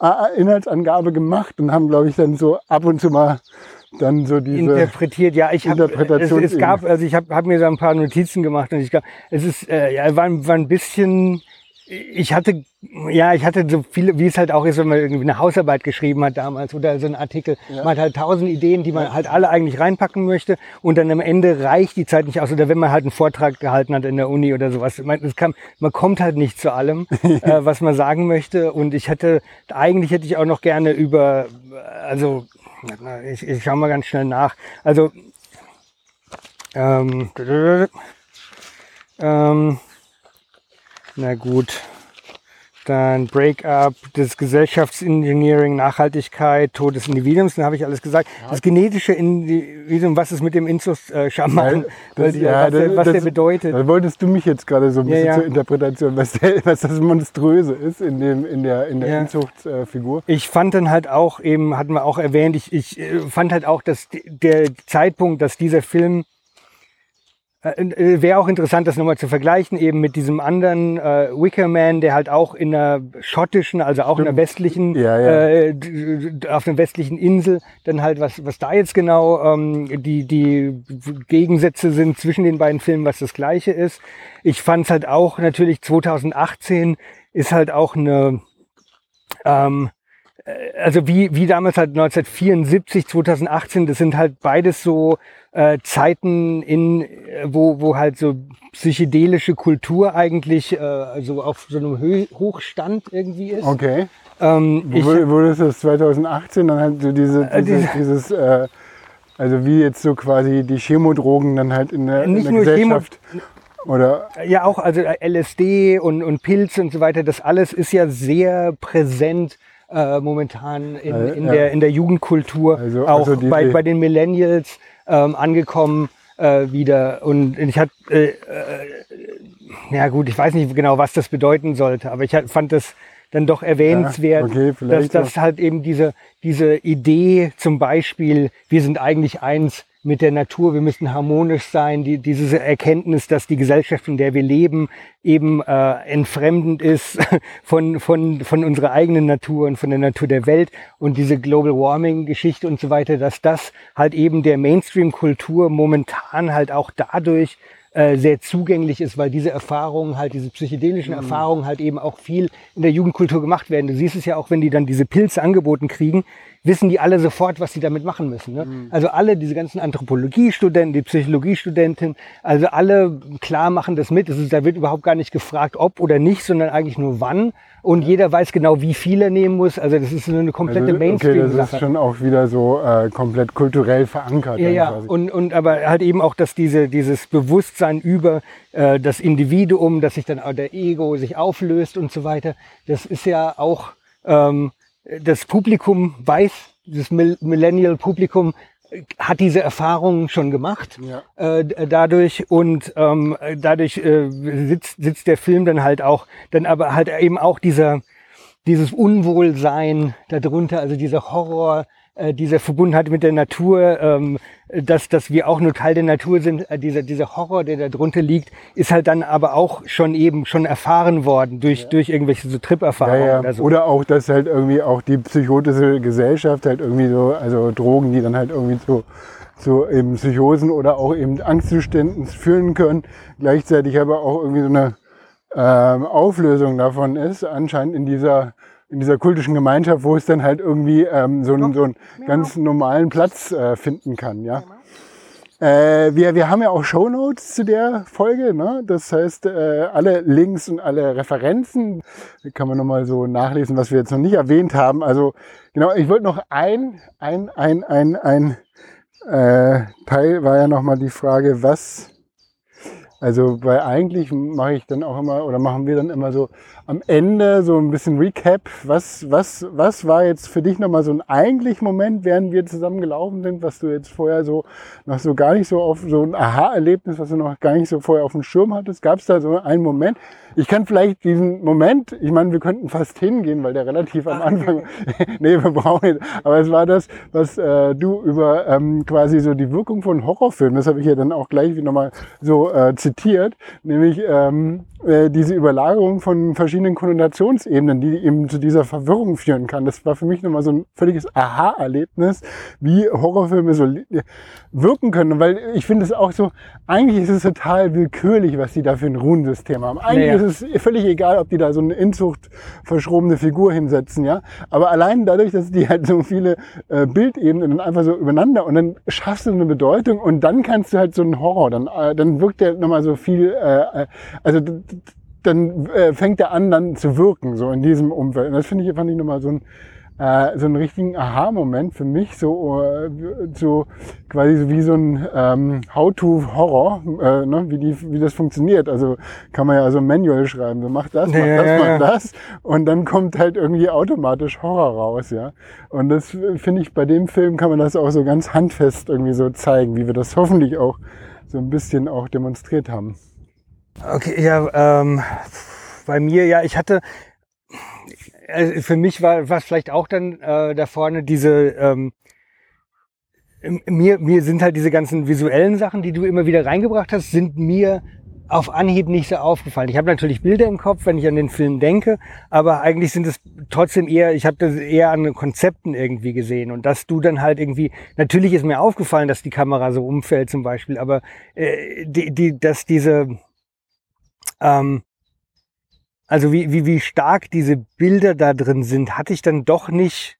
äh, Inhaltsangabe gemacht und haben glaube ich dann so ab und zu mal dann so diese interpretiert. Ja, ich habe es, es gab, also ich habe hab mir da ein paar Notizen gemacht und ich glaube, es ist, äh, ja, war, war ein bisschen, ich hatte, ja, ich hatte so viele, wie es halt auch ist, wenn man irgendwie eine Hausarbeit geschrieben hat damals oder so einen Artikel. Man hat halt tausend Ideen, die man halt alle eigentlich reinpacken möchte und dann am Ende reicht die Zeit nicht aus. Oder wenn man halt einen Vortrag gehalten hat in der Uni oder sowas. Man, kann, man kommt halt nicht zu allem, äh, was man sagen möchte. Und ich hätte, eigentlich hätte ich auch noch gerne über, also, ich, ich schau mal ganz schnell nach. Also, ähm, ähm, na gut. Dann Breakup, das Gesellschaftsengineering, Nachhaltigkeit, Tod des Individuums, dann habe ich alles gesagt. Das genetische Individuum, was ist mit dem Inzus äh, die, was, der, was der bedeutet. Da wolltest du mich jetzt gerade so ein Ja, bisschen ja. zur Interpretation, was, der, was das Monströse ist in, dem, in der, in der Ja. Inzuchtfigur. Ich fand dann halt auch eben, hatten wir auch erwähnt, ich, ich äh, fand halt auch, dass der Zeitpunkt, dass dieser Film äh, äh, wäre auch interessant, das nochmal zu vergleichen, eben mit diesem anderen äh, Wicker Man, der halt auch in einer schottischen, also auch in einer westlichen, Ja, ja. Äh, auf einer westlichen Insel, dann halt was, was da jetzt genau ähm, die, die Gegensätze sind zwischen den beiden Filmen, was das Gleiche ist. Ich fand es halt auch natürlich 2018 ist halt auch eine ähm, äh, also wie, wie damals halt 1974, 2018, das sind halt beides so äh, Zeiten, in, äh, wo, wo halt so psychedelische Kultur eigentlich äh, so auf so einem Hö Hochstand irgendwie ist. Okay. Ähm, ich, ist das 2018 dann halt so diese, Äh, diese, diese- dieses, äh, also wie jetzt so quasi die Chemodrogen dann halt in der, in Nicht der nur Chemo- Gesellschaft Oder? Ja, auch, also LSD und, und Pilze und so weiter, das alles ist ja sehr präsent äh, momentan in, Äh, in, ja. der, in der Jugendkultur, Also- auch also die- bei, bei den Millennials ähm, angekommen äh, wieder. Und ich hatte, äh, äh, ja gut, ich weiß nicht genau, was das bedeuten sollte, aber ich hat- fand das dann doch erwähnenswert, okay, dass das halt eben diese, diese Idee zum Beispiel, wir sind eigentlich eins mit der Natur, wir müssen harmonisch sein, die, diese Erkenntnis, dass die Gesellschaft, in der wir leben, eben äh, entfremdend ist von, von, von unserer eigenen Natur und von der Natur der Welt. Und diese Global Warming Geschichte und so weiter, dass das halt eben der Mainstream-Kultur momentan halt auch dadurch äh, sehr zugänglich ist, weil diese Erfahrungen halt, diese psychedelischen Erfahrungen halt eben auch viel in der Jugendkultur gemacht werden. Du siehst es ja auch, wenn die dann diese Pilze angeboten kriegen, wissen die alle sofort, was sie damit machen müssen. Ne? Also alle, diese ganzen Anthropologiestudenten, die Psychologiestudenten, also alle klar machen das mit. Es ist, da wird überhaupt gar nicht gefragt, ob oder nicht, sondern eigentlich nur wann. Und jeder weiß genau, wie viel er nehmen muss. Also das ist so eine komplette Also, okay, das ist schon auch wieder so äh, komplett kulturell verankert. Ja, ja, quasi. und, und aber halt eben auch, dass diese, dieses Bewusstsein über äh, das Individuum, dass sich dann auch der Ego sich auflöst und so weiter, das ist ja auch, ähm, das Publikum weiß, das Mill- Millennial-Publikum äh, hat diese Erfahrungen schon gemacht Ja. äh, d- dadurch und ähm, dadurch äh, sitzt, sitzt der Film dann halt auch, dann aber halt eben auch dieser, dieses Unwohlsein darunter, also dieser Horror, äh, dieser Verbundenheit mit der Natur, ähm, dass, dass wir auch nur Teil der Natur sind, äh, dieser, dieser Horror, der da drunter liegt, ist halt dann aber auch schon eben schon erfahren worden durch, durch irgendwelche so Ja, Trip-Erfahrungen ja. oder so. Oder auch, dass halt irgendwie auch die psychotische Gesellschaft halt irgendwie so, also Drogen, die dann halt irgendwie zu, zu eben Psychosen oder auch eben Angstzuständen führen können, gleichzeitig aber auch irgendwie so eine ähm, Auflösung davon ist, anscheinend in dieser in dieser kultischen Gemeinschaft, wo es dann halt irgendwie ähm, so, einen, so einen ganz normalen Platz äh, finden kann, ja. Äh, wir, wir haben ja auch Shownotes zu der Folge, ne? Das heißt, äh, alle Links und alle Referenzen kann man nochmal so nachlesen, was wir jetzt noch nicht erwähnt haben. Also genau, ich wollte noch ein, ein, ein, ein, ein äh, Teil war ja nochmal die Frage, was, also bei eigentlich mache ich dann auch immer oder machen wir dann immer so am Ende so ein bisschen Recap. Was, was, was war jetzt für dich nochmal so ein eigentlich Moment, während wir zusammen gelaufen sind, was du jetzt vorher so noch so gar nicht so auf so ein Aha-Erlebnis, was du noch gar nicht so vorher auf dem Schirm hattest? Gab es da so einen Moment? Ich kann vielleicht diesen Moment, ich meine, wir könnten fast hingehen, weil der relativ am Anfang, nee, wir brauchen nicht, aber es war das, was äh, du über ähm, quasi so die Wirkung von Horrorfilmen, das habe ich ja dann auch gleich nochmal so äh, zitiert, nämlich ähm, äh, diese Überlagerung von verschiedenen Konnotationsebenen, die eben zu dieser Verwirrung führen kann. Das war für mich nochmal so ein völliges Aha-Erlebnis, wie Horrorfilme so wirken können. Weil ich finde es auch so, eigentlich ist es total willkürlich, was die da für ein Runensystem haben. Eigentlich Ja, ja. ist es völlig egal, ob die da so eine Inzucht verschrobene Figur hinsetzen, ja. Aber allein dadurch, dass die halt so viele äh, Bildebenen dann einfach so übereinander und dann schaffst du eine Bedeutung und dann kannst du halt so einen Horror, dann, äh, dann wirkt der nochmal so viel, äh, äh, also dann äh, fängt er an, dann zu wirken, so in diesem Umfeld. Und das finde ich, fand ich nochmal so ein, äh, so einen richtigen Aha-Moment für mich, so, äh, so quasi so wie so ein ähm, How-to-Horror, äh, ne, wie, die, wie das funktioniert. Also kann man ja so ein Manual schreiben, so mach das, mach Ja, das, mach ja. das und dann kommt halt irgendwie automatisch Horror raus, ja. Und das finde ich, bei dem Film kann man das auch so ganz handfest irgendwie so zeigen, wie wir das hoffentlich auch so ein bisschen auch demonstriert haben. Okay, ja, ähm, bei mir, ja, ich hatte, äh, für mich war was vielleicht auch dann äh, da vorne diese, ähm, mir, mir sind halt diese ganzen visuellen Sachen, die du immer wieder reingebracht hast, sind mir auf Anhieb nicht so aufgefallen. Ich habe natürlich Bilder im Kopf, wenn ich an den Film denke, aber eigentlich sind es trotzdem eher, ich habe das eher an Konzepten irgendwie gesehen und dass du dann halt irgendwie, natürlich ist mir aufgefallen, dass die Kamera so umfällt zum Beispiel, aber äh, die, die, dass diese, ähm, also wie, wie, wie stark diese Bilder da drin sind, hatte ich dann doch nicht,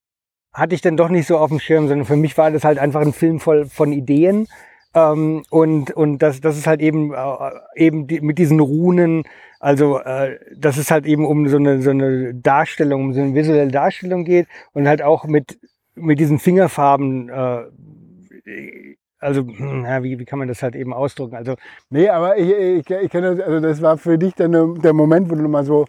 hatte ich dann doch nicht so auf dem Schirm, sondern für mich war das halt einfach ein Film voll von Ideen. Ähm, und und das, das ist halt eben, äh, eben die, mit diesen Runen, also äh, dass es halt eben um so eine, so eine Darstellung, um so eine visuelle Darstellung geht und halt auch mit, mit diesen Fingerfarben äh, also hm, ja, wie, wie kann man das halt eben ausdrücken? Also Nee, aber ich, ich, ich kenne das, also das war für dich dann der Moment, wo du nochmal so,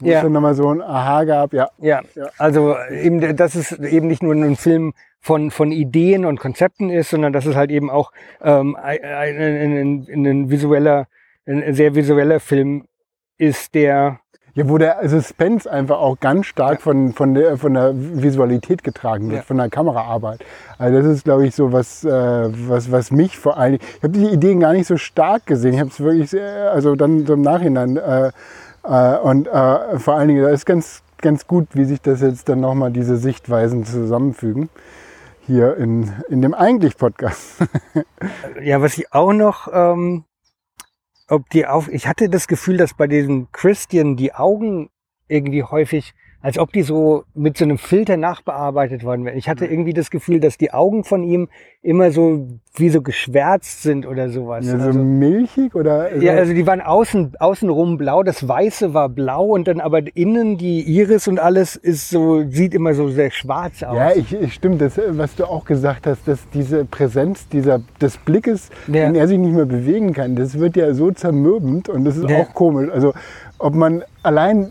wo Ja. es dann nochmal so ein Aha gab, ja. Ja, Ja. also eben, dass es eben nicht nur ein Film von, von Ideen und Konzepten ist, sondern dass es halt eben auch ähm, ein, ein, ein, ein visueller, ein sehr visueller Film ist, der Ja, wo der Suspense einfach auch ganz stark von, von, der, von der Visualität getragen wird, Ja. von der Kameraarbeit. Also das ist, glaube ich, so was, äh, was, was mich vor allen Dingen, ich habe die Ideen gar nicht so stark gesehen. Ich habe es wirklich, sehr, also dann so im Nachhinein äh, äh, und äh, vor allen Dingen, da ist ganz, ganz gut, wie sich das jetzt dann nochmal diese Sichtweisen zusammenfügen. Hier in, in dem eigentlich Podcast. Ja, was ich auch noch, ähm, ob die auf, ich hatte das Gefühl, dass bei diesem Christian die Augen irgendwie häufig, als ob die so mit so einem Filter nachbearbeitet worden wären. Ich hatte irgendwie das Gefühl, dass die Augen von ihm immer so wie so geschwärzt sind oder sowas. Ja, so also, milchig oder? ja, also die waren außen, außenrum blau, das Weiße war blau und dann aber innen die Iris und alles ist so, sieht immer so sehr schwarz aus. Ja, ich, ich stimmt, das, was du auch gesagt hast, dass diese Präsenz dieser, des Blickes, Ja. den er sich nicht mehr bewegen kann, das wird ja so zermürbend und das ist Ja. auch komisch. Also ob man allein,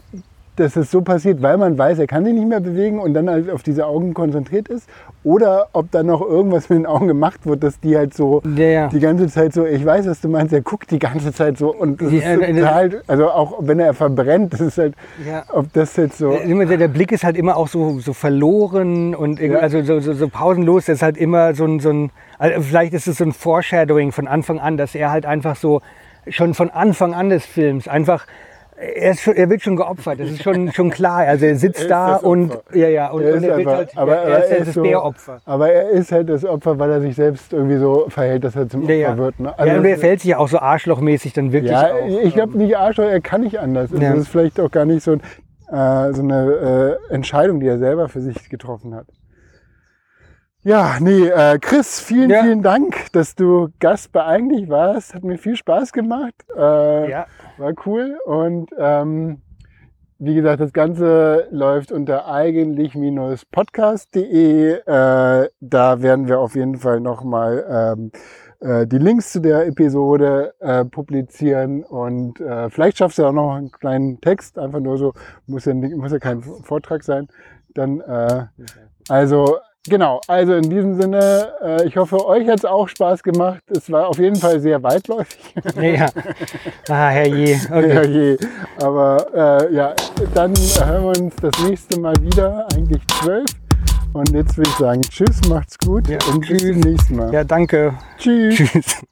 dass es so passiert, weil man weiß, er kann sich nicht mehr bewegen und dann halt auf diese Augen konzentriert ist, oder ob da noch irgendwas mit den Augen gemacht wird, dass die halt so Ja, ja. die ganze Zeit so, ich weiß, was du meinst, er guckt die ganze Zeit so und das Ja, ist äh, total, also auch wenn er verbrennt, das ist halt, Ja. ob das jetzt so... Äh, der, der Blick ist halt immer auch so, so verloren und also so, so, so pausenlos. Das ist halt immer so ein, so ein also vielleicht ist es so ein Foreshadowing von Anfang an, dass er halt einfach so schon von Anfang an des Films einfach er, schon, er wird schon geopfert, das ist schon, schon klar. Also er sitzt Er da und ja, ja, und, Er und er wird halt, aber ja, er ist halt ist das so- Bäropfer. Aber er ist halt das Opfer, weil er sich selbst irgendwie so verhält, dass er zum Opfer Ja, wird. Ne? ja, und er fällt sich ja auch so arschlochmäßig dann wirklich ja, auf. ich glaube nicht Arschloch, er kann nicht anders. Also. Das ist vielleicht auch gar nicht so, äh, so eine äh, Entscheidung, die er selber für sich getroffen hat. Ja, nee, äh, Chris, vielen, Ja. vielen Dank, dass du Gast bei Eigentlich warst. Hat mir viel Spaß gemacht. Äh, Ja. War cool. Und ähm, wie gesagt, das Ganze läuft unter eigentlich-podcast.de. Äh, da werden wir auf jeden Fall nochmal ähm, äh, die Links zu der Episode äh, publizieren. Und äh, vielleicht schaffst du auch noch einen kleinen Text, einfach nur so, muss ja, nicht, muss ja kein Vortrag sein. Dann, äh, also Genau, also in diesem Sinne, äh, ich hoffe, euch hat es auch Spaß gemacht. Es war auf jeden Fall sehr weitläufig. Ja. Ah, herrje. Okay. Ja, je. Aber äh, ja, dann hören wir uns das nächste Mal wieder, eigentlich zwölf. Und jetzt würde ich sagen, tschüss, macht's gut Ja, und bis tschüss. zum nächsten Mal. Ja, danke. Tschüss. Tschüss.